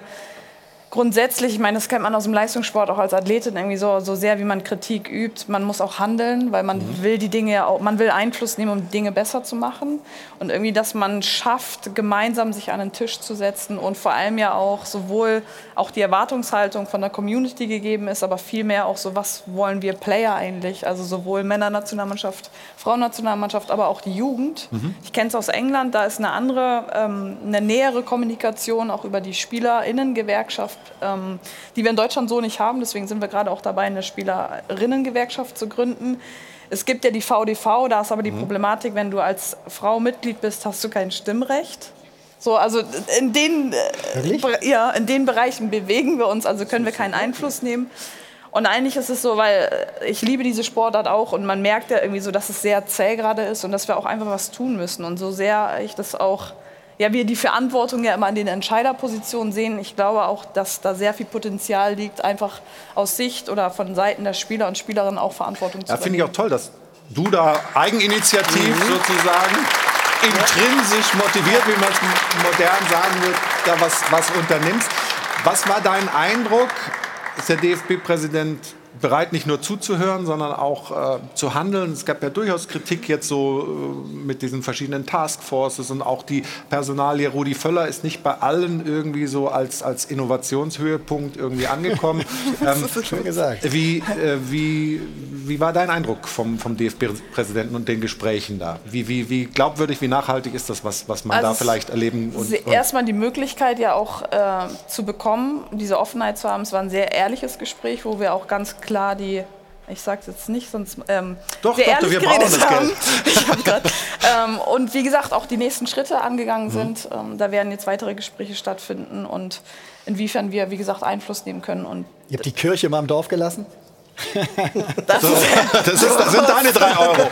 grundsätzlich, ich meine, das kennt man aus dem Leistungssport auch als Athletin irgendwie so, so sehr, wie man Kritik übt. Man muss auch handeln, weil man Mhm. will die Dinge ja auch, man will Einfluss nehmen, um Dinge besser zu machen. Und irgendwie, dass man schafft, gemeinsam sich an den Tisch zu setzen und vor allem ja auch sowohl auch die Erwartungshaltung von der Community gegeben ist, aber vielmehr auch so, was wollen wir Player eigentlich? Also sowohl Männernationalmannschaft, Frauennationalmannschaft, aber auch die Jugend. Mhm. Ich kenne es aus England, da ist eine andere, ähm, eine nähere Kommunikation auch über die SpielerInnen-Gewerkschaft, ähm, die wir in Deutschland so nicht haben. Deswegen sind wir gerade auch dabei, eine SpielerInnen-Gewerkschaft zu gründen. Es gibt ja die VDV, da ist aber die Problematik, wenn du als Frau Mitglied bist, hast du kein Stimmrecht. So, also in den, äh, ja, in den Bereichen bewegen wir uns, also können wir keinen Einfluss nehmen. Und eigentlich ist es so, weil äh, ich liebe diese Sportart auch und man merkt ja irgendwie so, dass es sehr zäh gerade ist und dass wir auch einfach was tun müssen. Und so sehr ich das auch, ja, wir die Verantwortung ja immer in den Entscheiderpositionen sehen, ich glaube auch, dass da sehr viel Potenzial liegt, einfach aus Sicht oder von Seiten der Spieler und Spielerinnen auch Verantwortung zu Ja, finde ich auch toll, dass du da eigeninitiativ sozusagen intrinsisch motiviert, wie man es modern sagen wird, da was, was unternimmst. Was war dein Eindruck? Ist der DFB-Präsident bereit, nicht nur zuzuhören, sondern auch äh, zu handeln? Es gab ja durchaus Kritik jetzt so äh, mit diesen verschiedenen Taskforces und auch die Personalie Rudi Völler ist nicht bei allen irgendwie so als, als Innovationshöhepunkt irgendwie angekommen. (laughs) Ähm, Schön gesagt. Wie, äh, wie, wie war dein Eindruck vom, vom DFB-Präsidenten und den Gesprächen da? Wie, wie, wie glaubwürdig, wie nachhaltig ist das, was, was man Also da vielleicht erleben und, und Erstmal die Möglichkeit ja auch äh, zu bekommen, diese Offenheit zu haben. Es war ein sehr ehrliches Gespräch, wo wir auch ganz klar die, ich sag's jetzt nicht, sonst ähm, Doch, sehr doch, ehrlich wir geredet brauchen das haben. Geld. (laughs) Ich hab grad, ähm, und wie gesagt, auch die nächsten Schritte angegangen Mhm. sind. Ähm, da werden jetzt weitere Gespräche stattfinden und inwiefern wir, wie gesagt, Einfluss nehmen können. Und Ihr habt die Kirche mal im Dorf gelassen? (laughs) das, ist, das sind deine drei Euro. (laughs)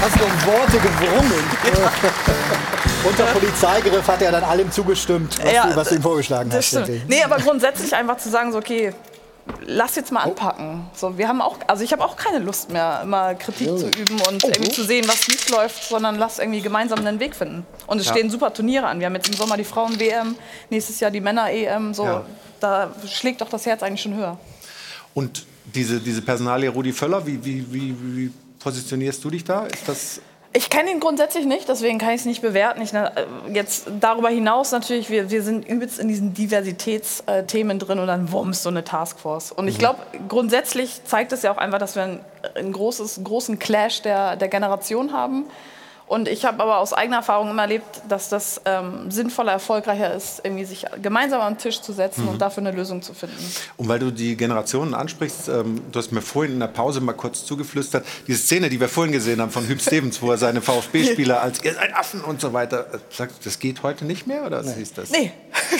Hast du um Worte gewrungen? Unter Polizeigriff hat er dann allem zugestimmt, was, Ja, du, was du ihm vorgeschlagen Das hast. stimmt. Nee, aber grundsätzlich einfach zu sagen, so, okay, lass jetzt mal anpacken. So, wir haben auch, also ich habe auch keine Lust mehr, immer Kritik zu üben und irgendwie zu sehen, was nicht läuft, sondern lass irgendwie gemeinsam einen Weg finden. Und es Ja. stehen super Turniere an. Wir haben jetzt im Sommer die Frauen-WM, nächstes Jahr die Männer-EM. So, Ja. da schlägt doch das Herz eigentlich schon höher. Und diese, diese Personalie Rudi Völler, wie, wie, wie, wie positionierst du dich da? Ist das Ich kenne ihn grundsätzlich nicht, deswegen kann ich es nicht bewerten. Ich, äh, jetzt darüber hinaus natürlich, wir, wir sind übelst in diesen Diversitätsthemen drin und dann wumms so eine Taskforce. Und ich Mhm. glaube, grundsätzlich zeigt es ja auch einfach, dass wir einen, einen großes, großen Clash der, der Generation haben. Und ich habe aber aus eigener Erfahrung immer erlebt, dass das ähm, sinnvoller, erfolgreicher ist, irgendwie sich gemeinsam am Tisch zu setzen Mhm. und dafür eine Lösung zu finden. Und weil du die Generationen ansprichst, ähm, du hast mir vorhin in der Pause mal kurz zugeflüstert, diese Szene, die wir vorhin gesehen haben von Hüb Stevens, wo er seine VfB-Spieler als ihr seid Affen und so weiter, äh, sagst du, das geht heute nicht mehr oder was ist das? Nee.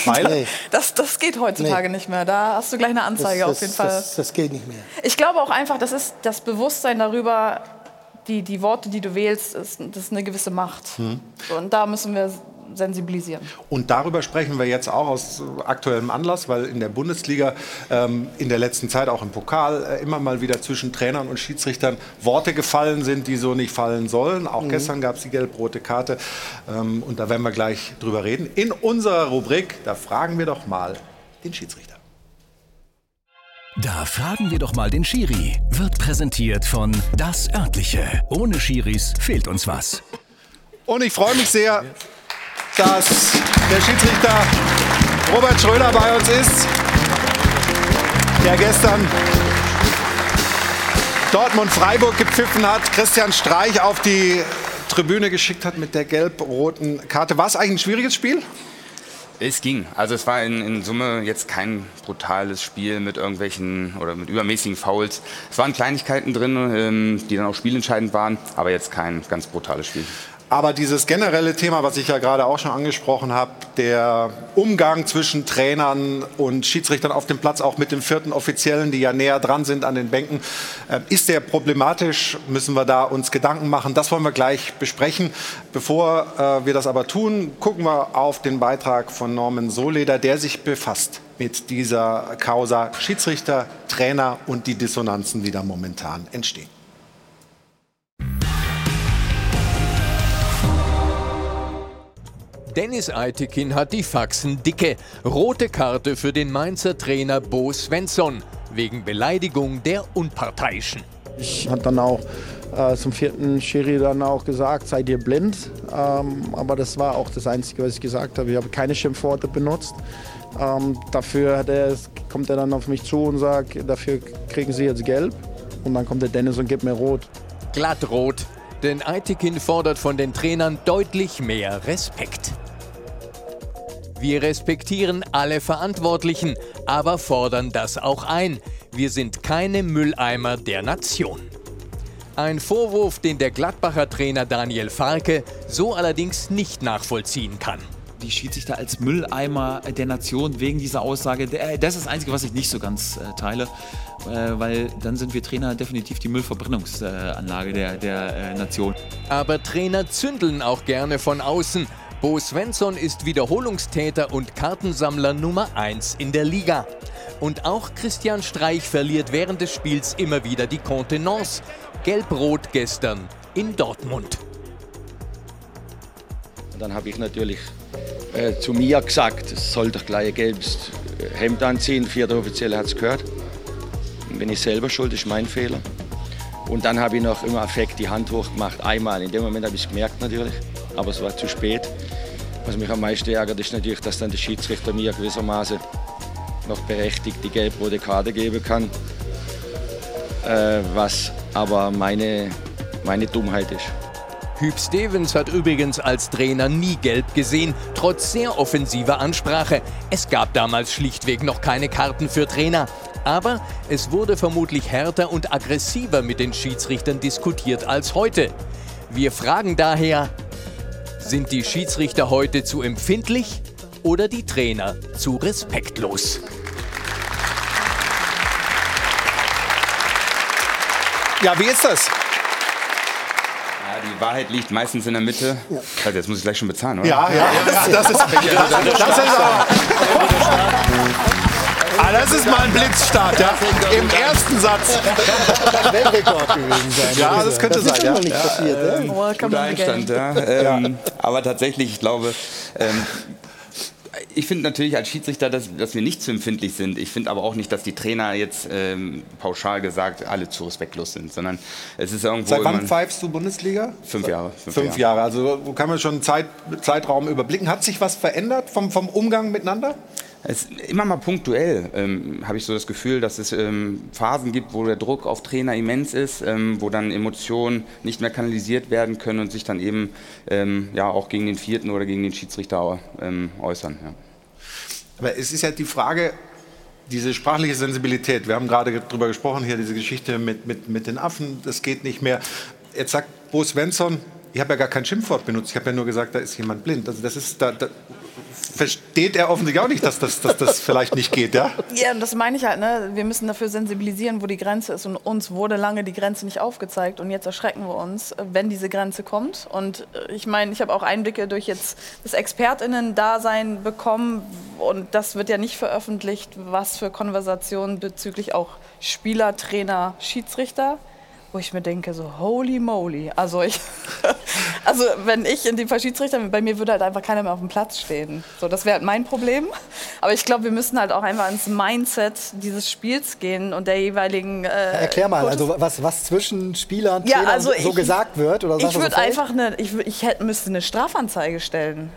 Weil? (laughs) Das, das geht heutzutage nicht mehr. Da hast du gleich eine Anzeige das, auf jeden Fall. Das, das geht nicht mehr. Ich glaube auch einfach, das ist das Bewusstsein darüber, die, die Worte, die du wählst, ist, das ist eine gewisse Macht. Hm. Und da müssen wir sensibilisieren. Und darüber sprechen wir jetzt auch aus aktuellem Anlass, weil in der Bundesliga ähm, in der letzten Zeit auch im Pokal äh, immer mal wieder zwischen Trainern und Schiedsrichtern Worte gefallen sind, die so nicht fallen sollen. Auch Mhm. gestern gab es die gelb-rote Karte ähm, und da werden wir gleich drüber reden. In unserer Rubrik, da fragen wir doch mal den Schiedsrichter. Da fragen wir doch mal den Schiri. Wird präsentiert von Das Örtliche. Ohne Schiris fehlt uns was. Und ich freue mich sehr, dass der Schiedsrichter Robert Schröder bei uns ist, der gestern Dortmund-Freiburg gepfiffen hat, Christian Streich auf die Tribüne geschickt hat mit der gelb-roten Karte. War es eigentlich ein schwieriges Spiel? Es ging. Also es war in, in Summe jetzt kein brutales Spiel mit irgendwelchen oder mit übermäßigen Fouls. Es waren Kleinigkeiten drin, ähm, die dann auch spielentscheidend waren, aber jetzt kein ganz brutales Spiel. Aber dieses generelle Thema, was ich ja gerade auch schon angesprochen habe, der Umgang zwischen Trainern und Schiedsrichtern auf dem Platz, auch mit den vierten Offiziellen, die ja näher dran sind an den Bänken, äh, ist der problematisch? Müssen wir da uns Gedanken machen? Das wollen wir gleich besprechen. Bevor äh, wir das aber tun, gucken wir auf den Beitrag von Norman Soleder, der sich befasst mit dieser Causa Schiedsrichter, Trainer und die Dissonanzen, die da momentan entstehen. Dennis Eitekin hat die Faxen dicke. Rote Karte für den Mainzer Trainer Bo Svensson wegen Beleidigung der Unparteiischen. Ich habe dann auch äh, zum vierten Schiri dann auch gesagt, seid ihr blind. Ähm, aber das war auch das Einzige, was ich gesagt habe. Ich habe keine Schimpfworte benutzt. Ähm, dafür hat er, kommt er dann auf mich zu und sagt, dafür kriegen Sie jetzt gelb. Und dann kommt der Dennis und gibt mir rot. Glattrot, denn Eitekin fordert von den Trainern deutlich mehr Respekt. Wir respektieren alle Verantwortlichen, aber fordern das auch ein. Wir sind keine Mülleimer der Nation. Ein Vorwurf, den der Gladbacher Trainer Daniel Farke so allerdings nicht nachvollziehen kann. Die Schiedsrichter als Mülleimer der Nation wegen dieser Aussage, äh, das ist das Einzige, was ich nicht so ganz äh, teile, äh, weil dann sind wir Trainer definitiv die Müllverbrennungsanlage der, der äh, Nation. Aber Trainer zündeln auch gerne von außen. Bo Svensson ist Wiederholungstäter und Kartensammler Nummer 1 in der Liga. Und auch Christian Streich verliert während des Spiels immer wieder die Kontenance. Gelb-Rot gestern in Dortmund. Und dann habe ich natürlich äh, zu mir gesagt, es soll doch gleich ein gelbes Hemd anziehen. Vierter Offizielle hat es gehört. Dann bin ich selber schuld, ist mein Fehler. Und dann habe ich noch im Affekt die Hand hochgemacht, einmal. In dem Moment habe ich es gemerkt natürlich, aber es war zu spät. Was mich am meisten ärgert, ist natürlich, dass dann der Schiedsrichter mir gewissermaßen noch berechtigt die gelb-rote Karte geben kann. Äh, was aber meine, meine Dummheit ist. Hüb Stevens hat übrigens als Trainer nie gelb gesehen, trotz sehr offensiver Ansprache. Es gab damals schlichtweg noch keine Karten für Trainer. Aber es wurde vermutlich härter und aggressiver mit den Schiedsrichtern diskutiert als heute. Wir fragen daher, sind die Schiedsrichter heute zu empfindlich oder die Trainer zu respektlos? Ja, wie ist das? Ja, die Wahrheit liegt meistens in der Mitte. Also jetzt muss ich gleich schon bezahlen, oder? Ja, ja, ja, (laughs) das ist, das ist auch. Ah, das ist mal ein Blitzstart, ja. Im ersten Satz. Das Weltrekord gewesen sein. Ja, das könnte das ist sein, schon ja. noch nicht Ja, passiert. ähm, ja? guter Einstand, ja. Ähm, Aber tatsächlich, ich glaube, ähm, ich finde natürlich als Schiedsrichter, dass, dass wir nicht zu empfindlich sind. Ich finde aber auch nicht, dass die Trainer jetzt ähm, pauschal gesagt alle zu respektlos sind, sondern es ist irgendwo Seit wann pfeifst du Bundesliga? fünf Jahre. Fünf Jahre. Also kann man schon einen Zeit, Zeitraum überblicken. Hat sich was verändert vom, vom Umgang miteinander? Es, immer mal punktuell ähm, habe ich so das Gefühl, dass es ähm, Phasen gibt, wo der Druck auf Trainer immens ist, ähm, wo dann Emotionen nicht mehr kanalisiert werden können und sich dann eben ähm, ja, auch gegen den vierten oder gegen den Schiedsrichter ähm, äußern. Ja. Aber es ist ja die Frage, diese sprachliche Sensibilität. Wir haben gerade darüber gesprochen, hier diese Geschichte mit, mit, mit den Affen, das geht nicht mehr. Jetzt sagt Bo Svensson, ich habe ja gar kein Schimpfwort benutzt, ich habe ja nur gesagt, da ist jemand blind. Also das ist, da, da versteht er offensichtlich auch nicht, dass das, dass das vielleicht nicht geht, ja? Ja, und das meine ich halt, ne? wir müssen dafür sensibilisieren, wo die Grenze ist. Und uns wurde lange die Grenze nicht aufgezeigt. Und jetzt erschrecken wir uns, wenn diese Grenze kommt. Und äh, ich meine, ich habe auch Einblicke durch jetzt das ExpertInnen-Dasein bekommen. Und das wird ja nicht veröffentlicht, was für Konversationen bezüglich auch Spieler, Trainer, Schiedsrichter wo ich mir denke, so holy moly. Also, ich, (laughs) also wenn ich in dem Fall Schiedsrichter bin, bei mir würde halt einfach keiner mehr auf dem Platz stehen. So, das wäre halt mein Problem. Aber ich glaube, wir müssen halt auch einfach ins Mindset dieses Spiels gehen und der jeweiligen. Äh, Erklär mal, Coaches. also was, was zwischen Spieler und Ja, Trainer also so ich- gesagt wird? Oder ich würde einfach eine, ich, ich hätte, müsste eine Strafanzeige stellen.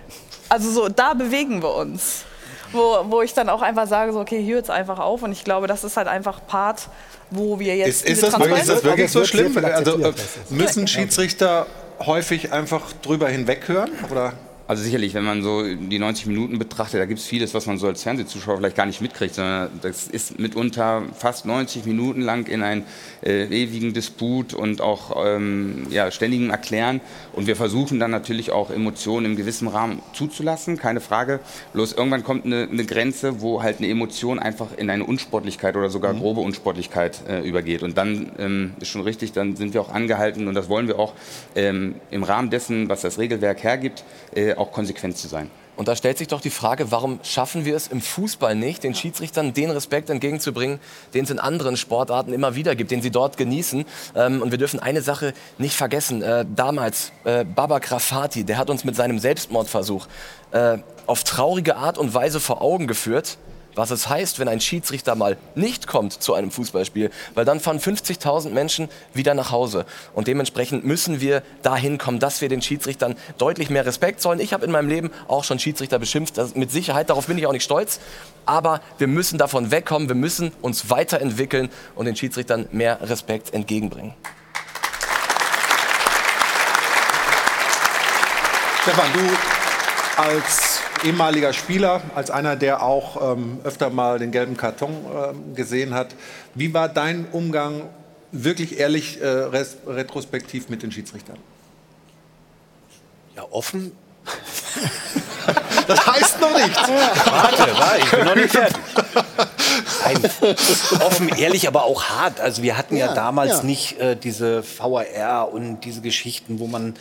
Also so, da bewegen wir uns. Wo, wo ich dann auch einfach sage, so, okay, hör jetzt einfach auf. Und ich glaube, das ist halt einfach Part, wo wir jetzt. Ist, ist, diese das, wirklich- ist das Transparenz- wirklich so schlimm? Also, äh, müssen Schiedsrichter häufig einfach drüber hinweghören? Oder? Also sicherlich, wenn man so die 90 Minuten betrachtet, da gibt es vieles, was man so als Fernsehzuschauer vielleicht gar nicht mitkriegt, sondern das ist mitunter fast 90 Minuten lang in einen äh, ewigen Disput und auch ähm, ja, ständigen Erklären. Und wir versuchen dann natürlich auch Emotionen im gewissen Rahmen zuzulassen, keine Frage. Bloß irgendwann kommt eine, eine Grenze, wo halt eine Emotion einfach in eine Unsportlichkeit oder sogar grobe Unsportlichkeit äh, übergeht. Und dann ähm, ist schon richtig, dann sind wir auch angehalten und das wollen wir auch ähm, im Rahmen dessen, was das Regelwerk hergibt, äh, auch konsequent zu sein. Und da stellt sich doch die Frage, warum schaffen wir es im Fußball nicht, den Schiedsrichtern den Respekt entgegenzubringen, den es in anderen Sportarten immer wieder gibt, den sie dort genießen. Ähm, und wir dürfen eine Sache nicht vergessen. Äh, damals, äh, Baba Grafati, der hat uns mit seinem Selbstmordversuch äh, auf traurige Art und Weise vor Augen geführt, was es heißt, wenn ein Schiedsrichter mal nicht kommt zu einem Fußballspiel, weil dann fahren 50.000 Menschen wieder nach Hause. Und dementsprechend müssen wir dahin kommen, dass wir den Schiedsrichtern deutlich mehr Respekt zollen. Ich habe in meinem Leben auch schon Schiedsrichter beschimpft, das mit Sicherheit, darauf bin ich auch nicht stolz. Aber wir müssen davon wegkommen, wir müssen uns weiterentwickeln und den Schiedsrichtern mehr Respekt entgegenbringen. Stefan, du als ehemaliger Spieler, als einer, der auch ähm, öfter mal den gelben Karton ähm, gesehen hat, wie war dein Umgang wirklich ehrlich äh, res- retrospektiv mit den Schiedsrichtern? Ja, offen. Das heißt noch nichts. Warte, warte, ich bin noch nicht fertig. Nein, offen, ehrlich, aber auch hart. Also wir hatten ja, Ja, damals ja. nicht äh, diese VAR und diese Geschichten, wo man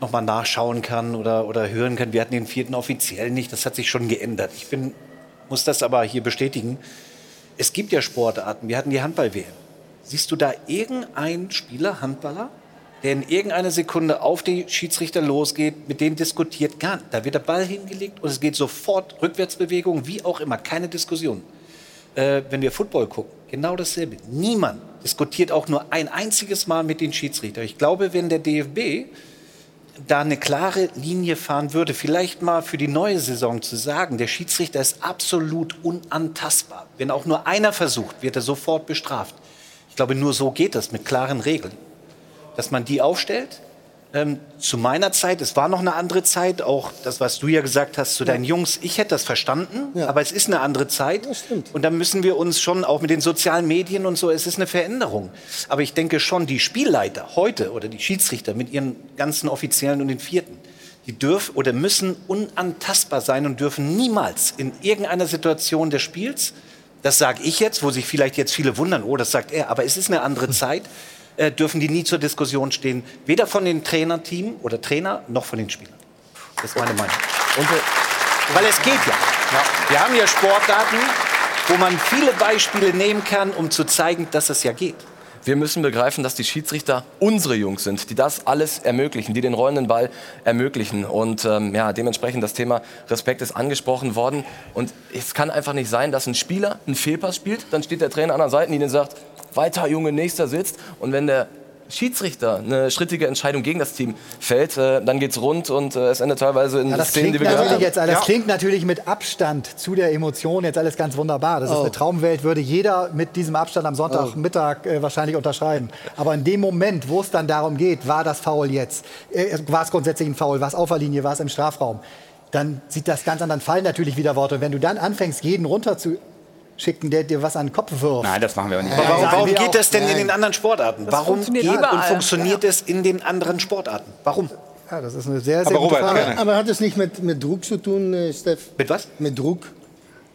noch mal nachschauen kann oder, oder hören kann. Wir hatten den vierten offiziell nicht. Das hat sich schon geändert. Ich bin, muss das aber hier bestätigen. Es gibt ja Sportarten. Wir hatten die Handball-WM. Siehst du da irgendeinen Spieler, Handballer, der in irgendeiner Sekunde auf die Schiedsrichter losgeht, mit denen diskutiert? Gar nicht. Da wird der Ball hingelegt und es geht sofort Rückwärtsbewegung, wie auch immer, keine Diskussion. Äh, wenn wir Football gucken, genau dasselbe. Niemand diskutiert auch nur ein einziges Mal mit den Schiedsrichtern. Ich glaube, wenn der DFB da eine klare Linie fahren würde, vielleicht mal für die neue Saison zu sagen, der Schiedsrichter ist absolut unantastbar. Wenn auch nur einer versucht, wird er sofort bestraft. Ich glaube, nur so geht das mit klaren Regeln. Dass man die aufstellt. Ähm, zu meiner Zeit, es war noch eine andere Zeit, auch das, was du ja gesagt hast zu deinen Jungs, ich hätte das verstanden, aber es ist eine andere Zeit. Und da müssen wir uns schon auch mit den sozialen Medien und so, es ist eine Veränderung. Aber ich denke schon, die Spielleiter heute oder die Schiedsrichter mit ihren ganzen Offiziellen und den Vierten, die dürfen oder müssen unantastbar sein und dürfen niemals in irgendeiner Situation des Spiels, das sage ich jetzt, wo sich vielleicht jetzt viele wundern, oh, das sagt er, aber es ist eine andere (laughs) Zeit, äh, dürfen die nie zur Diskussion stehen, weder von den Trainerteam oder Trainer noch von den Spielern. Das ist meine Meinung. Weil es geht ja. Wir haben ja Sportarten, wo man viele Beispiele nehmen kann, um zu zeigen, dass es ja geht. Wir müssen begreifen, dass die Schiedsrichter unsere Jungs sind, die das alles ermöglichen, die den rollenden Ball ermöglichen. Und ähm, ja, dementsprechend das Thema Respekt ist angesprochen worden. Und es kann einfach nicht sein, dass ein Spieler einen Fehlpass spielt, dann steht der Trainer an der Seite, der sagt, weiter Junge, nächster sitzt. Und wenn der Schiedsrichter eine strittige Entscheidung gegen das Team fällt, äh, dann geht's rund und äh, es endet teilweise in Ja, das Szenen, die wir gehört natürlich haben. jetzt, das klingt natürlich mit Abstand zu der Emotion jetzt alles ganz wunderbar. Das ist Oh. eine Traumwelt, würde jeder mit diesem Abstand am Sonntagmittag äh, wahrscheinlich unterschreiben. Aber in dem Moment, wo es dann darum geht, war das Foul jetzt, äh, war es grundsätzlich ein Foul, war es auf der Linie, war es im Strafraum, dann sieht das ganz anders, dann fallen natürlich wieder Worte. Und wenn du dann anfängst, jeden runterzuschicken, der dir was an den Kopf wirft. Nein, das machen wir auch nicht. Ja, Warum, warum geht das denn in Nein. den anderen Sportarten? Das Warum funktioniert geht und funktioniert es in den anderen Sportarten? Warum? Ja, das ist eine sehr, sehr Aber gute Robert, Frage. Aber hat es nicht mit, mit Druck zu tun, äh, Steff? Mit was? Mit Druck.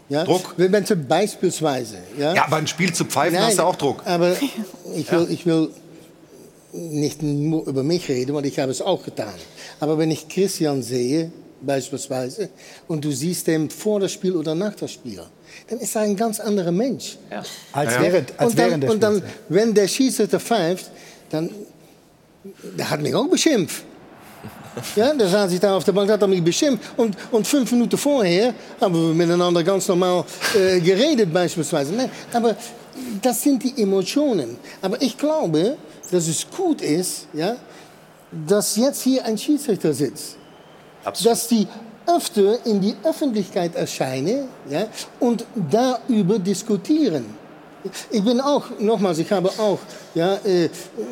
Ja? Druck? Wenn wenn du beispielsweise. Ja, Ja, aber ein Spiel zu pfeifen Nein, hast du auch Druck. Aber (laughs) ich will, ich will nicht nur über mich reden, weil ich habe es auch getan. Aber wenn ich Christian sehe, beispielsweise, und du siehst ihn vor das Spiel oder nach das Spiel, dann ist er ein ganz anderer Mensch. Als während- als und dann, während des Und dann, wenn der Schiedsrichter pfeift, dann der hat mich auch beschimpft. (laughs) Ja, da saß ich da auf der Bank, hat er mich beschimpft. Und, und fünf Minuten vorher haben wir miteinander ganz normal äh, geredet, beispielsweise. Nein, aber das sind die Emotionen. Aber ich glaube, dass es gut ist, ja, dass jetzt hier ein Schiedsrichter sitzt. Dass die öfter in die Öffentlichkeit erscheinen ja, und darüber diskutieren. Ich bin auch, nochmals, ich habe auch ja, äh,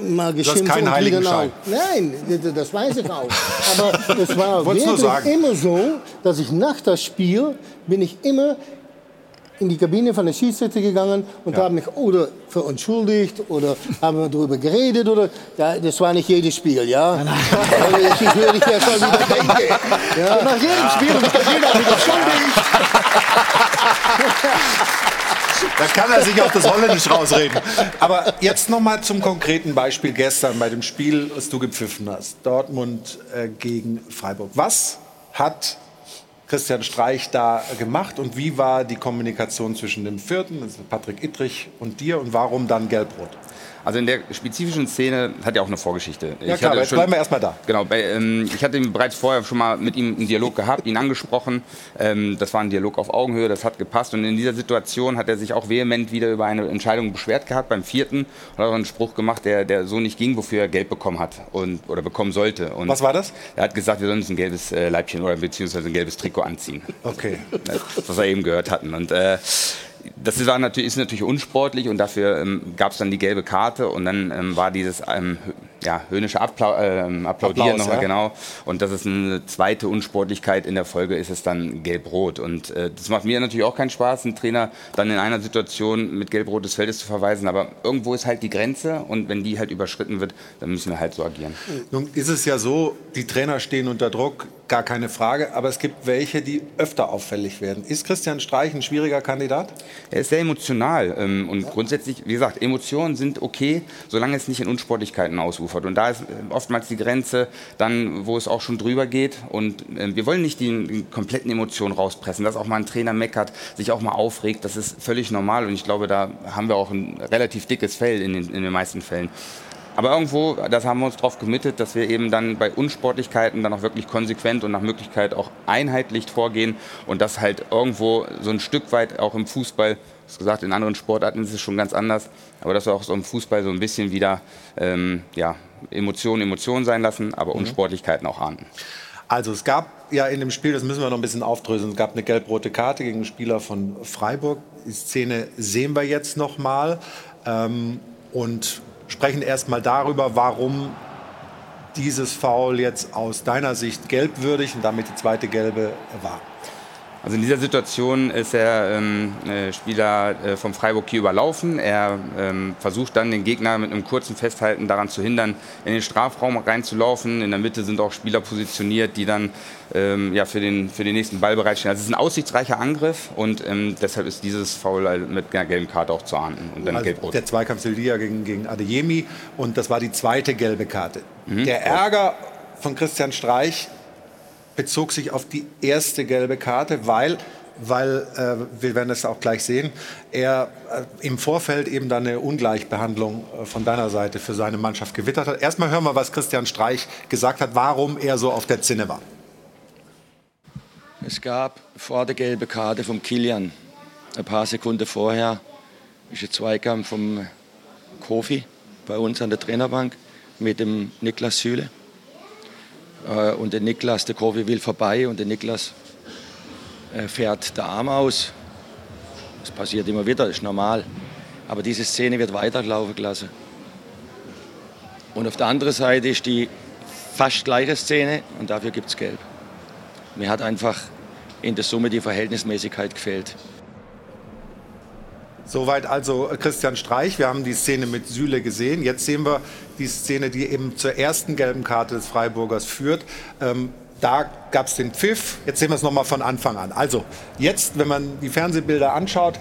mal geschimpft. keinen und wieder Heiligenschein. Nein, das- das weiß ich auch. Aber es war (laughs) wirklich immer so, dass ich nach das Spiel bin ich immer in die Kabine von der Schiedsrichter gegangen und habe mich oder verentschuldigt oder haben wir darüber geredet oder ja, das war nicht jedes Spiel, ja. Also, ich würde ich ja schon wieder denken. Ja. Und nach jedem Spiel Kabine habe ich entschuldigt. Da kann er sich auch das Holländisch rausreden. Aber jetzt noch mal zum konkreten Beispiel gestern bei dem Spiel, das du gepfiffen hast. Dortmund äh, gegen Freiburg. Was hat Christian Streich da gemacht und wie war die Kommunikation zwischen dem vierten, also Patrick Ittrich und dir und warum dann Gelb-Rot? Also in der spezifischen Szene hat er auch eine Vorgeschichte. Ja, klar, aber jetzt bleiben wir erstmal da. Genau, bei, ähm, ich hatte bereits vorher schon mal mit ihm einen Dialog gehabt, ihn angesprochen. Ähm, das war ein Dialog auf Augenhöhe, das hat gepasst. Und in dieser Situation hat er sich auch vehement wieder über eine Entscheidung beschwert gehabt, beim vierten. Und hat auch einen Spruch gemacht, der, der so nicht ging, wofür er Geld bekommen hat und, oder bekommen sollte. Und Was war das? Er hat gesagt, wir sollen uns ein gelbes äh, Leibchen oder beziehungsweise ein gelbes Trikot anziehen. Okay. Das, was wir eben gehört hatten. Und äh, das war natürlich, ist natürlich unsportlich und dafür ähm, gab es dann die gelbe Karte und dann ähm, war dieses ähm, ja, höhnische Applau ähm, Applaudieren Applaus, nochmal, ja. genau. Und das ist eine zweite Unsportlichkeit. In der Folge ist es dann gelb-rot. Und äh, das macht mir natürlich auch keinen Spaß, einen Trainer dann in einer Situation mit gelb-rot des Feldes zu verweisen. Aber irgendwo ist halt die Grenze und wenn die halt überschritten wird, dann müssen wir halt so agieren. Nun ist es ja so, die Trainer stehen unter Druck, gar keine Frage, aber es gibt welche, die öfter auffällig werden. Ist Christian Streich ein schwieriger Kandidat? Er ist sehr emotional ähm, und grundsätzlich, wie gesagt, Emotionen sind okay, solange es nicht in Unsportlichkeiten ausufert. Und da ist äh, oftmals die Grenze, dann, wo es auch schon drüber geht. Und äh, wir wollen nicht die, kompletten Emotionen rauspressen, dass auch mal ein Trainer meckert, sich auch mal aufregt, das ist völlig normal. Und ich glaube, da haben wir auch ein relativ dickes Fell in den, in den meisten Fällen. Aber irgendwo, das haben wir uns darauf committet, dass wir eben dann bei Unsportlichkeiten dann auch wirklich konsequent und nach Möglichkeit auch einheitlich vorgehen und das halt irgendwo so ein Stück weit auch im Fußball, das gesagt, in anderen Sportarten ist es schon ganz anders, aber dass wir auch so im Fußball so ein bisschen wieder ähm, ja, Emotionen Emotionen sein lassen, aber Unsportlichkeiten auch ahnden. Also es gab ja in dem Spiel, das müssen wir noch ein bisschen aufdröseln, es gab eine gelb-rote Karte gegen einen Spieler von Freiburg. Die Szene sehen wir jetzt noch mal ähm, und sprechen erst mal darüber, warum dieses Foul jetzt aus deiner Sicht gelbwürdig und damit die zweite gelbe war. Also in dieser Situation ist der ähm, äh, Spieler äh, vom Freiburg hier überlaufen. Er ähm, versucht dann den Gegner mit einem kurzen Festhalten daran zu hindern, in den Strafraum reinzulaufen. In der Mitte sind auch Spieler positioniert, die dann ähm, ja, für, den, für den nächsten Ball bereitstehen. Also es ist ein aussichtsreicher Angriff und ähm, deshalb ist dieses Foul halt mit einer gelben Karte auch zu ahnden und dann Also gelb-rot. der Zweikampf Sildia gegen, gegen Adeyemi und das war die zweite gelbe Karte. Mhm. Der Ärger von Christian Streich bezog sich auf die erste gelbe Karte, weil, weil äh, wir werden das auch gleich sehen, er äh, im Vorfeld eben dann eine Ungleichbehandlung äh, von deiner Seite für seine Mannschaft gewittert hat. Erstmal hören wir, was Christian Streich gesagt hat, warum er so auf der Zinne war. Es gab vor der gelben Karte vom Kilian, ein paar Sekunden vorher, ist ein Zweikampf vom Kofi bei uns an der Trainerbank mit dem Niklas Süle. Äh, Und der Niklas, der Kofi will vorbei und der Niklas äh, fährt der Arm aus. Das passiert immer wieder, das ist normal. Aber diese Szene wird weiterlaufen gelassen. Und auf der anderen Seite ist die fast gleiche Szene und dafür gibt es Gelb. Mir hat einfach in der Summe die Verhältnismäßigkeit gefehlt. Soweit also Christian Streich. Wir haben die Szene mit Süle gesehen. Jetzt sehen wir die Szene, die eben zur ersten gelben Karte des Freiburgers führt. Ähm, da gab es den Pfiff. Jetzt sehen wir es nochmal von Anfang an. Also jetzt, wenn man die Fernsehbilder anschaut,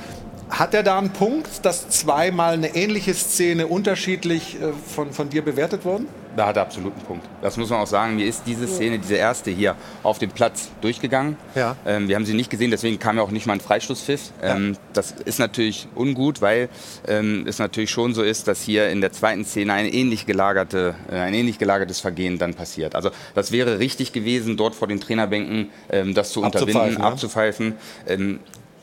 hat er da einen Punkt, dass zweimal eine ähnliche Szene unterschiedlich äh, von, von dir bewertet wurden? Da hat er absolut einen Punkt. Das muss man auch sagen. Mir ist diese Szene, diese erste hier auf dem Platz durchgegangen. Ja. Ähm, wir haben sie nicht gesehen, deswegen kam ja auch nicht mal ein Freistoßpfiff. Ähm, das ist natürlich ungut, weil ähm, es natürlich schon so ist, dass hier in der zweiten Szene eine ähnlich gelagerte, äh, ein ähnlich gelagertes Vergehen dann passiert. Also das wäre richtig gewesen, dort vor den Trainerbänken ähm, das zu unterbinden, Abzupfeifen, ja. abzupfeifen.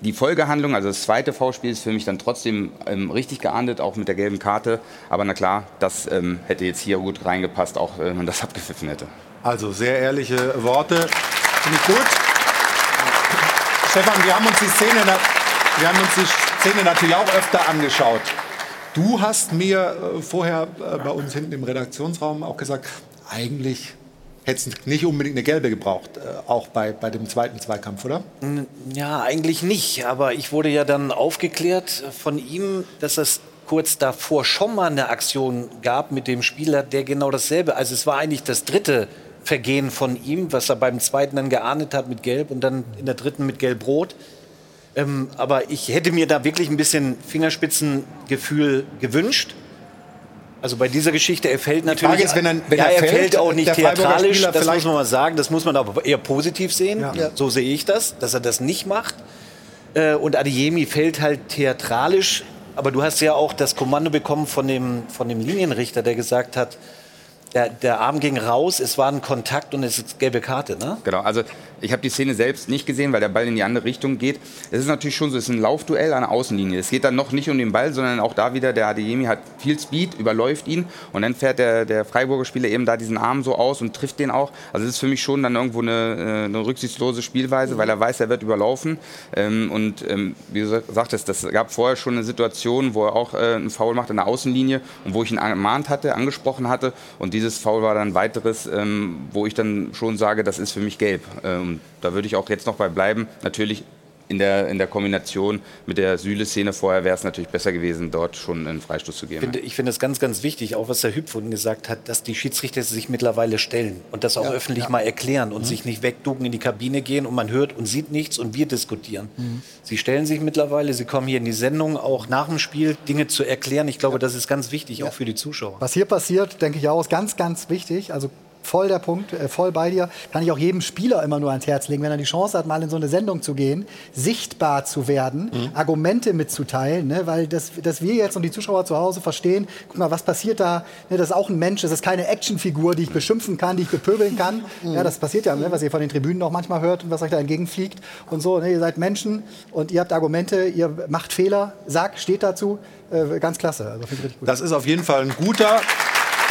Die Folgehandlung, also das zweite V-Spiel, ist für mich dann trotzdem ähm, richtig geahndet, auch mit der gelben Karte. Aber na klar, das ähm, hätte jetzt hier gut reingepasst, auch wenn man das (laughs) abgepfiffen hätte. Also sehr ehrliche Worte. Finde ich gut. Stefan, wir haben uns die Szene, wir haben uns die Szene natürlich auch öfter angeschaut. Du hast mir äh, vorher äh, bei uns hinten im Redaktionsraum auch gesagt, eigentlich hätte es nicht unbedingt eine gelbe gebraucht, äh, auch bei, bei dem zweiten Zweikampf, oder? Ja, eigentlich nicht. Aber ich wurde ja dann aufgeklärt von ihm, dass es kurz davor schon mal eine Aktion gab mit dem Spieler, der genau dasselbe. Also es war eigentlich das dritte Vergehen von ihm, was er beim zweiten dann geahndet hat mit Gelb und dann in der dritten mit Gelb-Rot. Ähm, aber ich hätte mir da wirklich ein bisschen Fingerspitzengefühl gewünscht. Also bei dieser Geschichte, er fällt natürlich. ist, wenn er- wenn ja, er er fällt, fällt auch nicht theatralisch, das muss man mal sagen. Das muss man aber eher positiv sehen. Ja. So sehe ich das, dass er das nicht macht. Äh, Und Adeyemi fällt halt theatralisch. Aber du hast ja auch das Kommando bekommen von dem, von dem Linienrichter, der gesagt hat, der, der Arm ging raus, es war ein Kontakt und es ist gelbe Karte, ne? Genau, also ich habe die Szene selbst nicht gesehen, weil der Ball in die andere Richtung geht. Es ist natürlich schon so, es ist ein Laufduell an der Außenlinie. Es geht dann noch nicht um den Ball, sondern auch da wieder, der Adeyemi hat viel Speed, überläuft ihn und dann fährt der, der Freiburger Spieler eben da diesen Arm so aus und trifft den auch. Also es ist für mich schon dann irgendwo eine, äh, eine rücksichtslose Spielweise, weil er weiß, er wird überlaufen. Ähm, und ähm, wie du sagtest, das gab vorher schon eine Situation, wo er auch äh, einen Foul macht an der Außenlinie und wo ich ihn ermahnt hatte, angesprochen hatte. Und dieses Foul war dann weiteres, ähm, wo ich dann schon sage, das ist für mich gelb. Ähm, da würde ich auch jetzt noch bei bleiben. Natürlich in der, in der Kombination mit der Süle-Szene vorher wäre es natürlich besser gewesen, dort schon einen Freistoß zu Ich geben. finde, ich finde es ganz, ganz wichtig, auch was der Hüb vorhin gesagt hat, dass die Schiedsrichter sich mittlerweile stellen und das auch Ja, öffentlich ja. mal erklären und Mhm. sich nicht wegducken in die Kabine gehen und man hört und sieht nichts und wir diskutieren. Sie stellen sich mittlerweile, sie kommen hier in die Sendung auch nach dem Spiel Dinge zu erklären. Ich glaube, das ist ganz wichtig, auch für die Zuschauer. Was hier passiert, denke ich auch, ist ganz, ganz wichtig. Also voll der Punkt, äh, voll bei dir. Kann ich auch jedem Spieler immer nur ans Herz legen, wenn er die Chance hat, mal in so eine Sendung zu gehen, sichtbar zu werden, Argumente mitzuteilen, ne? weil das, dass wir jetzt und die Zuschauer zu Hause verstehen, guck mal, was passiert da? Ne? Das ist auch ein Mensch, das ist keine Actionfigur, die ich beschimpfen kann, die ich bepöbeln kann. Ja, das passiert ja, ne? was ihr von den Tribünen auch manchmal hört und was euch da entgegenfliegt und so. Ne? Ihr seid Menschen und ihr habt Argumente, ihr macht Fehler, sagt, steht dazu. Äh, ganz klasse. Also. Das ist auf jeden Fall ein guter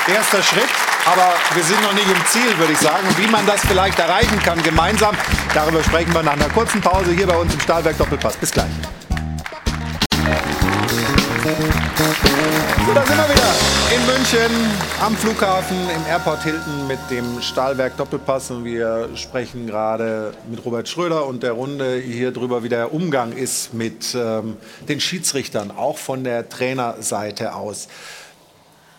erster Schritt. Aber wir sind noch nicht im Ziel, würde ich sagen. Wie man das vielleicht erreichen kann gemeinsam, darüber sprechen wir nach einer kurzen Pause hier bei uns im Stahlwerk Doppelpass. Bis gleich. So, da sind wir wieder in München am Flughafen im Airport Hilton mit dem Stahlwerk Doppelpass und wir sprechen gerade mit Robert Schröder und der Runde hier drüber, wie der Umgang ist mit ähm, den Schiedsrichtern, auch von der Trainerseite aus.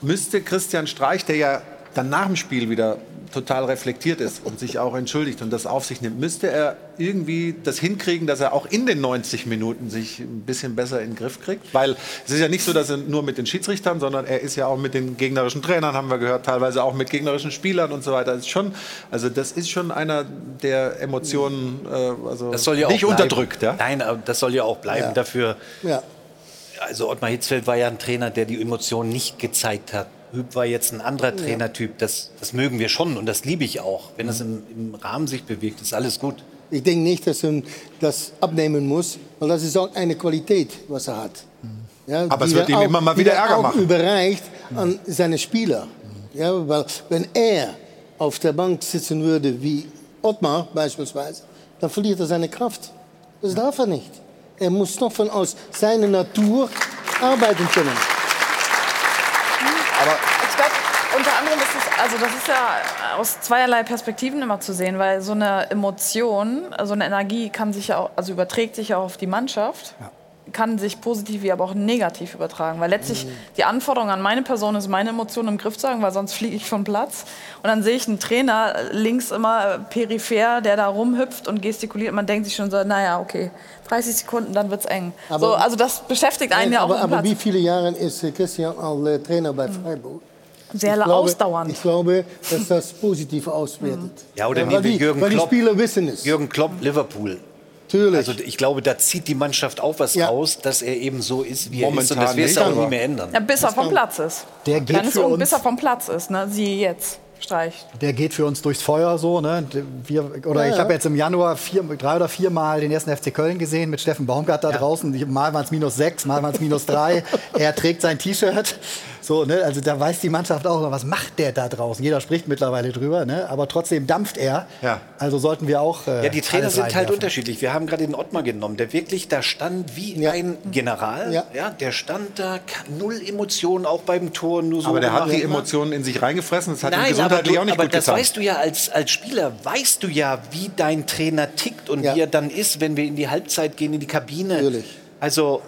Müsste Christian Streich, der ja dann nach dem Spiel wieder total reflektiert ist und sich auch entschuldigt und das auf sich nimmt, müsste er irgendwie das hinkriegen, dass er auch in den 90 Minuten sich ein bisschen besser in den Griff kriegt? Weil es ist ja nicht so, dass er nur mit den Schiedsrichtern, sondern er ist ja auch mit den gegnerischen Trainern, haben wir gehört, teilweise auch mit gegnerischen Spielern und so weiter. Das ist schon, also das ist schon einer, der Emotionen äh, also Das soll ja nicht unterdrückt. Ja? Nein, aber das soll ja auch bleiben. Ja. Dafür, Ja. also Ottmar Hitzfeld war ja ein Trainer, der die Emotionen nicht gezeigt hat. Hüb war jetzt ein anderer Trainertyp. Das, das mögen wir schon und das liebe ich auch. Wenn es im, im Rahmen sich bewegt, ist alles gut. Ich denke nicht, dass er das abnehmen muss, weil das ist auch eine Qualität, was er hat. Ja, Aber es wird ihm auch- immer mal wieder er Ärger auch machen. überreicht an seine Spieler. Ja, weil wenn er auf der Bank sitzen würde wie Ottmar beispielsweise, dann verliert er seine Kraft. Das darf er nicht. Er muss doch von aus seiner Natur arbeiten können. Aber ich glaube, unter anderem ist es, also das ist ja aus zweierlei Perspektiven immer zu sehen, weil so eine Emotion, so eine Energie kann sich ja auch, also überträgt sich ja auch auf die Mannschaft. Kann sich positiv wie aber auch negativ übertragen. Weil letztlich die Anforderung an meine Person ist, meine Emotionen im Griff zu haben, weil sonst fliege ich vom Platz. Und dann sehe ich einen Trainer links immer peripher, der da rumhüpft und gestikuliert. Man denkt sich schon so, naja, okay, 30 Sekunden, dann wird's eng. Aber- so, also das beschäftigt einen Nein, ja auch aber, aber wie viele Jahre ist äh, Christian al äh, Trainer bei Freiburg? Sehr Ich glaube- ausdauernd. Ich glaube, dass das positiv auswertet. Ja, oder nehmen wir die, Jürgen weil Klopp. die Spieler wissen es. Jürgen Klopp, Liverpool. Natürlich. Also ich glaube, da zieht die Mannschaft auch was raus, dass er eben so ist, wie er ist. Und Momentan das wirst du auch aber- nie mehr ändern. Ja, bis er vom Platz ist. Der geht Dann ist für uns- bis er vom Platz ist, ne? Siehe jetzt. Streich. Der geht für uns durchs Feuer so. Ne? Wir, oder Ja, ich ja. habe jetzt im Januar vier, drei oder vier Mal den ersten FC Köln gesehen mit Steffen Baumgart da draußen. Die- Mal waren es minus sechs, mal waren es minus drei. (laughs) er trägt sein T-Shirt. So, ne? Also da weiß die Mannschaft auch, noch, was macht der da draußen? Jeder spricht mittlerweile drüber, ne? aber trotzdem dampft er. Ja. Also sollten wir auch. Äh, Ja, die Trainer sind halt unterschiedlich. Wir haben gerade den Ottmar genommen, der wirklich da stand wie ein General. Ja. der stand da, null Emotionen, auch beim Tor. Nur so Aber der hat die Emotionen in sich reingefressen. Das hat ihm Nein, aber, gesundheitlich du, auch nicht aber gut das getan. weißt du ja als, als Spieler, weißt du ja, wie dein Trainer tickt und wie er dann ist, wenn wir in die Halbzeit gehen, in die Kabine. Also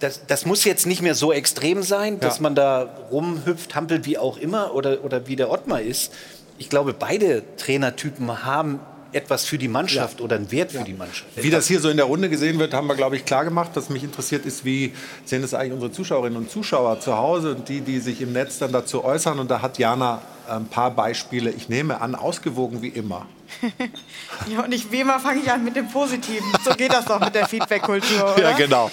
das, das muss jetzt nicht mehr so extrem sein, dass Ja. man da rumhüpft, hampelt, wie auch immer, oder, oder wie der Ottmar ist. Ich glaube, beide Trainertypen haben etwas für die Mannschaft oder einen Wert für die Mannschaft. Wie das hier so in der Runde gesehen wird, haben wir, glaube ich, klar gemacht. Was mich interessiert, ist, wie sehen das eigentlich unsere Zuschauerinnen und Zuschauer zu Hause und die, die sich im Netz dann dazu äußern. Und da hat Jana ein paar Beispiele, ich nehme an, ausgewogen wie immer. (laughs) Ja, und ich, wie immer fange ich an mit dem Positiven. So geht das doch mit der Feedback-Kultur? Ja, genau.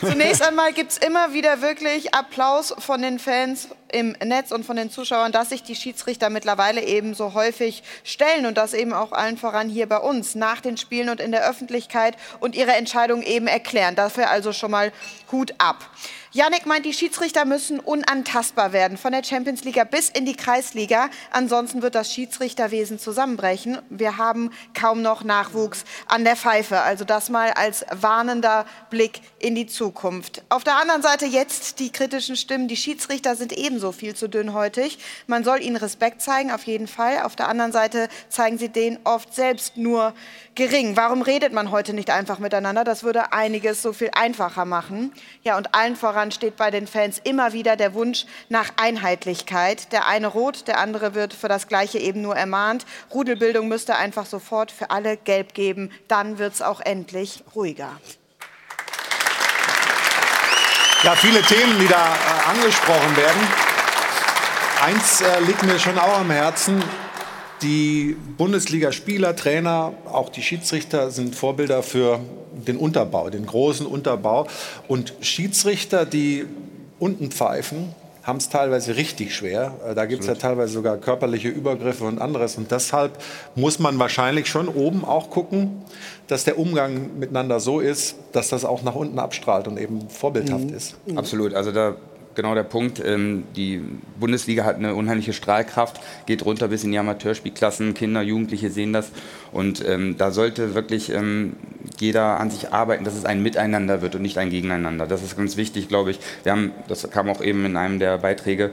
Zunächst einmal gibt es immer wieder wirklich Applaus von den Fans im Netz und von den Zuschauern, dass sich die Schiedsrichter mittlerweile eben so häufig stellen und das eben auch allen voran hier bei uns nach den Spielen und in der Öffentlichkeit und ihre Entscheidung eben erklären. Dafür also schon mal Hut ab. Janik meint, die Schiedsrichter müssen unantastbar werden, von der Champions League bis in die Kreisliga. Ansonsten wird das Schiedsrichterwesen zusammenbrechen. Wir haben kaum noch Nachwuchs an der Pfeife. Also das mal als warnender Blick in die Zukunft. Auf der anderen Seite jetzt die kritischen Stimmen. Die Schiedsrichter sind ebenso viel zu dünnhäutig. Man soll ihnen Respekt zeigen, auf jeden Fall. Auf der anderen Seite zeigen sie den oft selbst nur gering. Warum redet man heute nicht einfach miteinander? Das würde einiges so viel einfacher machen. Ja, und allen voran steht bei den Fans immer wieder der Wunsch nach Einheitlichkeit. Der eine rot, der andere wird für das Gleiche eben nur ermahnt. Rudelbildung müsste einfach sofort für alle gelb geben. Dann wird es auch endlich ruhiger. Ja, viele Themen, die da äh, angesprochen werden. Eins äh, liegt mir schon auch am Herzen. Die Bundesligaspieler, Trainer, auch die Schiedsrichter sind Vorbilder für den Unterbau, den großen Unterbau. Und Schiedsrichter, die unten pfeifen, haben es teilweise richtig schwer. Äh, Da gibt es ja teilweise sogar körperliche Übergriffe und anderes. Und deshalb muss man wahrscheinlich schon oben auch gucken, dass der Umgang miteinander so ist, dass das auch nach unten abstrahlt und eben vorbildhaft ist. Absolut. Also da genau der Punkt. Ähm, die Bundesliga hat eine unheimliche Strahlkraft, geht runter bis in die Amateurspielklassen. Kinder, Jugendliche sehen das. Und ähm, da sollte wirklich ähm, jeder an sich arbeiten, dass es ein Miteinander wird und nicht ein Gegeneinander. Das ist ganz wichtig, glaube ich. Wir haben, das kam auch eben in einem der Beiträge,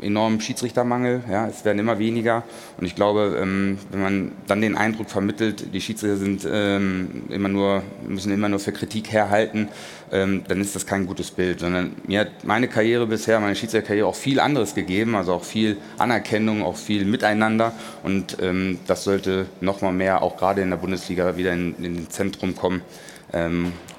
enormen Schiedsrichtermangel. Ja, es werden immer weniger. Und ich glaube, ähm, wenn man dann den Eindruck vermittelt, die Schiedsrichter sind ähm, immer nur, müssen immer nur für Kritik herhalten, ähm, dann ist das kein gutes Bild. Sondern mir hat meine Karriere bisher, meine Schiedsrichterkarriere auch viel anderes gegeben, also auch viel Anerkennung, auch viel Miteinander. Und das sollte noch mal mehr, auch gerade in der Bundesliga, wieder in, in den Zentrum kommen.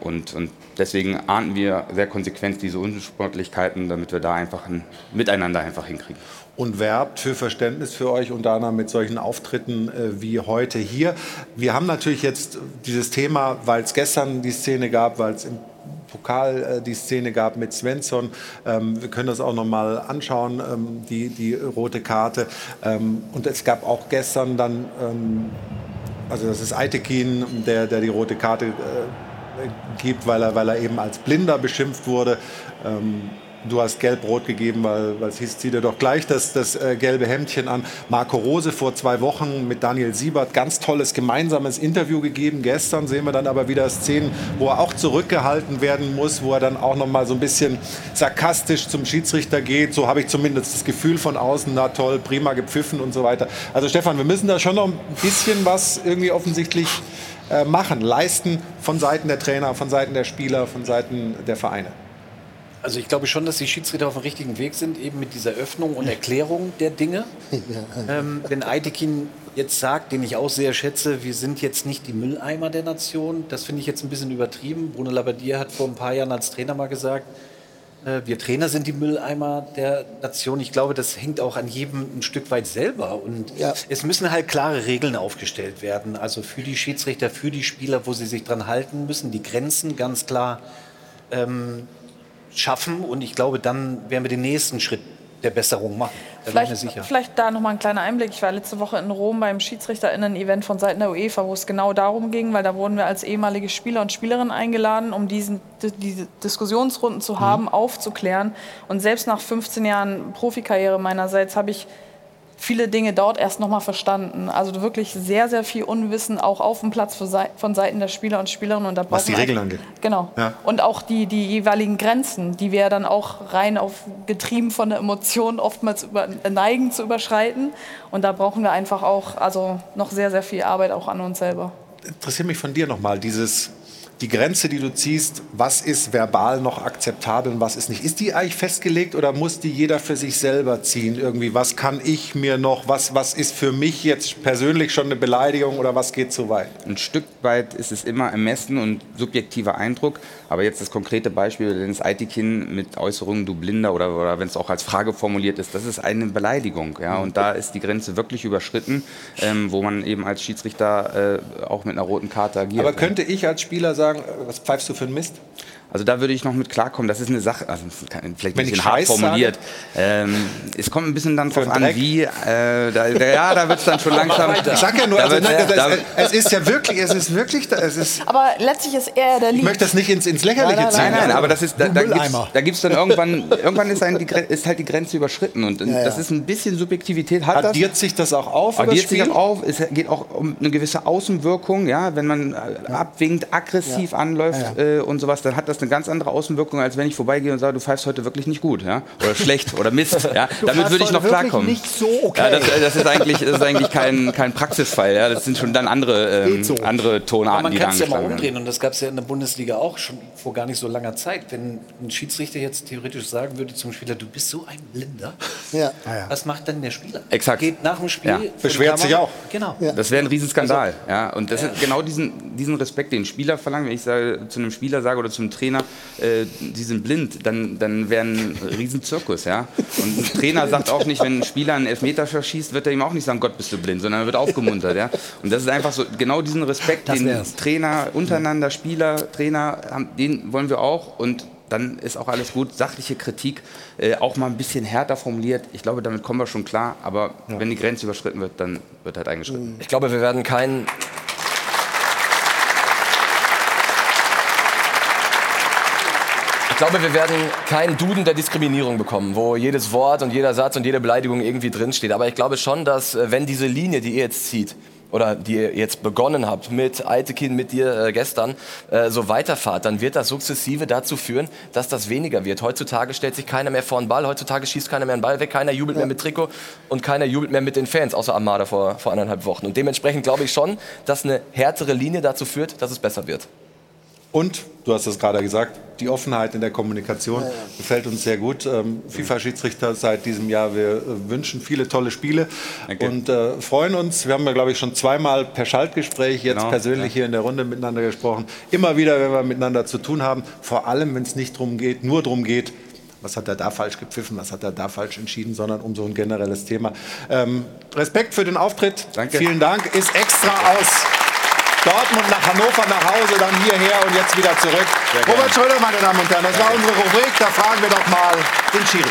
Und, und deswegen ahnden wir sehr konsequent diese Unsportlichkeiten, damit wir da einfach ein Miteinander einfach hinkriegen. und werbt für Verständnis für euch, unter anderem mit solchen Auftritten äh, wie heute hier. Wir haben natürlich jetzt dieses Thema, weil es gestern die Szene gab, weil es im Pokal äh, die Szene gab mit Svensson. Ähm, wir können das auch noch mal anschauen, ähm, die, die rote Karte. Ähm, und es gab auch gestern dann, ähm, also das ist Aitekin, der, der die rote Karte äh, gibt, weil er, weil er eben als Blinder beschimpft wurde. Ähm, Du hast gelb-rot gegeben, weil, weil es hieß, zieh dir doch gleich das, das äh, gelbe Hemdchen an. Marco Rose vor zwei Wochen mit Daniel Siebert, ganz tolles gemeinsames Interview gegeben. Gestern sehen wir dann aber wieder Szenen, wo er auch zurückgehalten werden muss, wo er dann auch noch mal so ein bisschen sarkastisch zum Schiedsrichter geht. So habe ich zumindest das Gefühl von außen, na toll, prima gepfiffen und so weiter. Also Stefan, wir müssen da schon noch ein bisschen was irgendwie offensichtlich äh, machen, leisten von Seiten der Trainer, von Seiten der Spieler, von Seiten der Vereine. Also ich glaube schon, dass die Schiedsrichter auf dem richtigen Weg sind, eben mit dieser Öffnung und Erklärung der Dinge. (laughs) Ähm, wenn Aitekin jetzt sagt, den ich auch sehr schätze, wir sind jetzt nicht die Mülleimer der Nation, das finde ich jetzt ein bisschen übertrieben. Bruno Labbadia hat vor ein paar Jahren als Trainer mal gesagt, wir Trainer sind die Mülleimer der Nation. Ich glaube, das hängt auch an jedem ein Stück weit selber. Und es müssen halt klare Regeln aufgestellt werden. Also für die Schiedsrichter, für die Spieler, wo sie sich dran halten müssen, die Grenzen ganz klar ähm, schaffen. Und ich glaube, dann werden wir den nächsten Schritt der Besserung machen. Da bin ich mir Vielleicht, sicher. vielleicht da noch mal ein kleiner Einblick. Ich war letzte Woche in Rom beim Schiedsrichterinnen-Event von Seiten der UEFA, wo es genau darum ging, weil da wurden wir als ehemalige Spieler und Spielerinnen eingeladen, um diesen, di- diese Diskussionsrunden zu haben, aufzuklären. Und selbst nach 15 Jahren Profikarriere meinerseits habe ich viele Dinge dort erst noch mal verstanden. Also wirklich sehr, sehr viel Unwissen auch auf dem Platz von Seiten der Spieler und Spielerinnen. Und da Was die Regeln einfach- angeht. Genau. Ja. Und auch die, die jeweiligen Grenzen, die wir ja dann auch rein auf getrieben von der Emotion oftmals über, neigen zu überschreiten. Und da brauchen wir einfach auch also noch sehr, sehr viel Arbeit auch an uns selber. interessiert mich von dir nochmal, dieses die Grenze, die du ziehst, was ist verbal noch akzeptabel und was ist nicht? Ist die eigentlich festgelegt oder muss die jeder für sich selber ziehen? Irgendwie, was kann ich mir noch, was, was ist für mich jetzt persönlich schon eine Beleidigung oder was geht zu weit? Ein Stück weit ist es immer ermessen und subjektiver Eindruck. Aber jetzt das konkrete Beispiel, Dennis Eitikin mit Äußerungen, du Blinder oder, oder wenn es auch als Frage formuliert ist, das ist eine Beleidigung. Ja? Und da ist die Grenze wirklich überschritten, ähm, wo man eben als Schiedsrichter äh, auch mit einer roten Karte agiert. Aber könnte ich als Spieler sagen, was pfeifst du für einen Mist? Also da würde ich noch mit klarkommen. Das ist eine Sache, also vielleicht Wenn ein ich bisschen hart Scheiß formuliert. Ähm, es kommt ein bisschen dann drauf an, Dreck? wie. Äh, da, ja, da wird es dann schon langsam. Ich sag ja nur, also, nein, das, da- es ist ja wirklich, es ist wirklich, es ist, Aber letztlich ist er der ich Lied. möchte das nicht ins, ins Lächerliche ziehen. Nein, nein, aber das ist, da, da gibt's, Mülleimer. da gibt's dann irgendwann, irgendwann ist, ein, die, Gre- ist halt die Grenze überschritten und Ja, das ja. ist ein bisschen Subjektivität. Hat Addiert das, sich das auch auf? Addiert sich auch auf. Es geht auch um eine gewisse Außenwirkung, ja, wenn man äh, abwinkt, aggressiv Ja. anläuft Ja, Äh, und sowas, dann hat das eine ganz andere Außenwirkung, als wenn ich vorbeigehe und sage, du pfeifst heute wirklich nicht gut, ja, oder schlecht oder Mist, ja. (laughs) Du Damit würde ich noch klarkommen. nicht so okay. Ja, das, das ist eigentlich, das ist eigentlich kein, kein Praxisfall, ja. Das sind schon dann andere, ähm, so. andere Aber Tonarten, man die da kann es ja mal umdrehen und das gab es ja in der Bundesliga auch schon vor gar nicht so langer Zeit. Wenn ein Schiedsrichter jetzt theoretisch sagen würde zum Spieler, du bist so ein Blinder, Ja. was macht dann der Spieler? Exakt. Geht nach dem Spiel, Ja. vor die Kamera. Genau. Das wäre ein Riesenskandal. ja. Und das ist genau diesen, diesen Respekt, den Spieler verlangen. Wenn ich sage, zu einem Spieler sage oder zum Trainer, äh, die sind blind, dann, dann wäre ein Riesenzirkus. Ja. Und ein Trainer sagt auch nicht, wenn ein Spieler einen Elfmeter verschießt, wird er ihm auch nicht sagen, Gott, bist du blind, sondern er wird aufgemuntert. Ja. Und das ist einfach so, genau diesen Respekt, Das den wär's. Trainer untereinander, Spieler, Trainer, haben, den wollen wir auch. Und dann ist auch alles gut. Sachliche Kritik, äh, auch mal ein bisschen härter formuliert. Ich glaube, damit kommen wir schon klar. Aber wenn die Grenze überschritten wird, dann wird halt eingeschritten. Ich glaube, wir werden keinen. Ich glaube, wir werden keinen Duden der Diskriminierung bekommen, wo jedes Wort und jeder Satz und jede Beleidigung irgendwie drinsteht. Aber ich glaube schon, dass äh, wenn diese Linie, die ihr jetzt zieht, oder die ihr jetzt begonnen habt mit Eitekin, mit dir äh, gestern, äh, so weiterfahrt, dann wird das sukzessive dazu führen, dass das weniger wird. Heutzutage stellt sich keiner mehr vor den Ball, heutzutage schießt keiner mehr den Ball weg, keiner jubelt mehr mit Trikot und keiner jubelt mehr mit den Fans, außer Armada vor, vor anderthalb Wochen. Und dementsprechend glaube ich schon, dass eine härtere Linie dazu führt, dass es besser wird. Und, du hast es gerade gesagt, die Offenheit in der Kommunikation gefällt uns sehr gut. Ähm, FIFA-Schiedsrichter seit diesem Jahr, wir äh, wünschen viele tolle Spiele und äh, freuen uns. Wir haben ja, glaube ich, schon zweimal per Schaltgespräch, jetzt Genau, persönlich ja. hier in der Runde miteinander gesprochen. Immer wieder, wenn wir miteinander zu tun haben, vor allem, wenn es nicht drum geht, nur darum geht, was hat er da falsch gepfiffen, was hat er da falsch entschieden, sondern um so ein generelles Thema. Ähm, Respekt für den Auftritt. Vielen Dank. Ist extra aus Dortmund nach Hannover nach Hause, dann hierher und jetzt wieder zurück. Robert Schröder, meine Damen und Herren, das war unsere Rubrik. Da fragen wir doch mal den Schiri.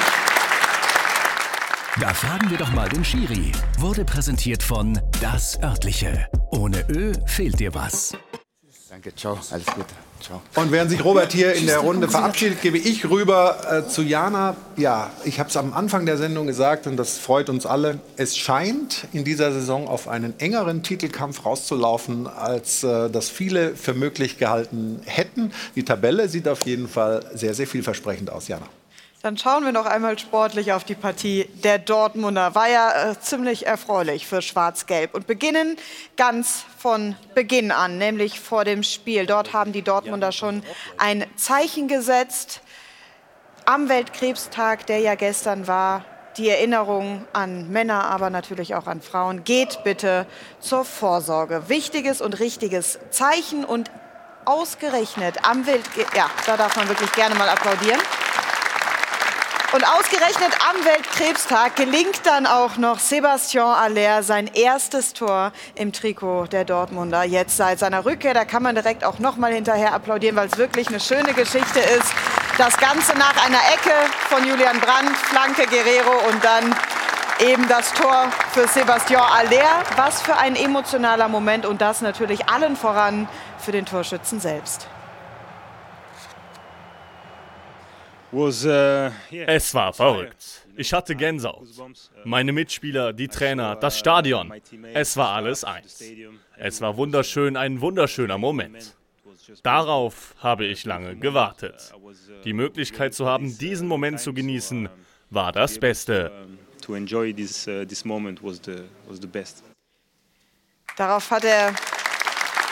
Da fragen wir doch mal den Schiri. Wurde präsentiert von Das Örtliche. Ohne Ö fehlt dir was. Danke, ciao, alles Gute. Ciao. Und während sich Robert hier in der Runde verabschiedet, gebe ich rüber äh, zu Jana. Ja, ich habe es am Anfang der Sendung gesagt und das freut uns alle. Es scheint in dieser Saison auf einen engeren Titelkampf rauszulaufen, als äh, das viele für möglich gehalten hätten. Die Tabelle sieht auf jeden Fall sehr, sehr vielversprechend aus, Jana. Dann schauen wir noch einmal sportlich auf die Partie der Dortmunder. War ja äh, ziemlich erfreulich für Schwarz-Gelb. Und beginnen ganz von Beginn an, nämlich vor dem Spiel. Dort haben die Dortmunder schon ein Zeichen gesetzt. Am Weltkrebstag, der ja gestern war, die Erinnerung an Männer, aber natürlich auch an Frauen. Geht bitte zur Vorsorge. Wichtiges und richtiges Zeichen und ausgerechnet am Wild... Ja, da darf man wirklich gerne mal applaudieren. Und ausgerechnet am Weltkrebstag gelingt dann auch noch Sebastian Aller sein erstes Tor im Trikot der Dortmunder. Jetzt seit seiner Rückkehr, da kann man direkt auch noch mal hinterher applaudieren, weil es wirklich eine schöne Geschichte ist. Das Ganze nach einer Ecke von Julian Brandt, Flanke Guerrero und dann eben das Tor für Sebastian Aller. Was für ein emotionaler Moment und das natürlich allen voran für den Torschützen selbst. Es war verrückt. Ich hatte Gänsehaut. Meine Mitspieler, die Trainer, das Stadion. Es war alles eins. Es war wunderschön, ein wunderschöner Moment. Darauf habe ich lange gewartet. Die Möglichkeit zu haben, diesen Moment zu genießen, war das Beste. to enjoy this uh, this moment was the was the best. Darauf hat er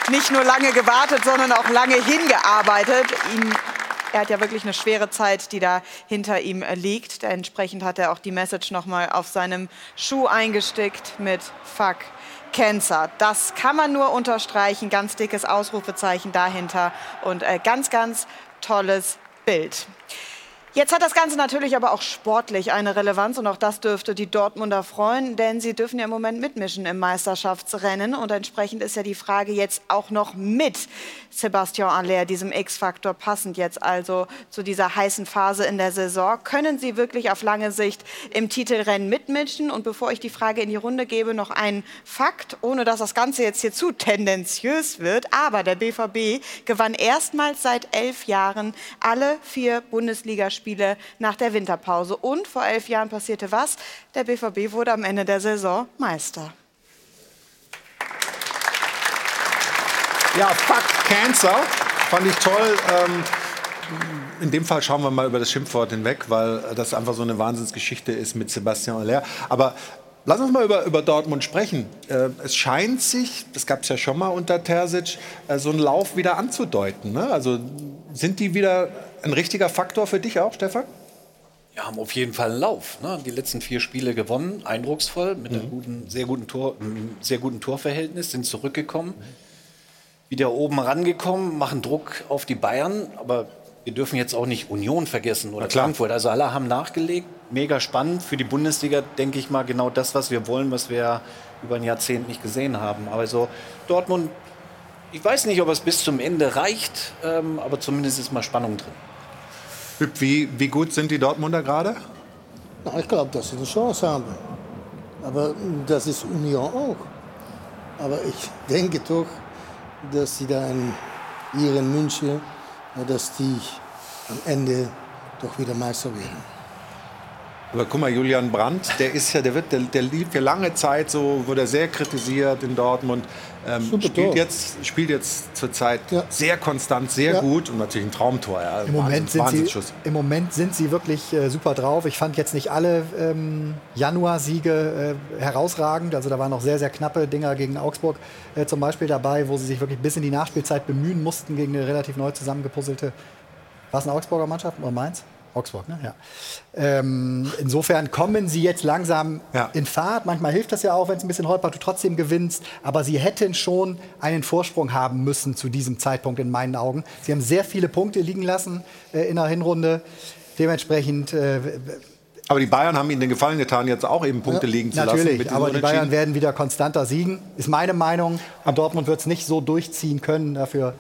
nicht nur lange gewartet, sondern auch lange hingearbeitet. Ihm er hat ja wirklich eine schwere Zeit, die da hinter ihm äh, liegt. Entsprechend hat er auch die Message nochmal auf seinem Schuh eingestickt mit Fuck Cancer. Das kann man nur unterstreichen. Ganz dickes Ausrufezeichen dahinter und äh, ganz, ganz tolles Bild. Jetzt hat das Ganze natürlich aber auch sportlich eine Relevanz und auch das dürfte die Dortmunder freuen, denn sie dürfen ja im Moment mitmischen im Meisterschaftsrennen und entsprechend ist ja die Frage jetzt auch noch mit Sebastian Aller, diesem X-Faktor passend jetzt also zu dieser heißen Phase in der Saison. Können sie wirklich auf lange Sicht im Titelrennen mitmischen? Und bevor ich die Frage in die Runde gebe, noch ein Fakt, ohne dass das Ganze jetzt hier zu tendenziös wird, aber der BVB gewann erstmals seit elf Jahren alle vier Bundesligaspiele Spiele nach der Winterpause. Und vor elf Jahren passierte was? Der BVB wurde am Ende der Saison Meister. Ja, fuck Cancer. Fand ich toll. Ähm, in dem Fall schauen wir mal über das Schimpfwort hinweg, weil das einfach so eine Wahnsinnsgeschichte ist mit Sebastian Aller. Aber lass uns mal über, über Dortmund sprechen. Äh, es scheint sich, das gab es ja schon mal unter Terzic, äh, so einen Lauf wieder anzudeuten. Ne? Also sind die wieder ein richtiger Faktor für dich auch, Stefan? Ja, haben auf jeden Fall einen Lauf. Ne? Die letzten vier Spiele gewonnen, eindrucksvoll, mit einem guten, sehr, guten Tor, sehr guten Torverhältnis, sind zurückgekommen, wieder oben rangekommen, machen Druck auf die Bayern, aber wir dürfen jetzt auch nicht Union vergessen oder Frankfurt. Also alle haben nachgelegt, mega spannend für die Bundesliga, denke ich mal, genau das, was wir wollen, was wir über ein Jahrzehnt nicht gesehen haben. Aber so Dortmund, ich weiß nicht, ob es bis zum Ende reicht, ähm, aber zumindest ist mal Spannung drin. Wie, wie gut sind die Dortmunder gerade? Na, ich glaube, dass sie eine Chance haben. Aber das ist Union auch. Aber ich (laughs) denke doch, dass sie da in ihren München, dass die am Ende doch wieder Meister werden. Aber guck mal, Julian Brandt, der ist ja, der wird, der, der lief ja lange Zeit so, wurde er sehr kritisiert in Dortmund. Ähm, spielt, jetzt, spielt jetzt zurzeit ja. sehr konstant, sehr Ja. gut und natürlich ein Traumtor. Ja. Im Moment, sind sie. Im Moment sind sie wirklich äh, super drauf. Ich fand jetzt nicht alle ähm, Januar-Siege äh, herausragend. Also da waren noch sehr, sehr knappe Dinger gegen Augsburg äh, zum Beispiel dabei, wo sie sich wirklich bis in die Nachspielzeit bemühen mussten gegen eine relativ neu zusammengepuzzelte. War es eine Augsburger Mannschaft oder Mainz? Augsburg, ne? Ja. Ähm, insofern kommen sie jetzt langsam in Fahrt. Manchmal hilft das ja auch, wenn es ein bisschen holpert, du trotzdem gewinnst. Aber sie hätten schon einen Vorsprung haben müssen zu diesem Zeitpunkt in meinen Augen. Sie haben sehr viele Punkte liegen lassen äh, in der Hinrunde. Dementsprechend. Äh, aber die Bayern haben ihnen den Gefallen getan, jetzt auch eben Punkte liegen zu lassen. Natürlich, mit diesem aber die. Bayern werden wieder konstanter siegen, ist meine Meinung. Und Dortmund wird es nicht so durchziehen können. Dafür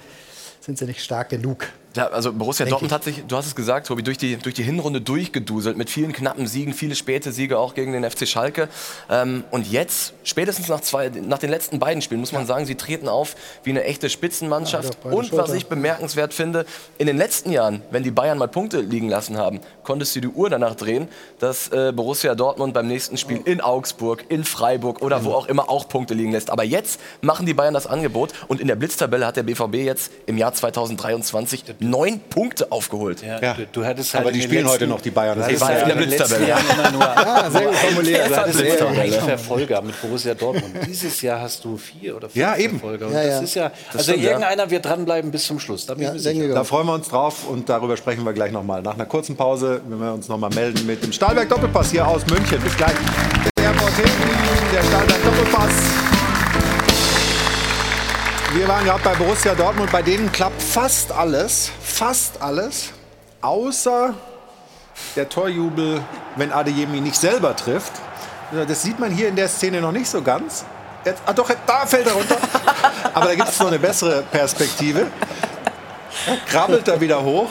sind sie nicht stark genug. Ja, also Borussia Denk Dortmund hat sich, du hast es gesagt, Tobi, durch die, durch die Hinrunde durchgeduselt mit vielen knappen Siegen, viele späte Siege auch gegen den FC Schalke. Ähm, und jetzt, spätestens nach, zwei, nach den letzten beiden Spielen, muss man sagen, sie treten auf wie eine echte Spitzenmannschaft. Ja, und was ich bemerkenswert finde, in den letzten Jahren, wenn die Bayern mal Punkte liegen lassen haben, konntest du die Uhr danach drehen, dass äh, Borussia Dortmund beim nächsten Spiel in Augsburg, in Freiburg oder wo auch immer auch Punkte liegen lässt. Aber jetzt machen die Bayern das Angebot und in der Blitztabelle hat der BVB jetzt im Jahr 2023 neun Punkte aufgeholt. Ja. Du, du hattest Aber halt die in den spielen letzten- heute noch, die Bayern. Das ist ja in der Blitztabelle. Jahren immer nur (laughs) Ja, sehr gut (laughs) formuliert. Du hattest einen Verfolger mit Borussia Dortmund. Dieses Jahr hast du vier oder fünf Ja, eben. Verfolger. Und Ja, das ja. ist ja, Das also stimmt, ja. irgendeiner wird dranbleiben bis zum Schluss. Da, bin ich mir sicher. Da freuen wir uns drauf und darüber sprechen wir gleich nochmal. Nach einer kurzen Pause, wenn wir uns nochmal melden mit dem Stahlberg Doppelpass hier aus München. Bis gleich. Der Stahlberg Doppelpass. Wir waren gerade bei Borussia Dortmund, bei denen klappt fast alles, fast alles, außer der Torjubel, wenn Adeyemi nicht selber trifft. Das sieht man hier in der Szene noch nicht so ganz. Jetzt, ah doch, da fällt er runter. (laughs) Aber da gibt es noch eine bessere Perspektive. Krabbelt er wieder hoch.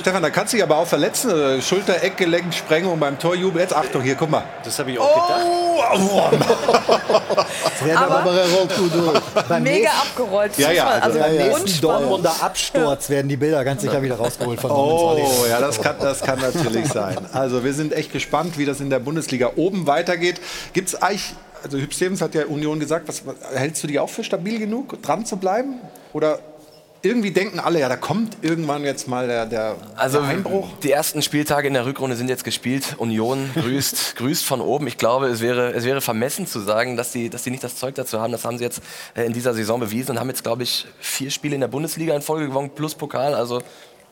Stefan, da kannst du dich aber auch verletzen. Also Schulter, Eckgelenk, Sprengung beim Torjubel. Jetzt Achtung, hier, guck mal. Das habe ich auch gedacht. Aber- Aber er rollt gut durch. Beim Mega nächsten- abgerollt. Ja, ja, also, also- beim nächsten unspannend. Dortmunder Absturz werden die Bilder ganz sicher wieder rausgeholt von Oh, ja, das kann, das kann natürlich sein. Also wir sind echt gespannt, wie das in der Bundesliga oben weitergeht. Gibt es eigentlich, also Hüb Stevens hat ja Union gesagt, was, hältst du die auch für stabil genug, dran zu bleiben? Oder irgendwie denken alle, ja, da kommt irgendwann jetzt mal der, der, Also Einbruch. die ersten Spieltage in der Rückrunde sind jetzt gespielt. Union (laughs) grüßt, grüßt von oben. Ich glaube, es wäre, es wäre vermessen zu sagen, dass sie, dass nicht das Zeug dazu haben. Das haben sie jetzt äh, in dieser Saison bewiesen und haben jetzt, glaube ich, vier Spiele in der Bundesliga in Folge gewonnen, plus Pokal. Also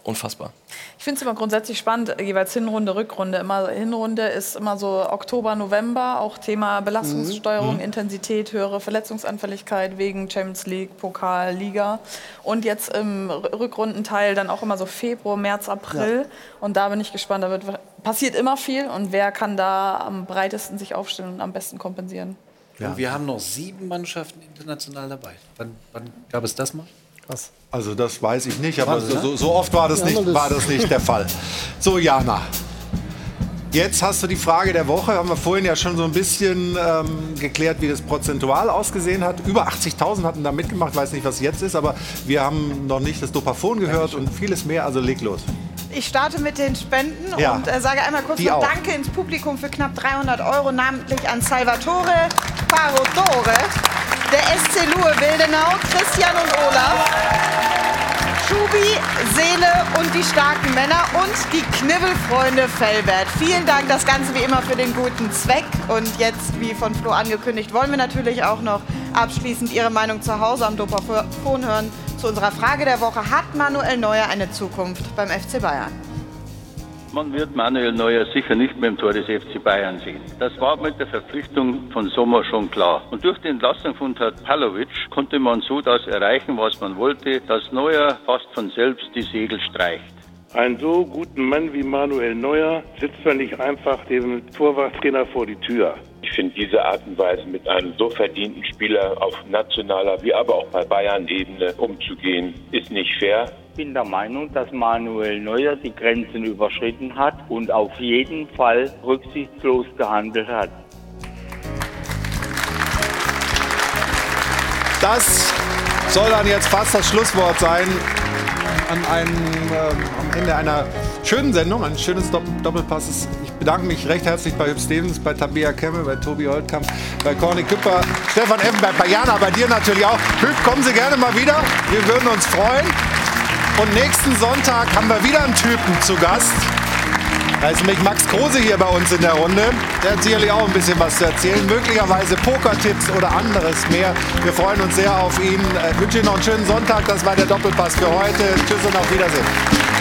unfassbar. Ich finde es immer grundsätzlich spannend, jeweils Hinrunde, Rückrunde. Immer, Hinrunde ist immer so Oktober, November, auch Thema Belastungssteuerung, Mhm. Intensität, höhere Verletzungsanfälligkeit wegen Champions League, Pokal, Liga. Und jetzt im Rückrundenteil dann auch immer so Februar, März, April. Und da bin ich gespannt. Da wird, passiert immer viel und wer kann da am breitesten sich aufstellen und am besten kompensieren. Und wir haben noch sieben Mannschaften international dabei. Wann, wann gab es das mal? Krass. Also das weiß ich nicht, aber Wahnsinn, so, ne? so oft war das, nicht, das- war das nicht der Fall. So, Jana. Jetzt hast du die Frage der Woche. Haben wir vorhin ja schon so ein bisschen ähm, geklärt, wie das prozentual ausgesehen hat. Über 80.000 hatten da mitgemacht. Weiß nicht, was jetzt ist, aber wir haben noch nicht das Dopaphon gehört und vieles mehr. Also leg los. Ich starte mit den Spenden Ja. und äh, sage einmal kurz noch. Danke ins Publikum für knapp 300 Euro, namentlich an Salvatore Parodore, der SC Luhe Wildenau, Christian und Olaf, Schubi, Seele und die starken Männer und die Knibbelfreunde Fellbert. Vielen Dank, das Ganze wie immer für den guten Zweck. Und jetzt, wie von Flo angekündigt, wollen wir natürlich auch noch abschließend Ihre Meinung zu Hause am Dopafon hören zu unserer Frage der Woche. Hat Manuel Neuer eine Zukunft beim FC Bayern? Man wird Manuel Neuer sicher nicht mehr im Tor des FC Bayern sehen. Das war mit der Verpflichtung von Sommer schon klar. Und durch die Entlassung von Pavlovic konnte man so das erreichen, was man wollte, dass Neuer fast von selbst die Segel streicht. Einen so guten Mann wie Manuel Neuer sitzt man nicht einfach dem Torwarttrainer vor die Tür. Ich finde diese Art und Weise mit einem so verdienten Spieler auf nationaler wie aber auch bei Bayern-Ebene umzugehen, ist nicht fair. Ich bin der Meinung, dass Manuel Neuer die Grenzen überschritten hat und auf jeden Fall rücksichtslos gehandelt hat. Das soll dann jetzt fast das Schlusswort sein an einem, ähm, am Ende einer schönen Sendung, ein schönes Dopp Doppelpasses. Ich bedanke mich recht herzlich bei Hüb Stevens, bei Tabea Kemme, bei Tobi Holtkamp, bei Corny Küpper, Stefan Effenberg, bei Jana, bei dir natürlich auch. Hüb, kommen Sie gerne mal wieder. Wir würden uns freuen. Und nächsten Sonntag haben wir wieder einen Typen zu Gast. Da ist nämlich Max Kruse hier bei uns in der Runde. Der hat sicherlich auch ein bisschen was zu erzählen. Möglicherweise Pokertipps oder anderes mehr. Wir freuen uns sehr auf ihn. Äh, wünsche Ihnen noch einen schönen Sonntag. Das war der Doppelpass für heute. Tschüss und auf Wiedersehen.